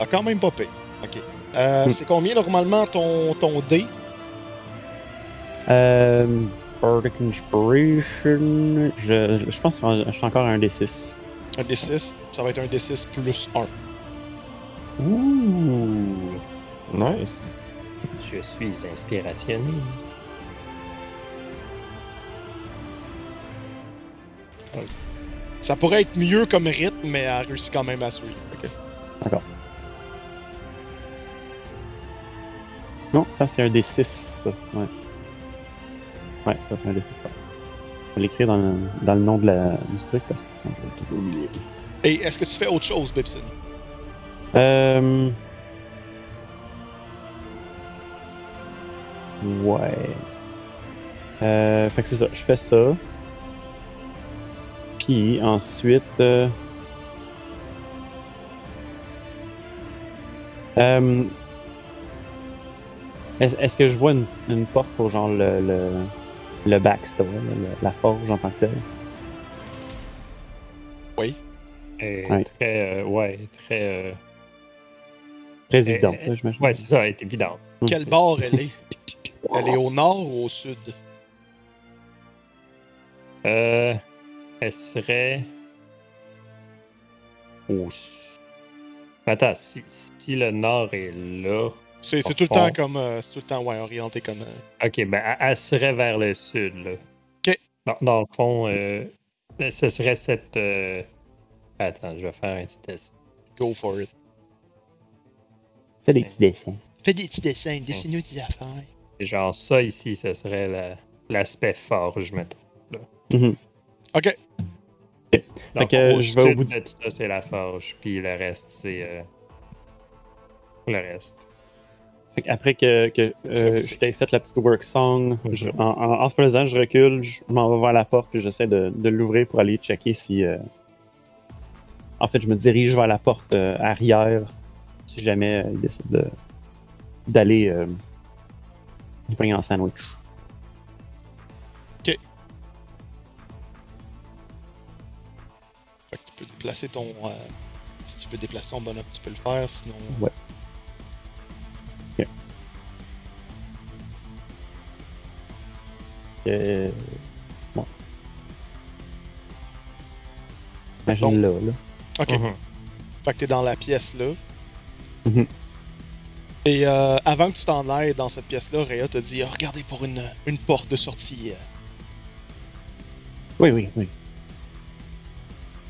Ah, quand même pas payé. Ok. Hmm. C'est combien normalement ton, ton dé? Euh, Bardic Inspiration, je, je pense que je suis encore à un D6. Un D6 Ça va être un D6 plus 1. Ouh! Nice. Je suis inspirationné. Ça pourrait être mieux comme rythme, mais elle réussit quand même à suivre. Ok. Non, ça c'est un D6, ça. Ouais. Ouais, ça c'est un D6. ouais. Je vais l'écrire dans, le- dans le nom de la, du truc parce que sinon je vais tout oublier. Et est-ce que tu fais autre chose, Bibson? Euh... Ouais. Euh, fait que c'est ça, je fais ça. Puis ensuite. euh, euh, Est-ce est-ce que je vois une, une porte pour genre le, le, le backstore, la forge en tant que telle? Et Ouais. Très, euh, ouais, très. euh, Très Euh, évident, euh, j'imagine. Ouais, c'est ça, elle est évident. Hmm. Quel bord elle est? Elle est au nord ou au sud? Euh, elle serait. Au. Attends, si, si le nord est là. C'est tout le temps comme. euh, c'est tout le temps ouais, orienté comme. euh, Ok, ben, elle, elle serait vers le sud, là. Ok. Dans, dans le fond, euh, ce serait cette. euh, Attends, je vais faire un petit test. go for it. Fais des petits dessins. Fais des petits dessins, dessine-nous des affaires. Et genre, ça ici, ce serait la- l'aspect forge, mettons. Mhm. Ok. Donc, que au je vais au sud bout de tout ça, c'est la forge, puis le reste, c'est. euh, Le reste. Fait Après que, que euh, t'ai fait la petite work song, je- en, en, en faisant, je recule, je m'en vais vers la porte, puis j'essaie de, de l'ouvrir pour aller checker si. euh, En fait, je me dirige vers la porte euh, arrière, si jamais euh, il décide de- d'aller euh, il prend un sandwich. Fait que tu peux déplacer ton. si tu veux déplacer ton bonhomme, tu peux le faire, sinon. Ouais. Euh, bon. Imagine là, là. Ok. Mhm. Fait que t'es dans la pièce là. Mhm. Et euh, avant que tu t'en ailles dans cette pièce-là, Rhea te dit Regardez pour une, une porte de sortie. Oui, oui, oui.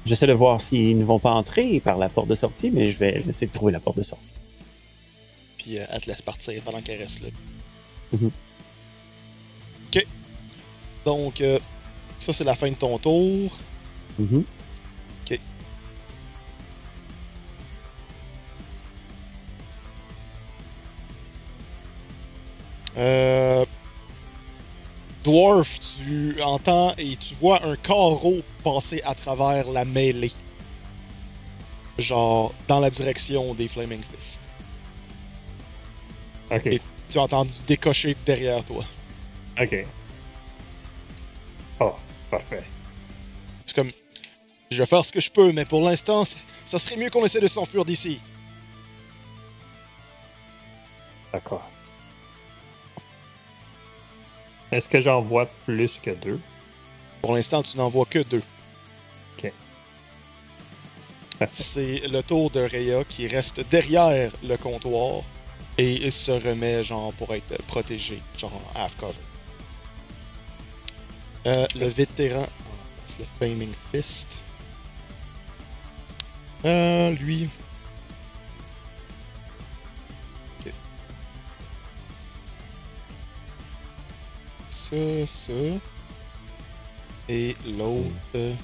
J'essaie de voir s'ils ne vont pas entrer par la porte de sortie, mais je vais essayer de trouver la porte de sortie. Puis euh, elle te laisse partir pendant qu'elle reste là. Mhm. Donc, euh, ça, c'est la fin de ton tour. Euh, Dwarf, tu entends et tu vois un carreau passer à travers la mêlée. Genre, dans la direction des Flaming Fist. Ok, Et- Tu as entendu décocher derrière toi. ok. Parfait. C'est comme, je vais faire ce que je peux, mais pour l'instant, ça serait mieux qu'on essaie de s'enfuir d'ici. D'accord. Est-ce que j'en vois plus que deux? Pour l'instant, tu n'en vois que deux. Parfait. C'est le tour de Rhea qui reste derrière le comptoir et il se remet, genre, pour être protégé, genre, en half cover. Euh, le vétéran. c'est le Flaming Fist. Euh, lui. Ok. Ça, ça. Et l'autre.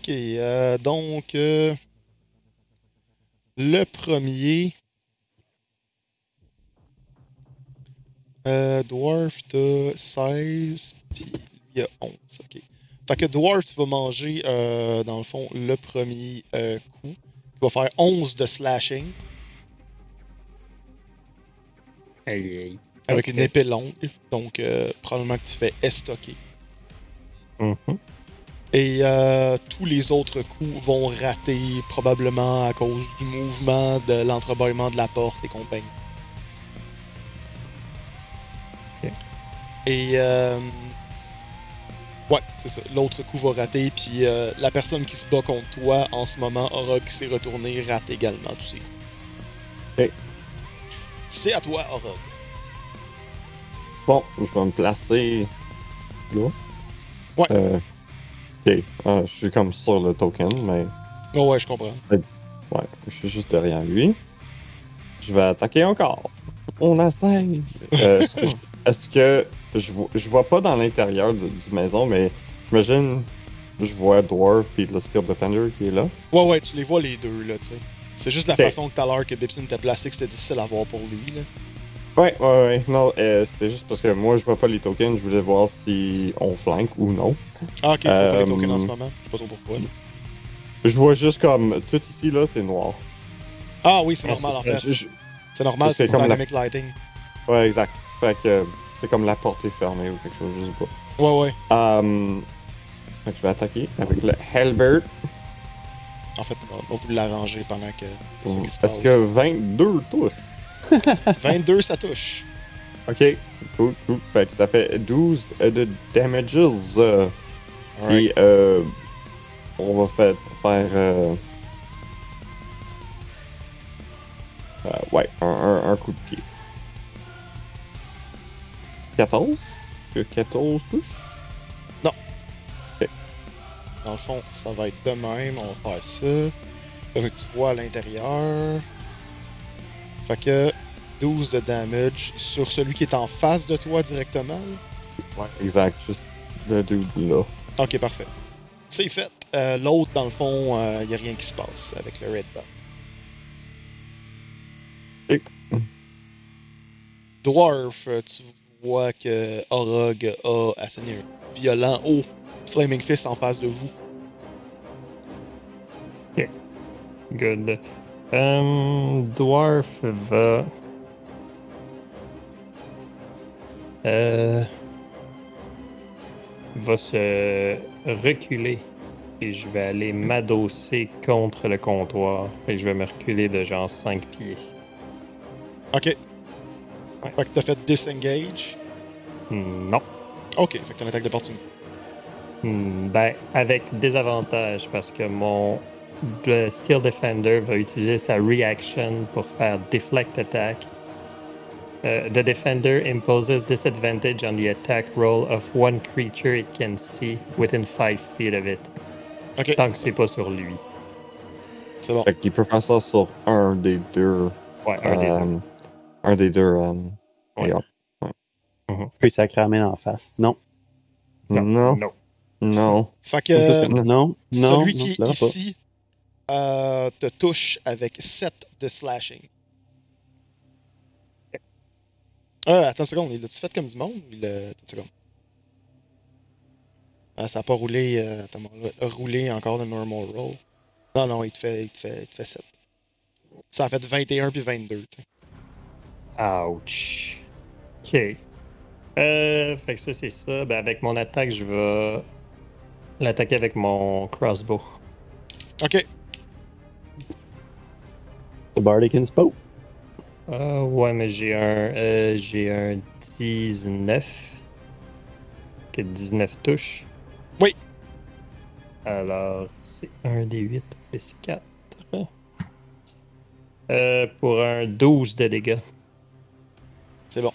Ok, euh, donc euh, le premier euh, Dwarf de 16, puis il y a 11, ok. Fait que Dwarf, tu vas manger euh, dans le fond le premier euh, coup. Tu vas faire 11 de slashing Aïe, avec une épée longue, donc euh, probablement que tu fais estoquer. Mhm. Et euh, tous les autres coups vont rater, probablement à cause du mouvement, de l'entrebâillement de la porte et compagnie. Et euh, Ouais, c'est ça. L'autre coup va rater, puis euh, la personne qui se bat contre toi en ce moment, Orog qui s'est retourné, rate également tous ses coups. Ok. C'est à toi, Orog. Bon, je vais me placer là. Ouais. Ok. Ah, je suis comme sur le token, mais Oh ouais, je comprends. ouais, je suis juste derrière lui. Je vais attaquer encore. On essaye. Euh, Est-ce que, je, est-ce que je, vois, je vois pas dans l'intérieur de- du maison, mais j'imagine je vois Dwarf et le Steel Defender qui est là. Ouais, ouais, tu les vois les deux, là, tu sais. C'est juste la façon que tout à l'heure que Bipson t'a placé que c'était difficile à voir pour lui, là. Ouais, ouais, ouais. Non, euh, c'était juste parce que moi je vois pas les tokens, je voulais voir si on flanque ou non. Ah, ok, tu vois pas Euh, les tokens en ce moment. Je sais pas trop pourquoi. Je vois juste comme tout ici là, c'est noir. Ah oui, c'est normal, en fait. Je- C'est normal, c'est comme la- dynamic lighting. Ouais, exact. Fait que euh, c'est comme la porte est fermée ou quelque chose, je sais pas. Ouais, ouais. Euh, fait que je vais attaquer avec le Halbert. En fait, on va, vous l'arranger pendant que. Parce que 22 touches. 22, ça touche. Ok, cool, cool. Fait que ça fait 12 de damages. Et euh, on va fait- faire. Euh, euh, ouais, un, un- un coup de pied. 14 Que 14 touche? Dans le fond, ça va être de même. On va faire ça. Tu vois à l'intérieur. Fait que 12 de damage sur celui qui est en face de toi directement. là. Ouais, exact, juste le dude là. Ok, parfait. C'est fait. Euh, L'autre, dans le fond, il n'y a rien qui se passe avec le red dot. Et- Dwarf, euh, tu vois que Orog a asséné un violent haut Flaming Fist en face de vous. Good. Euh, Dwarf va. Euh, va se reculer et je vais aller m'adosser contre le comptoir et je vais me reculer de genre 5 pieds. Ok. Ouais. Fait que t'as fait disengage? Non. Ok, fait que t'as une attaque d'opportunité. Hmm, Ben, avec des avantages parce que mon le Steel Defender va utiliser sa reaction pour faire Deflect Attack. Uh, the Defender imposes disadvantage on the attack roll of one creature it can see within 5 feet of it. Ok, Tant que c'est pas sur lui. c'est bon. Fait qu'il peut faire ça sur un des deux. Ouais, un des deux. euh, un des deux. euh, Ouais. hop. Puis sacrément en face. Non. Non. Non. non. Non. Fait que non, non, non. celui non, qui est ici euh, te touche avec 7 de slashing. Euh, attends une seconde, il l'a-tu fait comme du monde? Il. Attends une seconde. Ah, ça a pas roulé, euh, rouler encore le normal roll. Non, non, il te fait, il te fait, il te fait 7. Ça a fait 21 puis 22, tu sais. Ouch. Ok. Euh, fait que ça, c'est ça. Ben, avec mon attaque, je vais l'attaquer avec mon crossbow. Ok, The Bardic Inspo. Euh, ouais, mais j'ai un, euh, j'ai un 19. Que 19 touches. Oui. Alors, c'est 1 des 8 plus 4. Euh, pour un 12 de dégâts. c'est bon.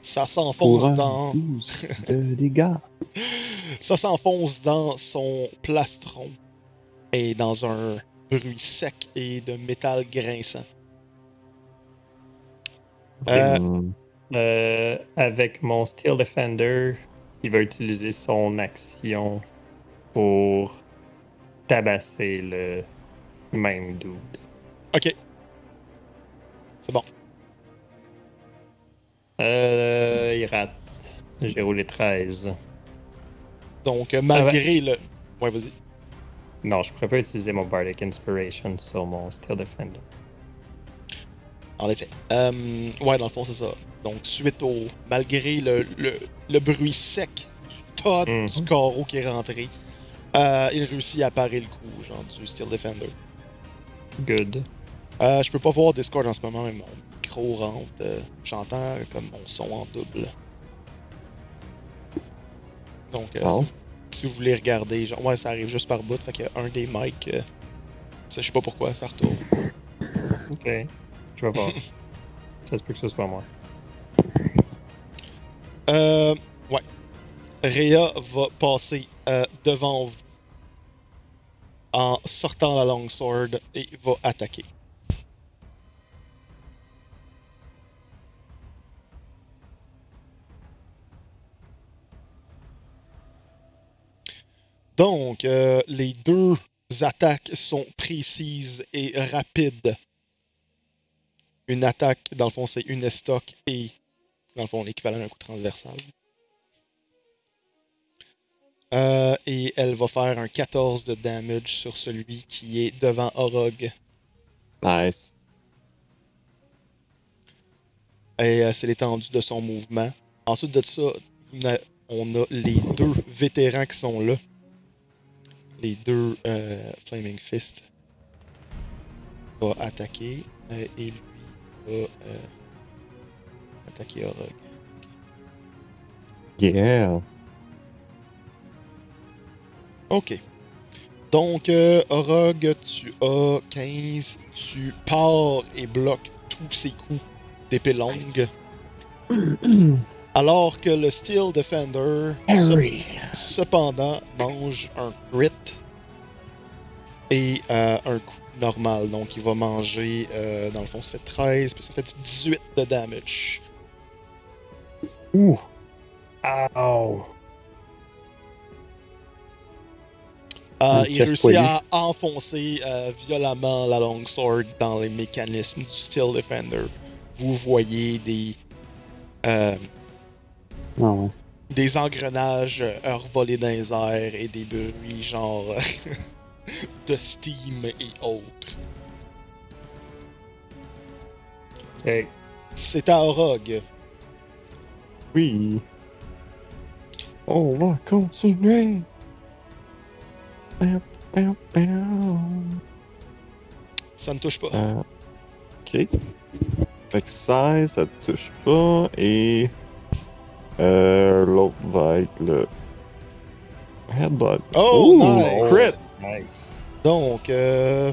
Ça s'enfonce un dans. 12 de dégâts. Ça s'enfonce dans son plastron et dans un bruit sec et de métal grinçant. Euh. Euh, avec mon Steel Defender, il va utiliser son action pour tabasser le même dude. ok. C'est bon. Euh, il rate. J'ai roulé 13. Donc, euh, malgré Ah le. Ouais, vas-y. Non, je pourrais pas utiliser mon Bardic Inspiration sur mon Steel Defender. En effet. Euh, ouais, dans le fond, c'est ça. Donc, suite au. Malgré le, le, le bruit sec du tas Mhm. du carreau qui est rentré, euh, il réussit à parer le coup, genre, du Steel Defender. Good. Euh, je peux pas voir Discord en ce moment, mais mon micro rentre. euh, J'entends comme mon son en double. Donc, euh, Bon. Si- vous voulez regarder, genre, ouais, ça arrive juste par bout, fait qu'il y a un des mics. euh, ça, je sais pas pourquoi, ça retourne. Ok. Je vais voir. ça se peut que ce soit moi. Euh, ouais. Rhea va passer euh, devant vous en sortant la longsword et va attaquer. Donc, euh, les deux attaques sont précises et rapides. Une attaque, dans le fond, c'est une estoc et, dans le fond, l'équivalent d'un coup transversal. Euh, et elle va faire un 14 de damage sur celui qui est devant Orog. Nice. Et euh, c'est l'étendue de son mouvement. Ensuite de ça, on a, on a les deux vétérans qui sont là. Les deux euh, Flaming Fist va attaquer euh, et lui va euh, attaquer Orog. Yeah. Ok. Donc, euh, Orog, tu as 15. Tu pars et bloques tous ses coups d'épée longue. Alors que le Steel Defender, Harry. cependant, mange un crit et euh, un coup normal. Donc, il va manger, euh, dans le fond, ça fait 13, puis ça fait 18 de damage. Ouh. Ow! Euh, il réussit à enfoncer euh, violemment la longsword dans les mécanismes du Steel Defender. Vous voyez des, euh, Ouais. des engrenages euh, revolés dans les airs et des bruits genre de steam et autres. Ok. C'est à Orog. Oui. On va continuer. Bam, bam, bam. Ça ne touche pas. Euh, ok. Fait que 16, ça te touche pas. Et. Euh, L'autre va être le. Headbutt. Oh, nice! Crit! Nice. Donc, euh...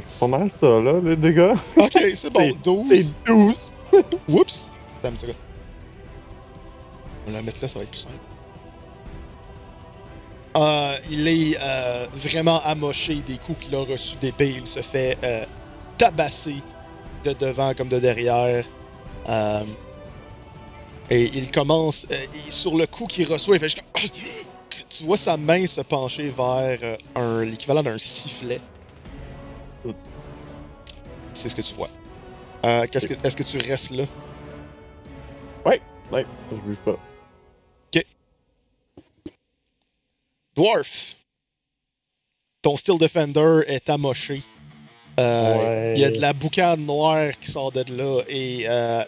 C'est pas mal ça, là, les dégâts. ok, c'est bon. C'est- 12. C'est 12. Oups! Attends une seconde. On va la mettre là, ça va être plus simple. Euh, il est euh, vraiment amoché des coups qu'il a reçus d'épée. Il se fait euh, tabasser de devant comme de derrière. Et il commence, euh, sur le coup qu'il reçoit, il fait juste comme- Tu vois sa main se pencher vers euh, un l'équivalent d'un sifflet. C'est ce que tu vois. Euh, qu'est-ce que, est-ce que tu restes là? Ouais, je bouge pas. Dwarf, ton Steel Defender est amoché. Euh, Ouais. Il y a de la boucane noire qui sort de là et euh,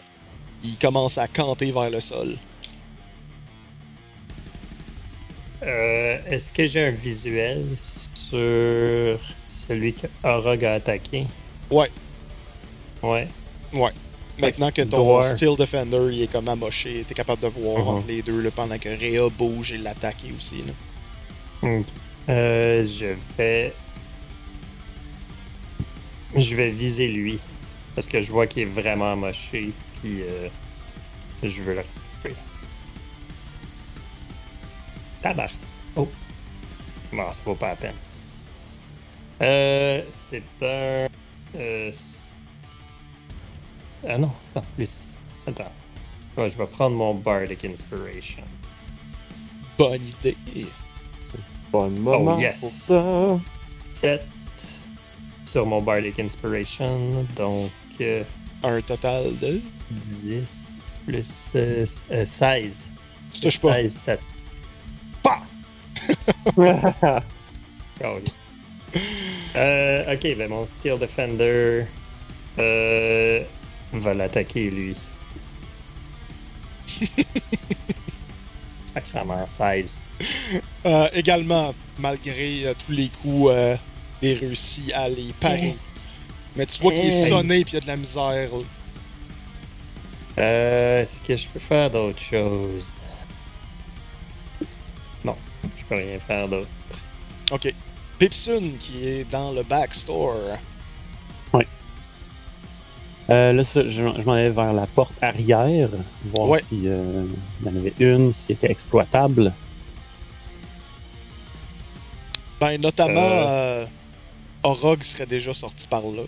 il commence à canter vers le sol. Euh, Est-ce que j'ai un visuel sur celui que Orog a attaqué? Ouais. Ouais. Maintenant que ton. Steel Defender il est comme amoché, t'es capable de voir Mhm. entre les deux là, pendant que Rhea bouge et l'attaque aussi. Là. Euh, je vais. Je vais viser lui. Parce que je vois qu'il est vraiment moché. Puis euh, je veux le recruter. Tabac. Oh. Non, ça vaut pas la peine. Euh, c'est un. Euh, ah non, attends, plus. Attends. Ouais, je vais prendre mon Bardic Inspiration. Bonne idée. Bon moment Oh, yes. pour ça. 7 sur mon Bardic Inspiration, donc euh, Un total de? 10 plus euh, euh, 16. Tu touches pas. 16, 7. Pas! Oui. Euh, ok, ben mon Steel Defender euh, va l'attaquer lui. Sacrement, 16. Euh, également, malgré euh, tous les coups, euh, il réussit à les parer. Mais tu vois qu'il est sonné et il y a de la misère. là. Euh, Est-ce que je peux faire d'autres choses? Non. peux rien faire d'autre. Ok. Pipsun qui est dans le backstore. Euh, là, ça, je, je m'en allais vers la porte arrière, voir Ouais. s'il y en avait une, si c'était exploitable. Ben, notamment, Euh. euh, Orog serait déjà sorti par là.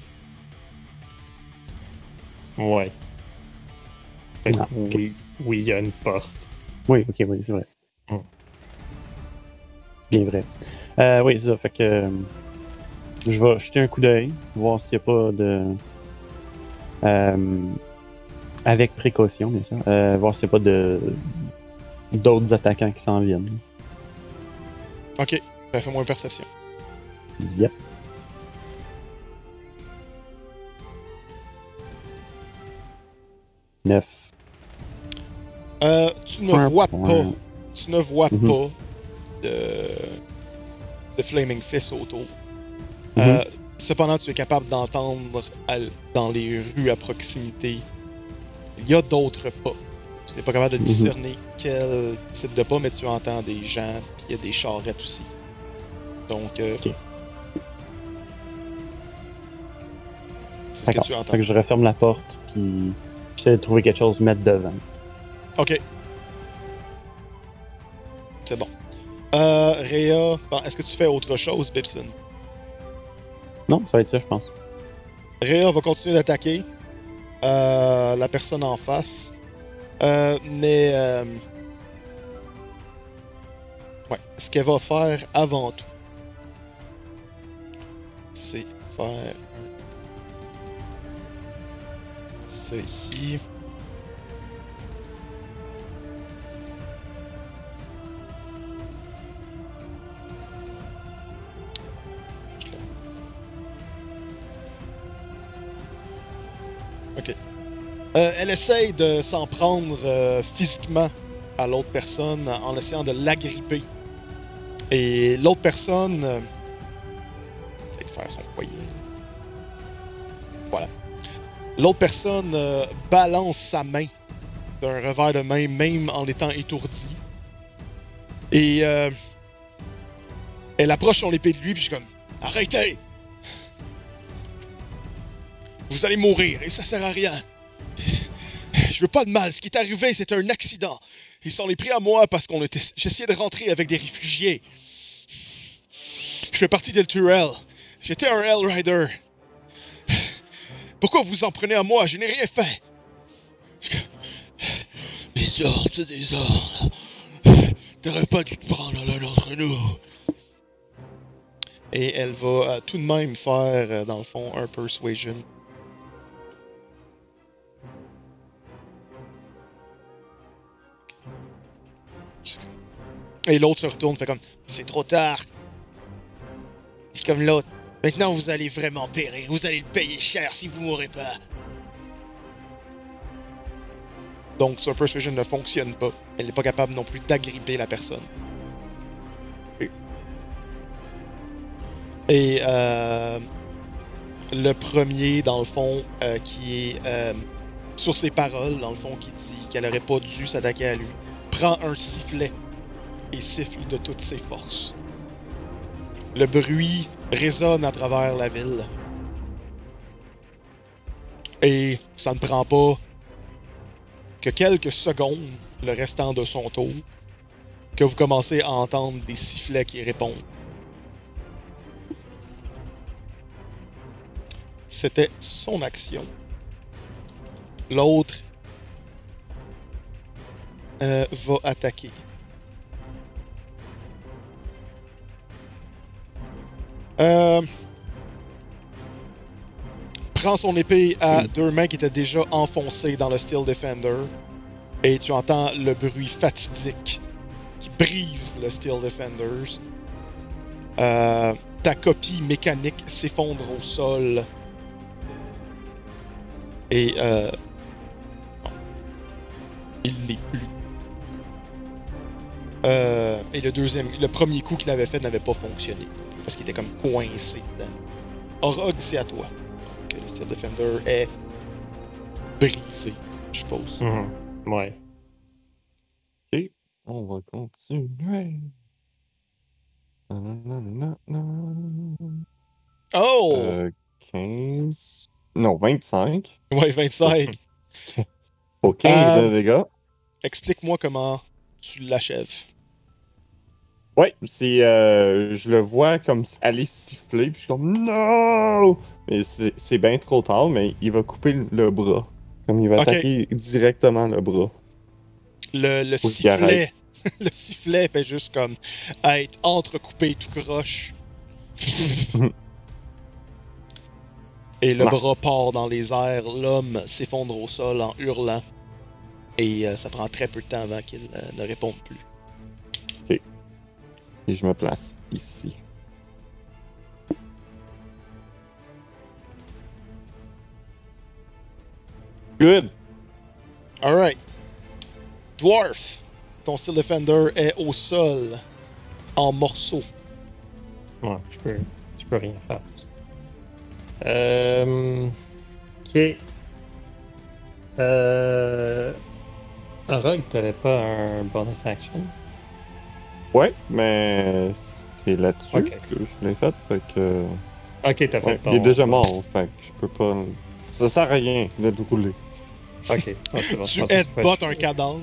Ouais. Fait que Ah, ok. oui, oui, il y a une porte. Oui, ok, oui, c'est vrai. Hmm. Bien vrai. Euh, oui, c'est ça. Fait que euh, je vais jeter un coup d'œil, voir s'il n'y a pas de. euh, avec précaution, bien sûr. euh, voir s'il n'y a pas de d'autres attaquants qui s'en viennent. Ok. Ben, fais-moi une perception. Yep. Neuf. Euh, tu ne Un vois point. pas. Tu ne vois Mhm. pas de, de Flaming Fist autour. Mhm. Euh, cependant, tu es capable d'entendre dans les rues à proximité. Il y a d'autres pas. Tu n'es pas capable de Mhm. discerner quel type de pas, mais tu entends des gens, puis il y a des charrettes aussi. Donc, euh, Ok. c'est ce que tu entends. Fait que je referme la porte, puis j'essaie de trouver quelque chose mettre devant. Ok. C'est bon. Euh, Rhea, bon, est-ce que tu fais autre chose, Bibson? Non, ça va être ça, je pense. Rhea va continuer d'attaquer euh, la personne en face. Euh, mais. euh, ouais, ce qu'elle va faire avant tout, c'est faire. Ici. Ok. Euh, elle essaye de s'en prendre euh, physiquement à l'autre personne en essayant de l'agripper. Et l'autre personne. euh, peut-être faire son foyer. L'autre personne euh, balance sa main d'un revers de main, même en étant étourdie. Et euh, elle approche son épée de lui, puis je suis comme Arrêtez Vous allez mourir et ça sert à rien. Je veux pas de mal. Ce qui est arrivé, c'est un accident. Il s'en est pris à moi parce qu'on était. J'essayais de rentrer avec des réfugiés. Je fais partie d'El-Turel. J'étais un Hellrider. Pourquoi vous en prenez à moi? Je n'ai rien fait. Les ordres, c'est des ordres. T'aurais pas dû te prendre l'un d'entre nous. Et elle va euh, tout de même faire, euh, dans le fond, un persuasion. Et l'autre se retourne, fait comme C'est trop tard. C'est comme l'autre. Maintenant, vous allez vraiment périr. Vous allez le payer cher si vous mourrez pas. Donc, son persuasion ne fonctionne pas. Elle n'est pas capable non plus d'agripper la personne. Et euh, le premier, dans le fond, euh, qui est euh, sur ses paroles, dans le fond, qui dit qu'elle aurait pas dû s'attaquer à lui, prend un sifflet et siffle de toutes ses forces. Le bruit résonne à travers la ville. Et ça ne prend pas que quelques secondes, le restant de son tour, que vous commencez à entendre des sifflets qui répondent. C'était son action. L'autre euh, va attaquer. Euh, prend son épée à deux mains qui étaient déjà enfoncées dans le Steel Defender. Et tu entends le bruit fatidique qui brise le Steel Defenders. Euh, ta copie mécanique s'effondre au sol. Et euh, il n'est plus. Euh, et le deuxième, le premier coup qu'il avait fait n'avait pas fonctionné parce qu'il était comme coincé dedans. Orog, c'est à toi. Donc, le Steel Defender est brisé, je suppose. Mhm. Ouais. On va continuer. Oh! Euh, 15. Non, 25. Ouais, 25. Pour 15 Euh, de dégâts. Explique-moi comment tu l'achèves. Ouais, c'est. euh, je le vois comme aller siffler, puis je suis comme non! Mais c'est bien trop tard, mais il va couper le bras. Comme il va attaquer directement le bras. Le, le sifflet. le sifflet fait juste comme être entrecoupé tout croche. Et le bras part dans les airs, l'homme s'effondre au sol en hurlant. Et euh, ça prend très peu de temps avant qu'il euh, ne réponde plus. Et je me place ici. Good! Alright. Dwarf, ton Steel Defender est au sol, en morceaux. Ouais, je peux, je peux rien faire. Euh, ok. Euh, Rogue, t'avais pas un bonus action? Ouais, mais c'est là-dessus que je l'ai fait, fait que. Ok, t'as fait Ouais, ton... il est déjà mort, fait que je peux pas. Ça sert à rien de le rouler. Ok, Ah, c'est bon, je Tu headbutt un cadavre.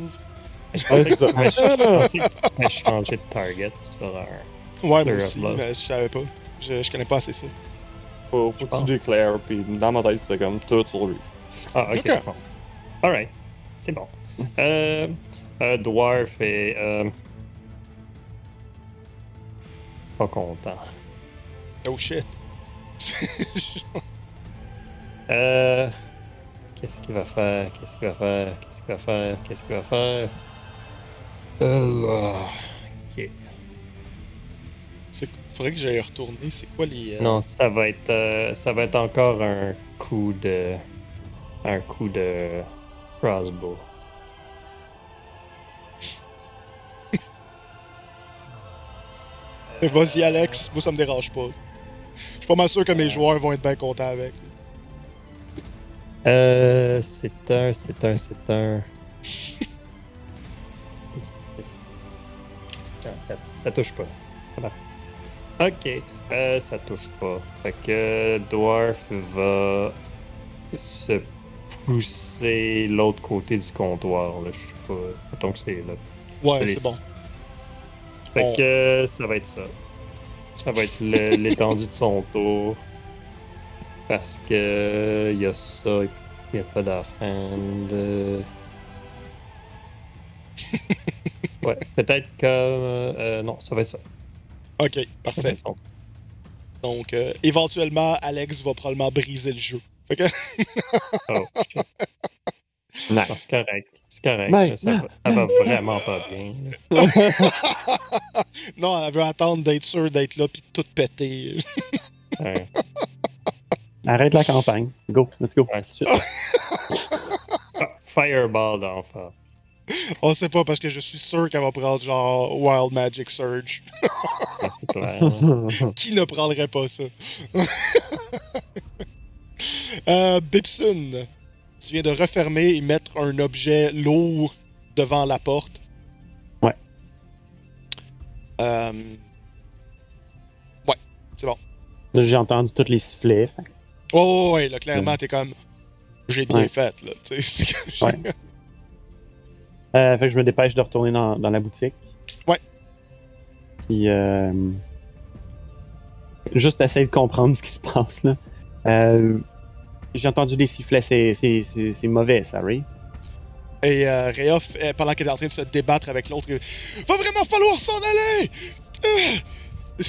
Je pensais que tu pouvais changer de target sur un... Ouais, moi aussi, mais je savais pas. Je, je connais pas assez ça. Faut, faut que tu déclares, puis dans ma tête, c'était comme tout sur lui. Ah, ok, Ok. bon. Alright, c'est bon. Euh, euh, Dwarf est... Euh... Pas content. Oh shit. Euh... Qu'est-ce qu'il va faire? Qu'est-ce qu'il va faire? Qu'est-ce qu'il va faire? Qu'est-ce qu'il va faire? Euh... Ok. Faudrait que j'aille retourner. C'est quoi les. euh, Non, ça va être... euh, ça va être encore un coup de... Un coup de... Crossbow. Vas-y, Alex. Moi, ça me dérange pas. Je suis pas mal sûr que mes joueurs vont être bien contents avec. Euh, c'est un, c'est un, c'est un. Ça touche pas. Ok, euh, ça touche pas. Fait que Dwarf va se pousser l'autre côté du comptoir. Là. Je sais pas. Mettons que c'est là. Ouais, c'est bon. Fait On- que ça va être ça. Ça va être l'étendue de son tour. Parce que il y a ça, il n'y a pas d'offrande. ouais, peut-être comme. euh, non, ça va être ça. Ok, parfait. ça. Donc, euh, éventuellement, Alex va probablement briser le jeu. Fait que, Oh. Nice. c'est correct. C'est correct. Mais- Ça, va, ça va vraiment pas bien. non, elle veut attendre d'être sûre d'être là puis de tout péter. Ouais, Arrête la campagne. Go, let's go. ouais. Ah, Fireball d'enfant. On sait pas parce que je suis sûr qu'elle va prendre genre Wild Magic Surge. Ouais, c'est clair. Qui ne prendrait pas ça? euh, Bipsun, tu viens de refermer et mettre un objet lourd devant la porte. Ouais. Euh, Là, J'ai entendu tous les sifflets. fait que- Oh, ouais, là, clairement, t'es comme. J'ai bien Ouais. fait, là. c'est Ouais. Euh, fait que je me dépêche de retourner dans, dans la boutique. Ouais. Puis, euh, juste essayer de comprendre ce qui se passe, là. Euh, J'ai entendu des sifflets, c'est- c'est c'est- c'est mauvais, ça, Ray. Et euh, Réoff, euh, pendant qu'elle est en train de se débattre avec l'autre, il- va vraiment falloir s'en aller! Euh,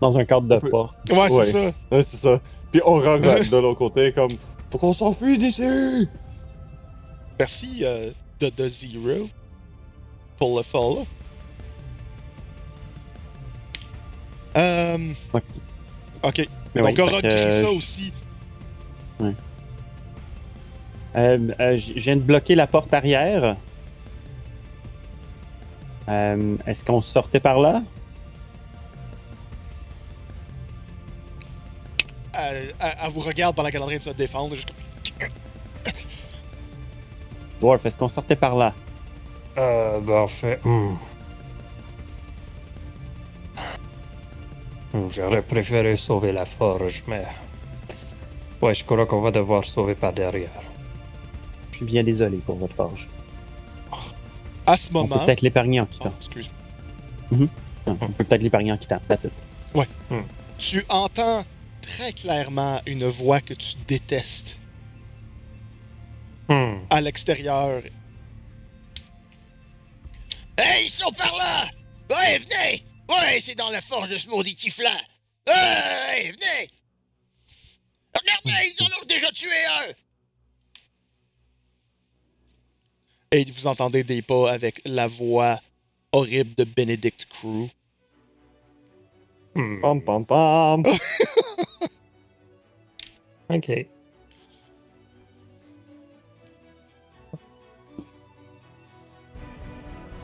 Dans un cadre de On peut- porte. Ouais, Ouais. c'est ça. Ouais, c'est ça. Puis Aurore de de l'autre côté, comme Faut qu'on s'enfuit d'ici! Merci euh, de, de Zero pour le follow. Euh, Ok. ok. Mais Donc, oui, Aura que, ça euh, Euh, euh, je viens de bloquer la porte arrière. Euh, Est-ce qu'on sortait par là? Elle, elle- elle vous regarde pendant qu'elle est en train de se défendre. juste comme- Dwarf, est-ce qu'on sortait par là? Euh, ben en fait. hmm. J'aurais préféré sauver la forge, mais. Ouais, je crois qu'on va devoir sauver par derrière. Je suis bien désolé pour votre forge. À ce On peut moment. peut-être l'épargner en Oh, quittant. excuse. Non, On peut peut-être l'épargner en quittant. That's it. Tu entends très clairement une voix que tu détestes Hmm. à l'extérieur. Hey, ils sont par là! Ouais, venez! Ouais, c'est dans la forge de ce maudit tiflin! Hey, venez! Regardez, ils en ont déjà tué un! Et vous entendez des pas avec la voix horrible de Benedict Crew. Hmm. Pam pam pam. Ok.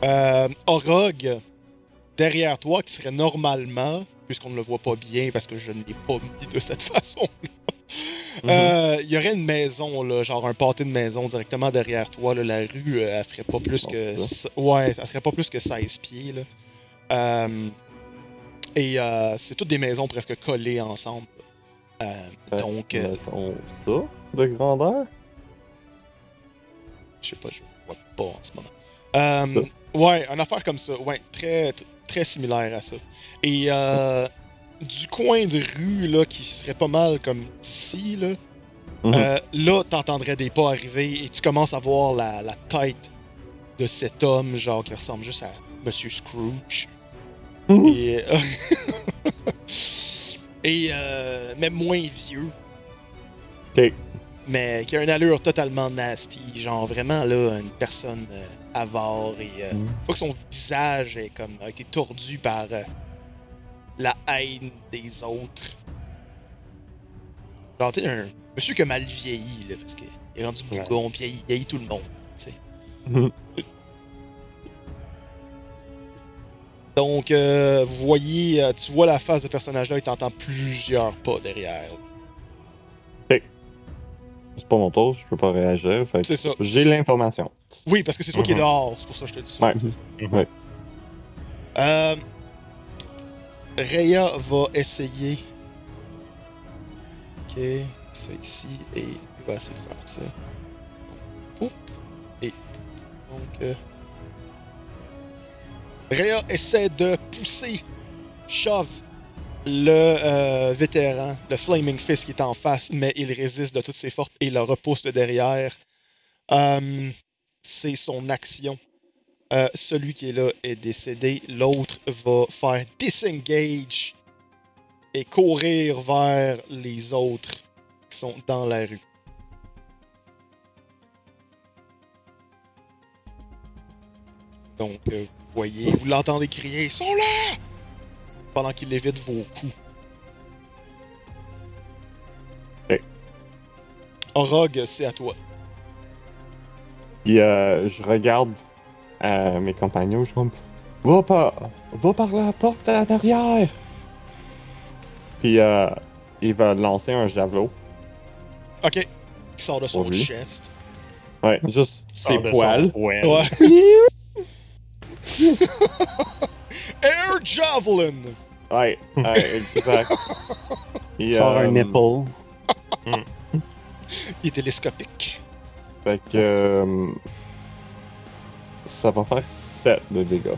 Euh, Orog, derrière toi, qui serait normalement, puisqu'on ne le voit pas bien parce que je ne l'ai pas mis de cette façon euh, il y aurait une maison, là, genre un pâté de maison directement derrière toi. Là, la rue, euh, elle ferait pas plus que. ça. Ouais, serait pas plus que 16 pieds. Là. Euh, et euh, c'est toutes des maisons presque collées ensemble. Euh, donc, euh, Mettons ça de grandeur. je sais pas, je vois pas en ce moment. Euh, ouais, une affaire comme ça. Ouais, très, très similaire à ça. Et euh, du coin de rue, là, qui serait pas mal comme ici, là, Mhm. euh, là, t'entendrais des pas arriver et tu commences à voir la, la tête de cet homme, genre, qui ressemble juste à Monsieur Scrooge. Mhm. Et. euh, et euh, même moins vieux. Ok. Mais qui a une allure totalement nasty. Genre vraiment là, une personne euh, avare et. Mhm. Faut que son visage est comme, a été tordu par euh, la haine des autres. Genre, sais, un monsieur qui a mal vieilli, là, parce qu'il est rendu Ouais. bougon, pis il vieillit tout le monde, tu sais. Mhm. Donc, euh, vous voyez, euh, tu vois la face de personnage-là et t'entends plusieurs pas derrière. C'est pas mon tour, je peux pas réagir. C'est ça. j'ai l'information. Oui, parce que c'est toi qui es Mhm. dehors, c'est pour ça que je te dis ça. Ouais. Ouais. Euh, Rhea va essayer. Ok, ça ici, et il va essayer de faire ça. Oup, et donc. Euh... Rhea essaie de pousser, shove le euh, vétéran, le Flaming Fist qui est en face, mais il résiste de toutes ses forces et le repousse de derrière. Euh, c'est son action. Euh, celui qui est là est décédé. L'autre va faire disengage et courir vers les autres qui sont dans la rue. Donc, euh, vous voyez, vous l'entendez crier Ils sont là Pendant qu'il évite vos coups. Ok. Orog, c'est à toi. Puis euh, je regarde euh, mes compagnons, je suis comme Va par, va par la porte à derrière. Puis euh, il va lancer un javelot. Ok. Il sort de son chest. Ouais, juste ses poils. Ouais. Air Javelin! Ouais, ouais, exact. Et, Sort un euh, nipple. Il est télescopique. Fait que. euh, ça va faire 7 de dégâts.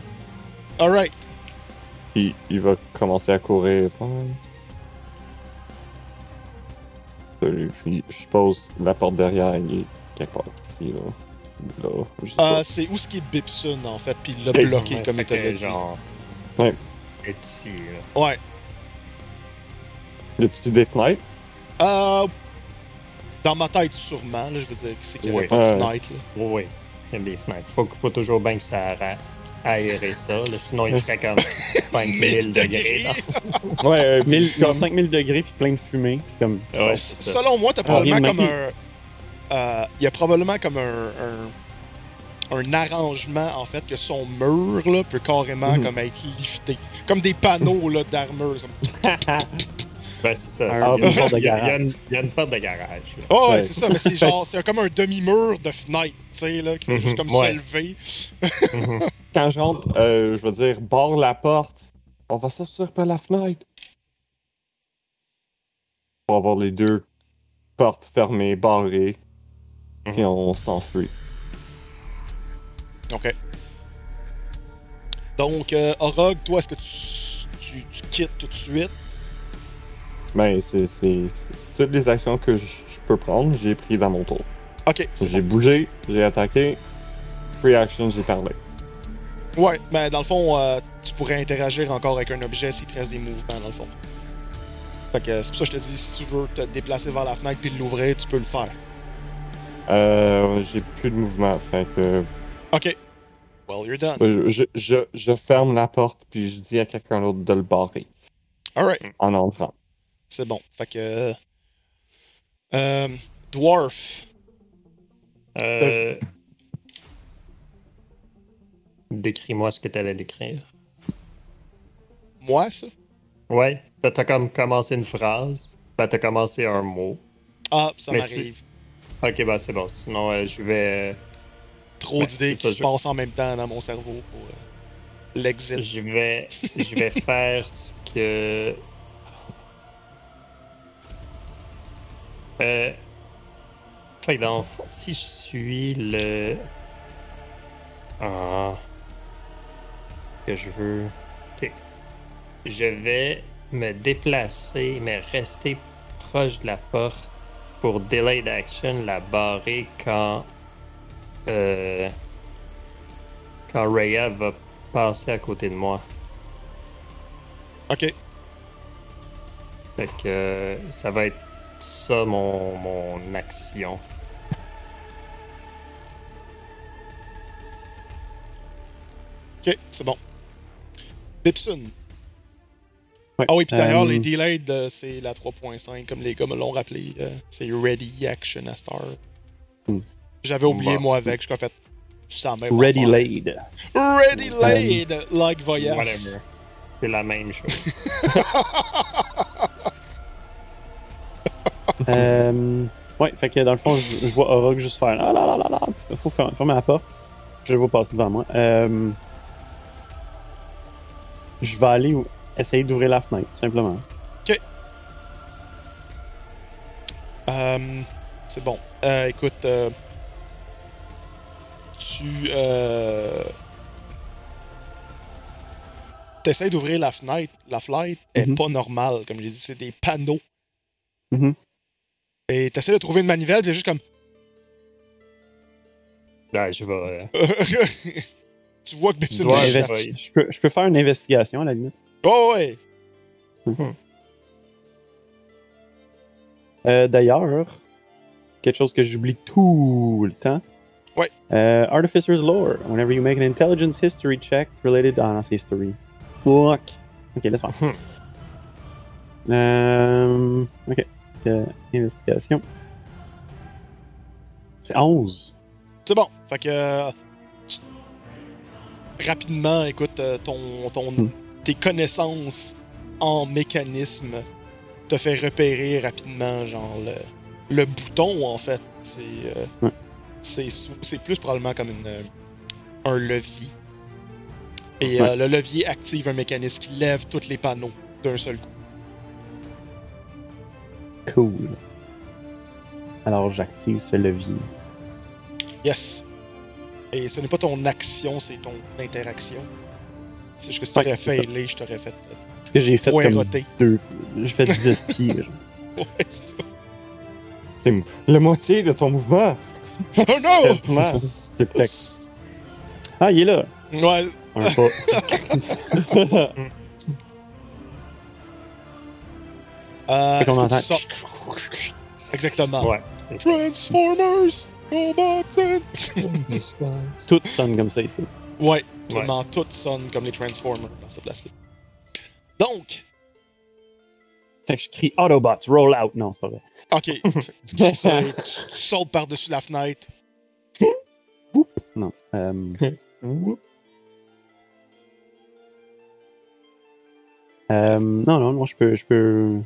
Alright. Puis il va commencer à courir. Puis je suppose la porte derrière, il est quelque part ici, là. Sais Euh, c'est où ce qui est Bipson en fait, puis il l'a bloqué Ouais, comme il te l'a dit. genre. Ouais. Petit, là. Ouais. Y a-tu des fenêtres? Euh, dans ma tête, sûrement, là, je veux dire, c'est qu'il n'y aurait Ouais. pas de Ouais. fenêtre. Là. Oui, oui. Il y a des fenêtres. Faut, faut toujours bien que ça aérer ça. là, sinon, il ferait comme 5000 degrés. là. Ouais, euh, puis 1000, comme- 5000 degrés puis plein de fumée. puis Comme... Ouais, c'est ça. Selon moi, t'as probablement rien comme un. euh, Il y a probablement comme un, un. un arrangement en fait que son mur là peut carrément Mhm. comme être lifté. Comme des panneaux là d'armure. comme- Ben, c'est ça. Un- Il y a- une porte de il y a- il y a garage. une- il y a une porte de garage. là. Oh, ouais, Ouais. c'est ça, mais c'est genre, c'est comme un demi-mur de fenêtre, tu sais, là, qui fait juste Mhm, comme ouais. se lever. Mhm. Quand je rentre, euh, je veux dire, barre la porte. On va sortir par la fenêtre. pour avoir les deux portes fermées, barrées. Mhm. Puis on s'enfuit. Ok. Donc, euh, Orog, toi, est-ce que tu, tu, tu quittes tout de suite? Ben, c'est toutes les actions que je peux prendre, j'ai pris dans mon tour. Ok, J'ai bougé, j'ai attaqué. Free action, j'ai parlé. Ouais, mais dans le fond, euh, tu pourrais interagir encore avec un objet s'il te reste des mouvements, dans le fond. Fait que c'est pour ça que je te dis, si tu veux te déplacer vers la fenêtre puis l'ouvrir, tu peux le faire. Euh, j'ai plus de mouvement, fait que Ok. Well, you're done. je, je, je, je ferme la porte puis je dis à quelqu'un d'autre de le barrer Alright, en entrant. C'est bon. Fait que. Euh, Dwarf. Euh... Décris-moi ce que t'allais décrire. Moi, ça? Ouais, ben, t'as comme commencé une phrase, ben, t'as commencé un mot. Ah, ça m'arrive. Ok, ben c'est bon. Sinon, euh, je vais. Trop Ouais, d'idées qui se je- passent en même temps dans mon cerveau pour euh, l'exit. Je vais. Je vais faire ce que. Euh. Fait que dans le fond, si je suis le. Ah. Que je veux. Ok. Je vais me déplacer, mais rester proche de la porte pour delay d'action, la barrer quand. Euh. Quand Rhea va passer à côté de moi. Ok. Fait que euh, ça va être ça mon, mon action. Ok, c'est bon. Bipsun. Ouais, Ah oui, puis d'ailleurs, euh, les delayed, euh, c'est la 3.5, comme les gars me l'ont rappelé. euh, c'est Ready Action à Star. Hmm. J'avais oublié, Bon. moi, avec. Je suis en fait. La même Ready laid. Ready laid, like. Whatever. C'est la même chose. Euh, ouais, fait que dans le fond, je, je vois Orog juste faire ah là là là là, faut fer- fermer la porte. Je le vois passer devant moi. Euh, je vais aller essayer d'ouvrir la fenêtre, simplement. Euh, c'est bon. Euh, écoute, euh, tu euh, essaies d'ouvrir la fenêtre. La fenêtre est Mhm. pas normale, comme j'ai dit, c'est des panneaux. Mhm. Et tu essaies de trouver une manivelle, c'est juste comme. Ouais, je vais. euh, tu vois que Bipsun Ouais, je Je peux, je peux faire une investigation à la limite. Oh, ouais. Euh, D'ailleurs, quelque chose que j'oublie tout le temps. Ouais. Euh, Artificer's Lore. Whenever you make an intelligence history check related. Ah non, c'est history. Fuck. Ok, laisse moi Euh, ok. Euh, investigation. C'est 11. C'est bon. Fait que. euh, tu- Rapidement, écoute, euh, ton, ton, Hmm. tes connaissances en mécanisme te fait repérer rapidement, genre, le, le bouton, en fait. C'est. euh, Ouais. c'est plus probablement comme une, euh, un levier. Et Ouais. le levier active un mécanisme qui lève tous les panneaux d'un seul coup. Cool. Alors j'active ce levier. Yes. Et ce n'est pas ton action, c'est ton interaction. C'est juste que si Ouais, c'est ça. failé, je t'aurais fait euh, Parce que j'ai fait comme deux. J'ai fait 10 pieds. Ouais, c'est ça. C'est m- la moitié de ton mouvement. Oh non! Ah, il est là. Ouais, Un pas. euh, Fait qu'on est-ce que entend. tu sors- Exactement. Ouais. Transformers! Robots and... Tout sonne comme ça ici. Ouais, absolument tout sonne comme les Transformers dans cette place-là. Donc, Fait que je crie Autobots, roll out. Non, c'est pas vrai. ok, tu, sautes par-dessus la fenêtre. Non. Euh, euh, non, non, non, je peux, je peux.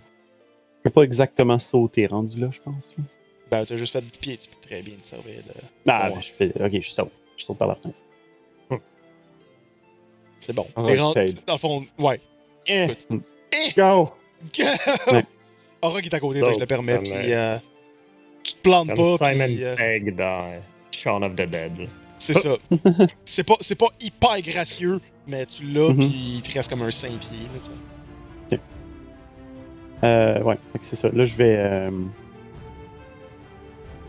Je peux pas exactement sauter rendu là, je pense. là. Ben, t'as juste fait 10 pieds, tu peux très bien te servir de. Ah, ben, je fais. Ok, je saute. Je saute par la fenêtre. C'est bon. Ah, T'es rendu-. Dans le fond, ouais. Eh, Eh! Go! Go! Ouais. Orog est à côté, Donc, je le permets. Puis euh, tu te plantes Comme pas. Simon puis, euh, Pegg dans Shaun of the Dead. c'est ça. c'est pas, c'est pas hyper gracieux, mais tu l'as, puis il te reste comme un 5 pieds. Là. Euh, ouais, c'est ça. Là, je vais. euh,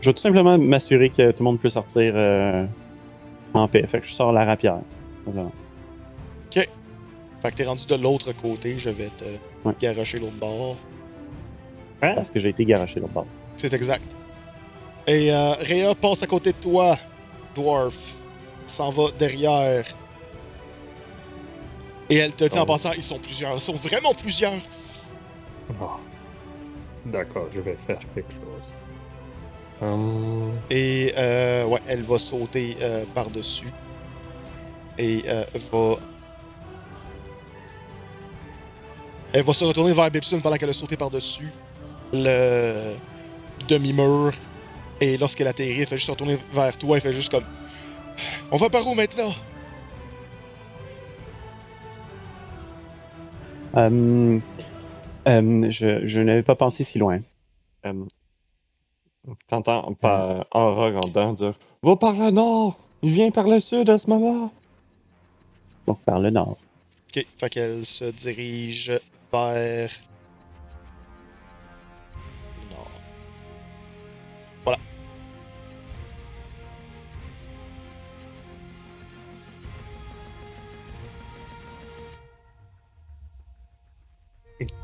Je vais tout simplement m'assurer que tout le monde peut sortir euh, en paix. Fait que je sors la rapière. Voilà. Fait que t'es rendu de l'autre côté, je vais te Ouais. garocher l'autre bord. Hein? Parce que j'ai été garoché l'autre bord. C'est exact. Et euh, Rhea passe à côté de toi, Dwarf. S'en va derrière. Et elle te dit en Oh. passant, ils sont plusieurs. Ils sont vraiment plusieurs. Ah. D'accord, je vais faire quelque chose. Hum, Et euh, ouais, elle va sauter euh, par-dessus. Et euh, va. Elle va se retourner vers Bibsun pendant qu'elle a sauté par-dessus le demi-mur. Et lorsqu'elle atterrit, elle fait juste se retourner vers toi. Elle fait juste comme. On va par où maintenant? Euh, euh, je je n'avais pas pensé si loin. Euh, T'entends par Aurore en dedans dire Va par le nord Il vient par le sud à ce moment Donc, par le nord. Ok, fait qu'elle se dirige vers.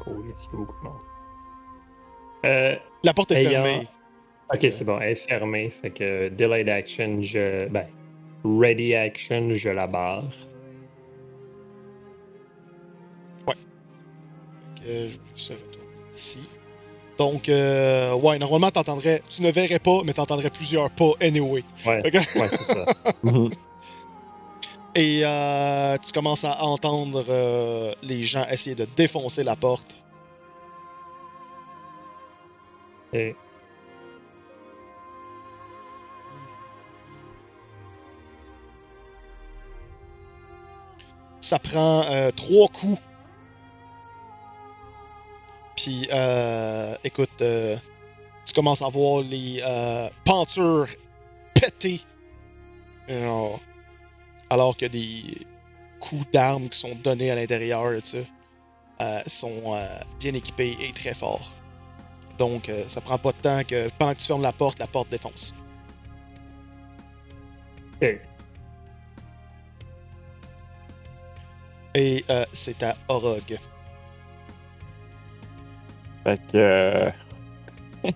Cool, merci beaucoup. Bon. Euh, La porte est Ayant- fermée. ok, c'est bon, elle est fermée. Fait que delayed action, je. Ben, ready action, je la barre. que je retourne ici. Donc, euh, ouais, normalement, t'entendrais. Tu ne verrais pas, mais t'entendrais plusieurs pas anyway. Ouais, Fait que- ouais, c'est ça. Et euh, tu commences à entendre euh, les gens essayer de défoncer la porte. Et Ça prend euh, trois coups. Puis, euh, écoute, tu commences à voir les pentures péter. Alors que des coups d'armes qui sont donnés à l'intérieur, tu sais, euh, sont euh, bien équipés et très forts. Donc, euh, ça prend pas de temps que pendant que tu fermes la porte, la porte défonce. Ok. Et euh, c'est à Orog. Fait que.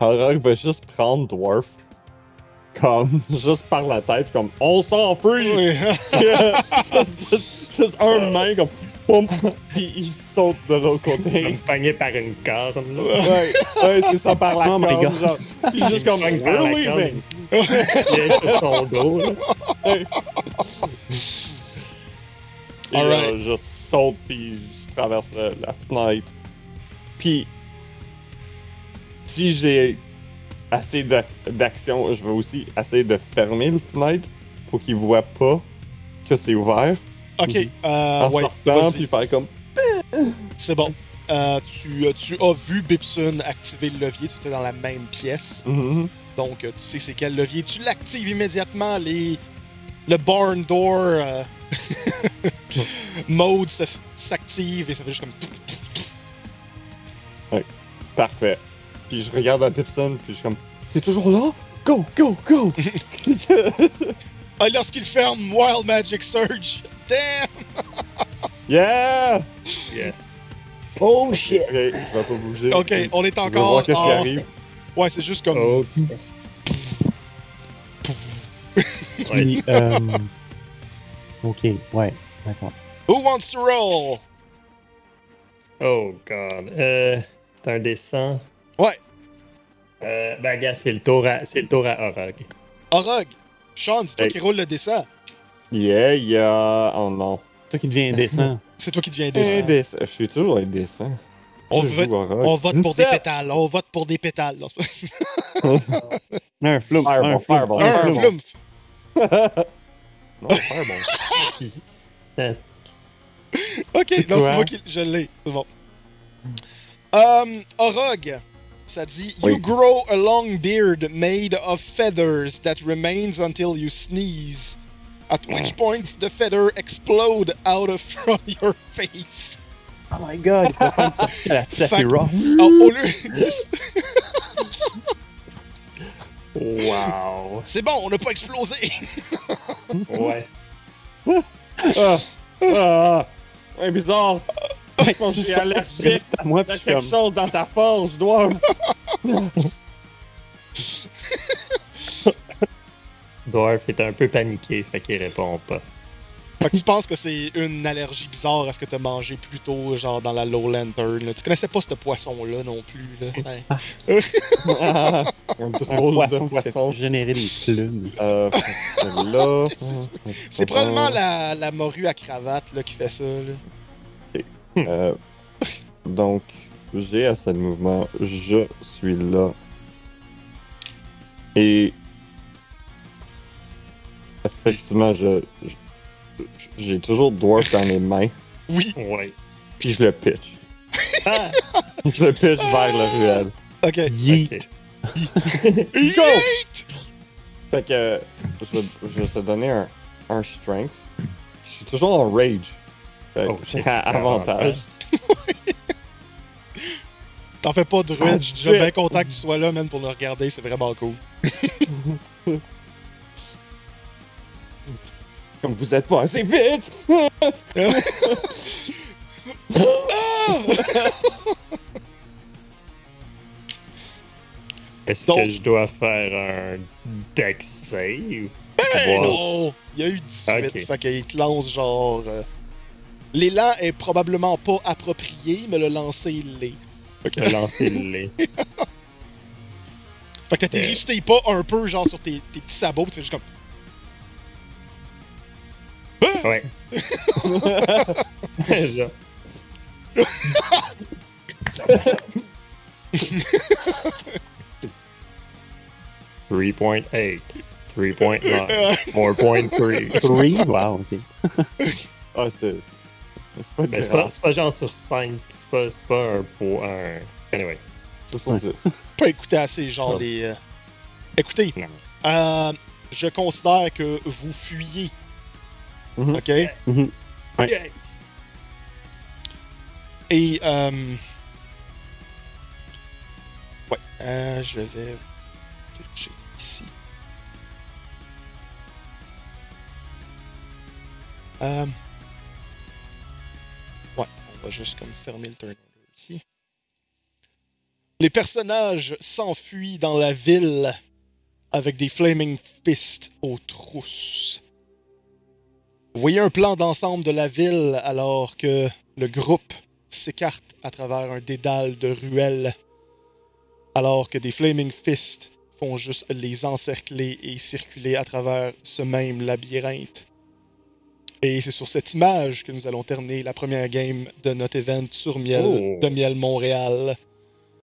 Aurore va juste prendre Dwarf. Comme, juste par la tête, comme, on s'enfuit! Oui. juste, juste un main, comme, poum, puis il saute de l'autre côté. Pogné par une corne. là. Ouais, ouais, c'est ça, par la Oh God. genre. Puis juste comme! Il est sur son dos. là. Et Alright. là, je saute, puis je traverse la, la fenêtre. Puis, si j'ai assez d'ac- d'action, je vais aussi essayer de fermer la fenêtre pour qu'ils voient pas que c'est ouvert. Ok, euh, en ouais, sortant, puis faire comme. C'est bon. Euh, tu, euh, tu as vu Bibsun activer le levier, tu étais dans la même pièce. Mhm. Donc, euh, tu sais c'est quel levier. Tu l'actives immédiatement. Les... Le barn door euh, mode s'active et ça fait juste comme. Parfait. Puis je regarde à Pipson, puis je suis comme. T'es toujours là? Go, go, go! Ah, lorsqu'il ferme, Wild Magic Surge. Damn! yeah! Yes. Oh shit! Ok, je vais pas bouger. Ok, on est encore. voir qu'est-ce qui en- arrive. Ouais, c'est juste comme. Ok. Ouais, Puis, euh, ok, ouais, d'accord. Who wants to roll? Oh god. Euh, c'est un dessin. Ouais, Euh, ben, gars, c'est le tour à, c'est le tour à Orog. Orog. Sean, c'est toi Hey. qui roule le dessin. Yeah, yeah. Oh non. C'est toi qui devient indécent. C'est toi qui deviens dessin. Indécent. Je suis toujours indécent. On, vote, on vote pour des pétales. On vote pour des pétales. Un flou, Fireball, un un non, bon. Ok, non, c'est moi qui. Je l'ai. C'est bon. Um, Orog, ça dit You grow a long beard made of feathers that remains until you sneeze. At which point the feather explode out of from your face. Oh my god, il peut faire une sortie à la Sephiroth. Au lieu. Wow. C'est bon, on n'a pas explosé. Ouais. Ah, ah, ouais, bizarre. Je pense que je suis allergique. à moi, puis quelque comme, chose dans ta forge, dois. Dwarf est un peu paniqué, fait qu'il répond pas. Fait que tu penses que c'est une allergie bizarre à ce que t'as mangé plus tôt, genre dans la Low Lantern. là. Tu connaissais pas ce poisson-là non plus. Là. Ça- Un un drôle poisson de qui fait poisson. générer des plumes. Euh, là. C'est probablement la, la morue à cravate là, qui fait ça. Là. Euh, donc, j'ai assez de mouvement. Je suis là. Et. Effectivement, je. J'ai toujours Dwarf dans mes mains. Oui, Ouais. Puis je le pitch. Ah! Je le pitch vers le ruelle. ok. Yeet. Ok. Go! Fait que. Je vais, je vais te donner un, un strength. Je suis toujours en rage. Oh, avantage. T'en fais pas de Ah, je suis déjà bien content que tu sois là, man, pour le regarder, c'est vraiment cool. Comme vous êtes pas assez vite! Est-ce Donc- que je dois faire un deck save? Ben Wow. non! Il y a eu 18, Ok. fait qu'il te lance genre. euh, L'élan est probablement pas approprié, mais le lancer il l'est. Je vais lancer le lait. fait que t'atterris sur tes pas un peu, genre sur tes, tes petits sabots, fais juste comme. Ouais. Genre. 3.8, 3.9, Euh, 4.3. Three? Wow, ok. Ah, c'était. Mais c'est pas, c'est pas genre sur 5, c'est pas, c'est pas un pour un. Anyway. C'est sur 10. pas écouter assez, genre Non. les. euh, Écoutez, euh, je considère que vous fuyez. Mhm. Ok? Mhm. Ouais. Yes! Et. Euh... Ouais, euh, je vais. diriger ici. Euh... Juste comme fermer le ici. Les personnages s'enfuient dans la ville avec des flaming fists aux trousses. Vous voyez un plan d'ensemble de la ville alors que le groupe s'écarte à travers un dédale de ruelles, alors que des Flaming Fists font juste les encercler et circuler à travers ce même labyrinthe. Et c'est sur cette image que nous allons terminer la première game de notre event sur Miel, Oh. de Miel Montréal.